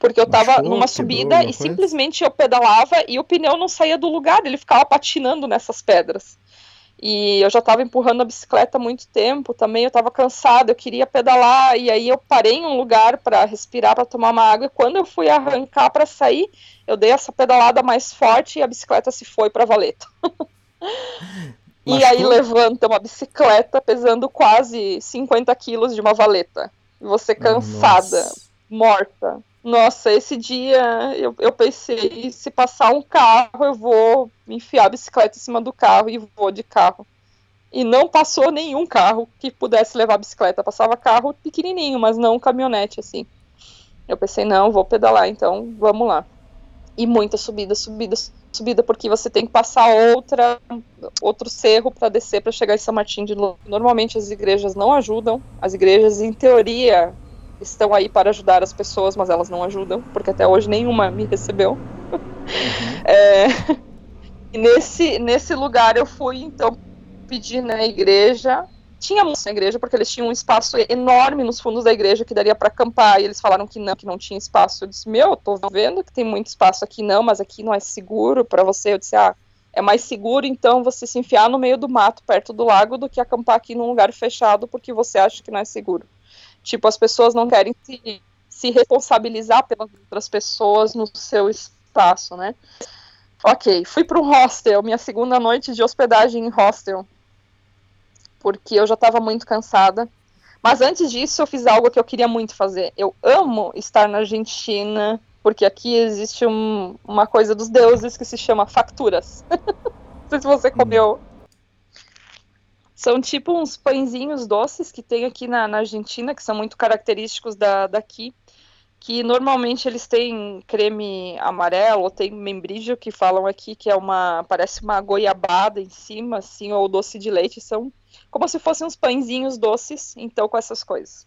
porque eu tava Machucou, numa subida e simplesmente eu pedalava e o pneu não saía do lugar, ele ficava patinando nessas pedras. E eu já estava empurrando a bicicleta há muito tempo também, eu estava cansada, eu queria pedalar, e aí eu parei em um lugar para respirar, para tomar uma água, e quando eu fui arrancar para sair, eu dei essa pedalada mais forte e a bicicleta se foi para a E aí levanta uma bicicleta pesando quase 50 quilos de uma valeta. E você cansada, Nossa. morta. Nossa, esse dia eu, eu pensei, se passar um carro, eu vou enfiar a bicicleta em cima do carro e vou de carro. E não passou nenhum carro que pudesse levar a bicicleta. Passava carro pequenininho, mas não um caminhonete, assim. Eu pensei, não, vou pedalar, então vamos lá. E muita subida, subida, subida, porque você tem que passar outra, outro cerro para descer para chegar em São Martin de novo. Normalmente as igrejas não ajudam. As igrejas, em teoria, estão aí para ajudar as pessoas, mas elas não ajudam, porque até hoje nenhuma me recebeu. Uhum. É, e nesse, nesse lugar eu fui, então, pedir na igreja tinha música na igreja, porque eles tinham um espaço enorme nos fundos da igreja que daria para acampar, e eles falaram que não, que não tinha espaço. Eu disse, meu, tô vendo que tem muito espaço aqui, não, mas aqui não é seguro para você. Eu disse, ah, é mais seguro então você se enfiar no meio do mato, perto do lago, do que acampar aqui num lugar fechado, porque você acha que não é seguro. Tipo, as pessoas não querem se, se responsabilizar pelas outras pessoas no seu espaço, né? Ok, fui para um hostel, minha segunda noite de hospedagem em hostel porque eu já estava muito cansada. Mas antes disso, eu fiz algo que eu queria muito fazer. Eu amo estar na Argentina, porque aqui existe um, uma coisa dos deuses que se chama facturas. Não sei se você hum. comeu. São tipo uns pãezinhos doces que tem aqui na, na Argentina, que são muito característicos da, daqui que normalmente eles têm creme amarelo ou tem membrilho que falam aqui que é uma parece uma goiabada em cima assim ou doce de leite são como se fossem uns pãezinhos doces, então com essas coisas.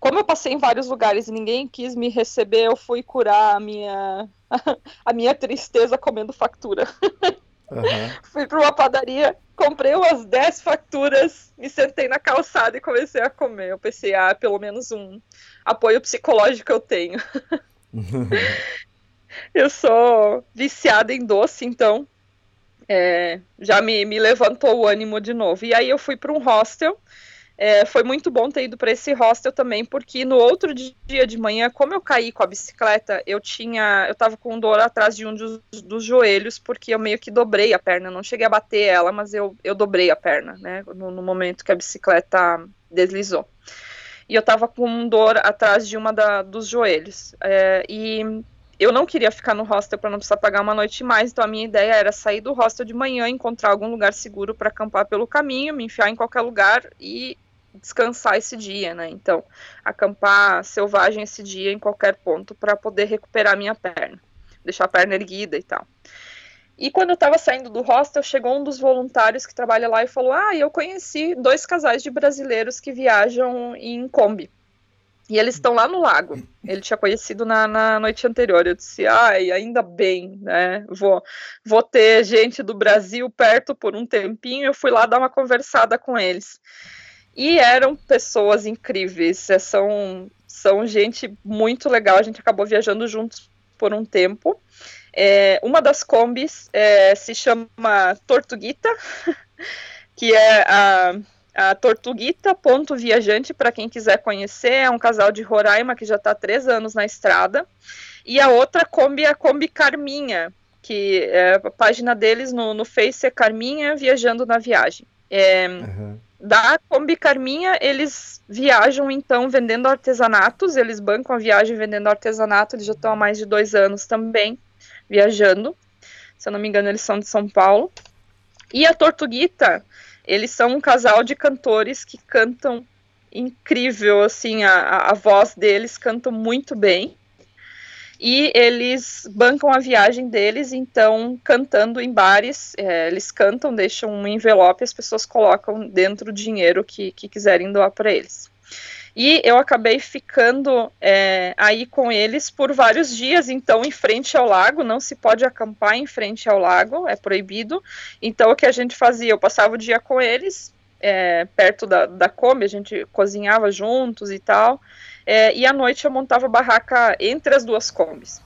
Como eu passei em vários lugares e ninguém quis me receber, eu fui curar a minha a minha tristeza comendo factura. Uhum. fui para uma padaria, comprei umas 10 facturas, me sentei na calçada e comecei a comer. Eu pensei, ah, pelo menos um apoio psicológico eu tenho. eu sou viciada em doce, então é, já me, me levantou o ânimo de novo. E aí eu fui para um hostel. É, foi muito bom ter ido para esse hostel também, porque no outro dia de manhã, como eu caí com a bicicleta, eu tinha, eu tava com dor atrás de um dos, dos joelhos, porque eu meio que dobrei a perna. não cheguei a bater ela, mas eu, eu dobrei a perna, né? No, no momento que a bicicleta deslizou. E eu tava com dor atrás de uma da, dos joelhos. É, e eu não queria ficar no hostel para não precisar pagar uma noite mais, então a minha ideia era sair do hostel de manhã, encontrar algum lugar seguro para acampar pelo caminho, me enfiar em qualquer lugar e descansar esse dia, né? Então, acampar selvagem esse dia em qualquer ponto para poder recuperar minha perna, deixar a perna erguida e tal. E quando eu estava saindo do hostel, chegou um dos voluntários que trabalha lá e falou: Ah, eu conheci dois casais de brasileiros que viajam em Kombi. E eles estão lá no lago. Ele tinha conhecido na, na noite anterior. Eu disse, ai, ainda bem, né? Vou, vou ter gente do Brasil perto por um tempinho. Eu fui lá dar uma conversada com eles. E eram pessoas incríveis. É, são, são gente muito legal. A gente acabou viajando juntos por um tempo. É, uma das combis é, se chama Tortuguita, que é a a Tortuguita Ponto Viajante, para quem quiser conhecer, é um casal de Roraima que já está há três anos na estrada. E a outra Kombi é a Kombi Carminha, que é, a página deles no, no Face é Carminha Viajando na Viagem. É, uhum. Da Kombi Carminha, eles viajam então vendendo artesanatos, eles bancam a viagem vendendo artesanato, eles já estão há mais de dois anos também viajando. Se eu não me engano, eles são de São Paulo. E a Tortuguita, eles são um casal de cantores que cantam incrível, assim, a, a voz deles canta muito bem. E eles bancam a viagem deles, então, cantando em bares, é, eles cantam, deixam um envelope, as pessoas colocam dentro o dinheiro que, que quiserem doar para eles. E eu acabei ficando é, aí com eles por vários dias, então, em frente ao lago, não se pode acampar em frente ao lago, é proibido. Então, o que a gente fazia? Eu passava o dia com eles, é, perto da, da Kombi, a gente cozinhava juntos e tal, é, e à noite eu montava barraca entre as duas Kombis.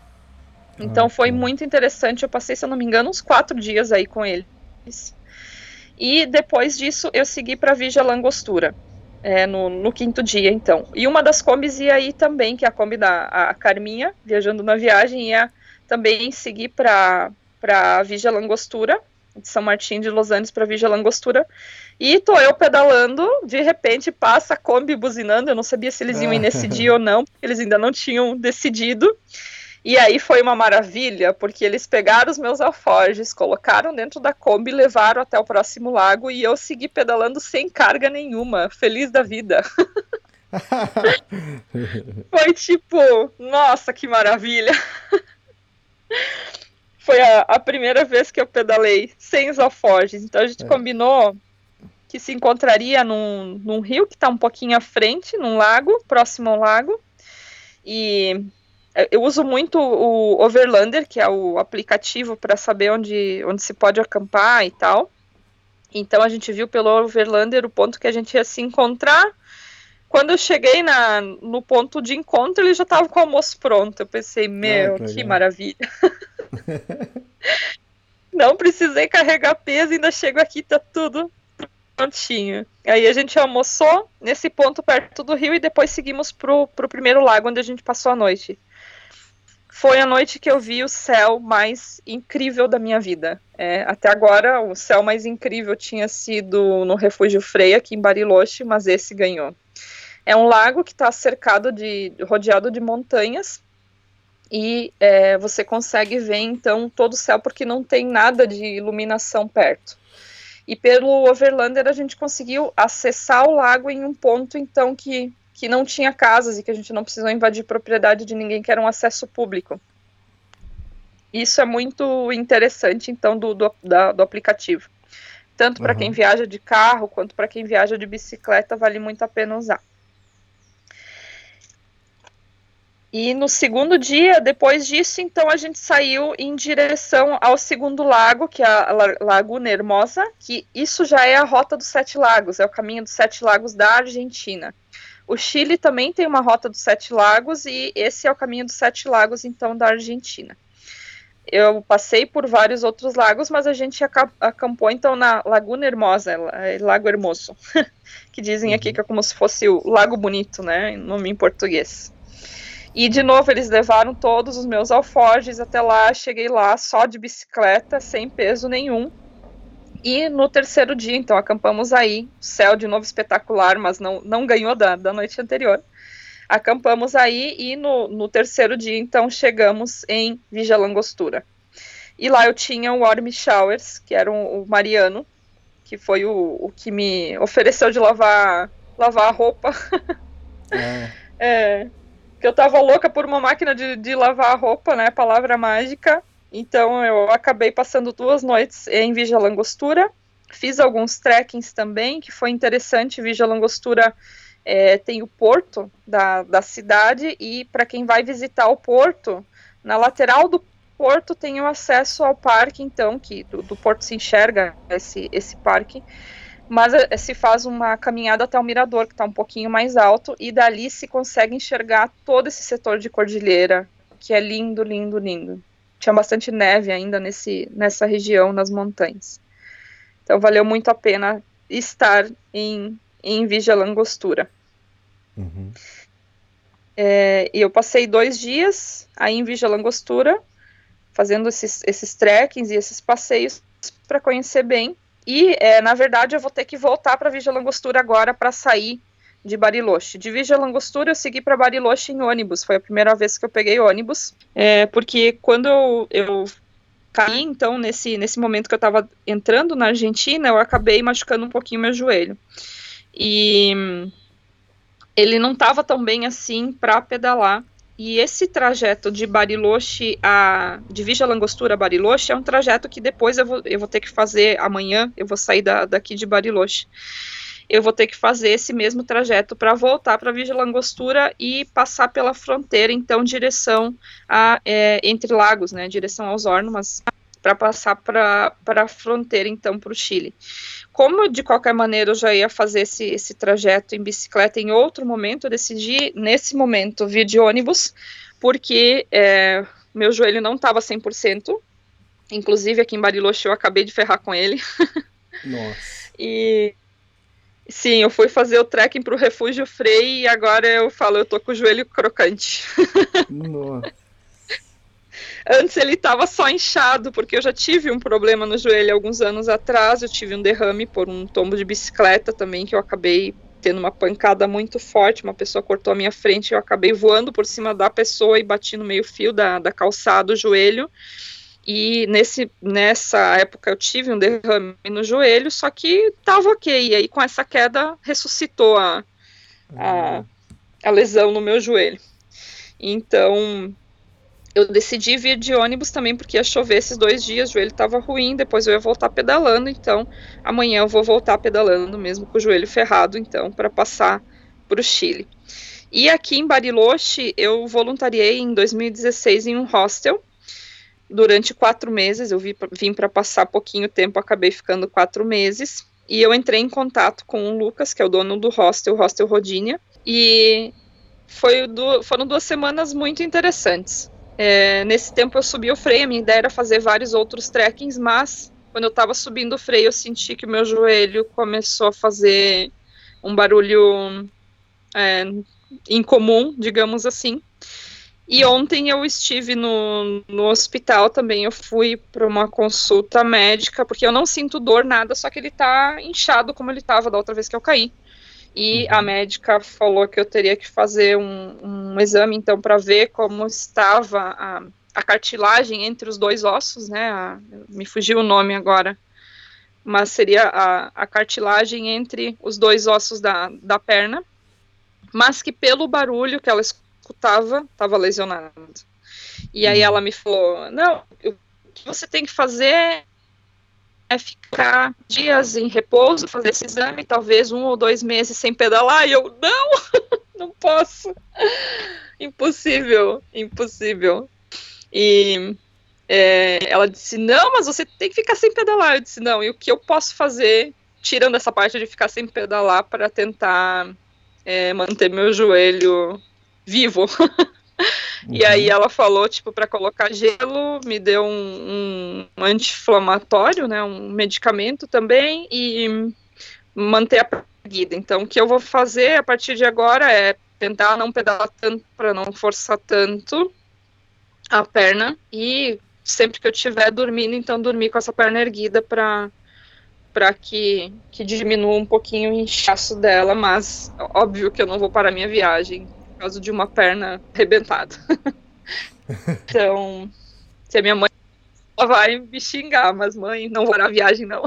Então, ah, foi muito interessante. Eu passei, se eu não me engano, uns quatro dias aí com eles. E depois disso, eu segui para Vigia Langostura é, no, no, quinto dia, então. E uma das combis ia aí também, que é a Kombi da a Carminha, viajando na viagem, ia também seguir para a Vigia Langostura, de São Martim de Los Angeles para Vigia Langostura. E tô eu pedalando, de repente passa a Kombi buzinando, eu não sabia se eles iam ir nesse dia ou não, eles ainda não tinham decidido. E aí foi uma maravilha, porque eles pegaram os meus alforjes, colocaram dentro da Kombi, levaram até o próximo lago e eu segui pedalando sem carga nenhuma, feliz da vida. foi tipo, nossa, que maravilha. Foi a, a, primeira vez que eu pedalei sem os alforjes. Então a gente é. combinou que se encontraria num, num rio que está um pouquinho à frente, num lago, próximo ao lago. E eu uso muito o Overlander, que é o aplicativo para saber onde, onde se pode acampar e tal. Então a gente viu pelo Overlander o ponto que a gente ia se encontrar. Quando eu cheguei na, no ponto de encontro, ele já estava com o almoço pronto. Eu pensei, meu, ah, que, que maravilha. Não precisei carregar peso, ainda chego aqui, tá tudo prontinho. Aí a gente almoçou nesse ponto perto do rio e depois seguimos pro, pro primeiro lago onde a gente passou a noite. Foi a noite que eu vi o céu mais incrível da minha vida. É, até agora, o céu mais incrível tinha sido no Refúgio Freia, aqui em Bariloche, mas esse ganhou. É um lago que está cercado de, rodeado de montanhas, e é, você consegue ver então todo o céu porque não tem nada de iluminação perto. E pelo Overlander a gente conseguiu acessar o lago em um ponto então que, que não tinha casas e que a gente não precisou invadir propriedade de ninguém, que era um acesso público. Isso é muito interessante então do, do, da, do aplicativo. Tanto para uhum. quem viaja de carro quanto para quem viaja de bicicleta, vale muito a pena usar. E no segundo dia, depois disso, então a gente saiu em direção ao segundo lago, que é a Laguna Hermosa, que isso já é a rota dos Sete Lagos, é o caminho dos Sete Lagos da Argentina. O Chile também tem uma rota dos Sete Lagos e esse é o caminho dos Sete Lagos, então, da Argentina. Eu passei por vários outros lagos, mas a gente acampou então na Laguna Hermosa, é Lago Hermoso, que dizem aqui uhum. que é como se fosse o Lago Bonito, né, nome em português. E de novo eles levaram todos os meus alforjes até lá, cheguei lá só de bicicleta, sem peso nenhum. E no terceiro dia, então, acampamos aí, céu de novo espetacular, mas não, não ganhou da, da noite anterior. Acampamos aí e no, no terceiro dia, então, chegamos em Vigia Langostura. E lá eu tinha o Orme Showers, que era um, o Mariano, que foi o, o que me ofereceu de lavar, lavar a roupa. É. é que eu tava louca por uma máquina de, de lavar a roupa, né? Palavra mágica. Então eu acabei passando duas noites em Vigia Langostura. Fiz alguns trekkings também, que foi interessante. Vigia Langostura é, tem o porto da, da cidade, e para quem vai visitar o porto, na lateral do porto tem o acesso ao parque, então, que do, do porto se enxerga esse, esse parque mas é, se faz uma caminhada até o mirador, que está um pouquinho mais alto, e dali se consegue enxergar todo esse setor de cordilheira, que é lindo, lindo, lindo. Tinha bastante neve ainda nesse, nessa região, nas montanhas. Então valeu muito a pena estar em, em Vigia Langostura. Uhum. É, e eu passei dois dias aí em Vigia Langostura, fazendo esses, esses trekkings e esses passeios para conhecer bem e, é, na verdade, eu vou ter que voltar para Vigia Langostura agora para sair de Bariloche. De Vigia Langostura eu segui para Bariloche em ônibus. Foi a primeira vez que eu peguei ônibus. É, porque quando eu, eu caí, então, nesse, nesse momento que eu estava entrando na Argentina, eu acabei machucando um pouquinho meu joelho. E ele não estava tão bem assim para pedalar. E esse trajeto de Bariloche a. de Vigia Langostura a Bariloche é um trajeto que depois eu vou, eu vou ter que fazer amanhã, eu vou sair da, daqui de Bariloche. Eu vou ter que fazer esse mesmo trajeto para voltar para Vigia Langostura e passar pela fronteira, então, direção a é, entre lagos, né? Direção aos Hornos, para passar para a fronteira, então, para o Chile como de qualquer maneira eu já ia fazer esse, esse trajeto em bicicleta em outro momento, eu decidi nesse momento vir de ônibus, porque é, meu joelho não estava 100%, inclusive aqui em Bariloche eu acabei de ferrar com ele. Nossa. e sim, eu fui fazer o trekking para o Refúgio Frei e agora eu falo, eu tô com o joelho crocante. Nossa. Antes ele estava só inchado, porque eu já tive um problema no joelho alguns anos atrás. Eu tive um derrame por um tombo de bicicleta também, que eu acabei tendo uma pancada muito forte. Uma pessoa cortou a minha frente, eu acabei voando por cima da pessoa e bati no meio-fio da, da calçada, o joelho. E nesse, nessa época eu tive um derrame no joelho, só que tava ok. E aí com essa queda ressuscitou a, a, a lesão no meu joelho. Então eu decidi vir de ônibus também porque ia chover esses dois dias, o joelho estava ruim, depois eu ia voltar pedalando, então amanhã eu vou voltar pedalando mesmo com o joelho ferrado, então, para passar para o Chile. E aqui em Bariloche, eu voluntariei em 2016 em um hostel durante quatro meses. Eu vim para passar pouquinho tempo, acabei ficando quatro meses. E eu entrei em contato com o Lucas, que é o dono do hostel, Hostel Rodinha, e foi do, foram duas semanas muito interessantes. É, nesse tempo eu subi o freio, a minha ideia era fazer vários outros trekkings, mas quando eu estava subindo o freio eu senti que o meu joelho começou a fazer um barulho é, incomum, digamos assim. E ontem eu estive no, no hospital também, eu fui para uma consulta médica, porque eu não sinto dor, nada, só que ele está inchado como ele estava da outra vez que eu caí. E a uhum. médica falou que eu teria que fazer um, um exame, então, para ver como estava a, a, cartilagem entre os dois ossos, né? A, me fugiu o nome agora. Mas seria a, a cartilagem entre os dois ossos da, da perna, mas que pelo barulho que ela escutava, estava lesionado. E aí uhum. ela me falou: não, o que você tem que fazer é ficar dias em repouso, fazer esse exame, talvez um ou dois meses sem pedalar, e eu, não, não posso. Impossível, impossível. E é, ela disse, não, mas você tem que ficar sem pedalar. Eu disse, não, e o que eu posso fazer, tirando essa parte de ficar sem pedalar, para tentar é, manter meu joelho vivo? E aí uhum. ela falou, tipo, para colocar gelo, me deu um, um anti-inflamatório, né, um medicamento também, e manter a erguida. Então, o que eu vou fazer a partir de agora é tentar não pedalar tanto para não forçar tanto a perna e sempre que eu estiver dormindo, então dormir com essa perna erguida para para que, que diminua um pouquinho o inchaço dela, mas óbvio que eu não vou parar minha viagem por causa de uma perna arrebentada. então, se a minha mãe ela vai me xingar, mas mãe, não vou na viagem não.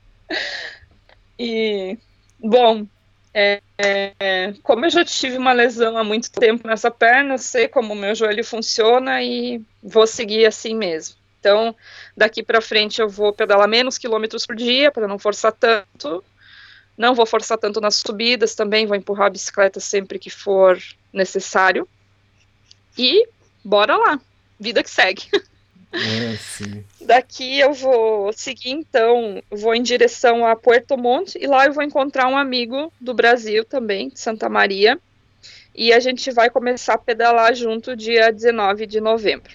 e, bom, é, é, como eu já tive uma lesão há muito tempo nessa perna, sei como o meu joelho funciona e vou seguir assim mesmo. Então, daqui para frente eu vou pedalar menos quilômetros por dia para não forçar tanto não vou forçar tanto nas subidas também, vou empurrar a bicicleta sempre que for necessário. E bora lá, vida que segue. É, Daqui eu vou seguir, então, vou em direção a Puerto Montt e lá eu vou encontrar um amigo do Brasil também, de Santa Maria, e a gente vai começar a pedalar junto dia 19 de novembro.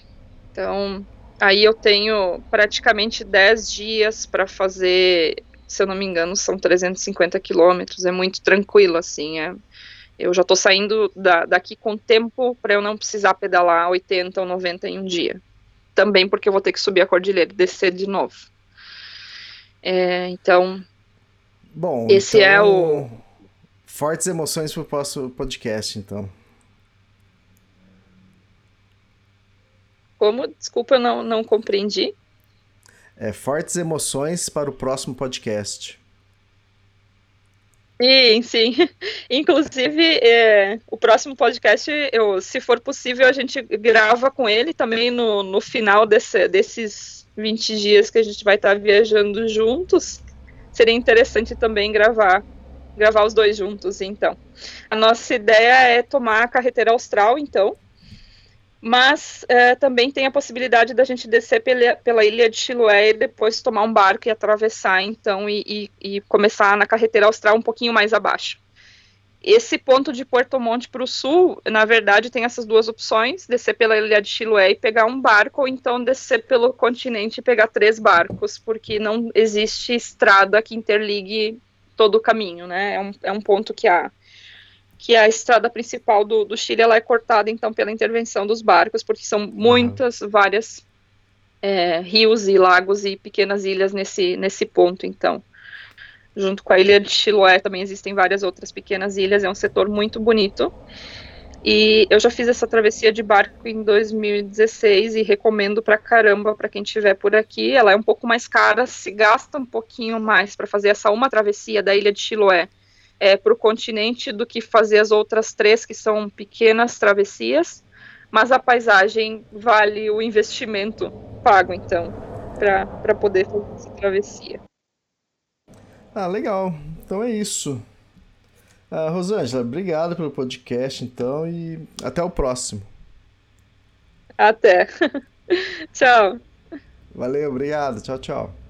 Então, aí eu tenho praticamente 10 dias para fazer se eu não me engano, são 350 quilômetros, é muito tranquilo, assim, é, eu já estou saindo da, daqui com tempo para eu não precisar pedalar 80 ou 90 em um dia. Também porque eu vou ter que subir a cordilheira e descer de novo. É, então, Bom, esse então, é o... Fortes emoções para o próximo podcast, então. Como? Desculpa, eu não, não compreendi. É, fortes emoções para o próximo podcast. Sim, sim. Inclusive, é, o próximo podcast, eu, se for possível, a gente grava com ele também no, no final desse, desses 20 dias que a gente vai estar viajando juntos. Seria interessante também gravar gravar os dois juntos, então. A nossa ideia é tomar a carretera austral, então, mas é, também tem a possibilidade da gente descer pela, pela ilha de Chiloé e depois tomar um barco e atravessar, então, e, e, e começar na carretera austral um pouquinho mais abaixo. Esse ponto de Porto Monte para o sul, na verdade, tem essas duas opções: descer pela ilha de Chiloé e pegar um barco, ou então descer pelo continente e pegar três barcos, porque não existe estrada que interligue todo o caminho, né? É um, é um ponto que a, que a estrada principal do, do Chile ela é cortada então pela intervenção dos barcos, porque são muitas, várias é, rios e lagos e pequenas ilhas nesse, nesse ponto, então. Junto com a ilha de Chiloé também existem várias outras pequenas ilhas, é um setor muito bonito. E eu já fiz essa travessia de barco em 2016 e recomendo pra caramba para quem estiver por aqui. Ela é um pouco mais cara, se gasta um pouquinho mais para fazer essa uma travessia da ilha de Chiloé é, para o continente do que fazer as outras três, que são pequenas travessias, mas a paisagem vale o investimento pago, então, para poder fazer essa travessia. Ah, legal. Então é isso. Ah, Rosângela, obrigado pelo podcast, então, e até o próximo. Até. tchau. Valeu, obrigado. Tchau, tchau.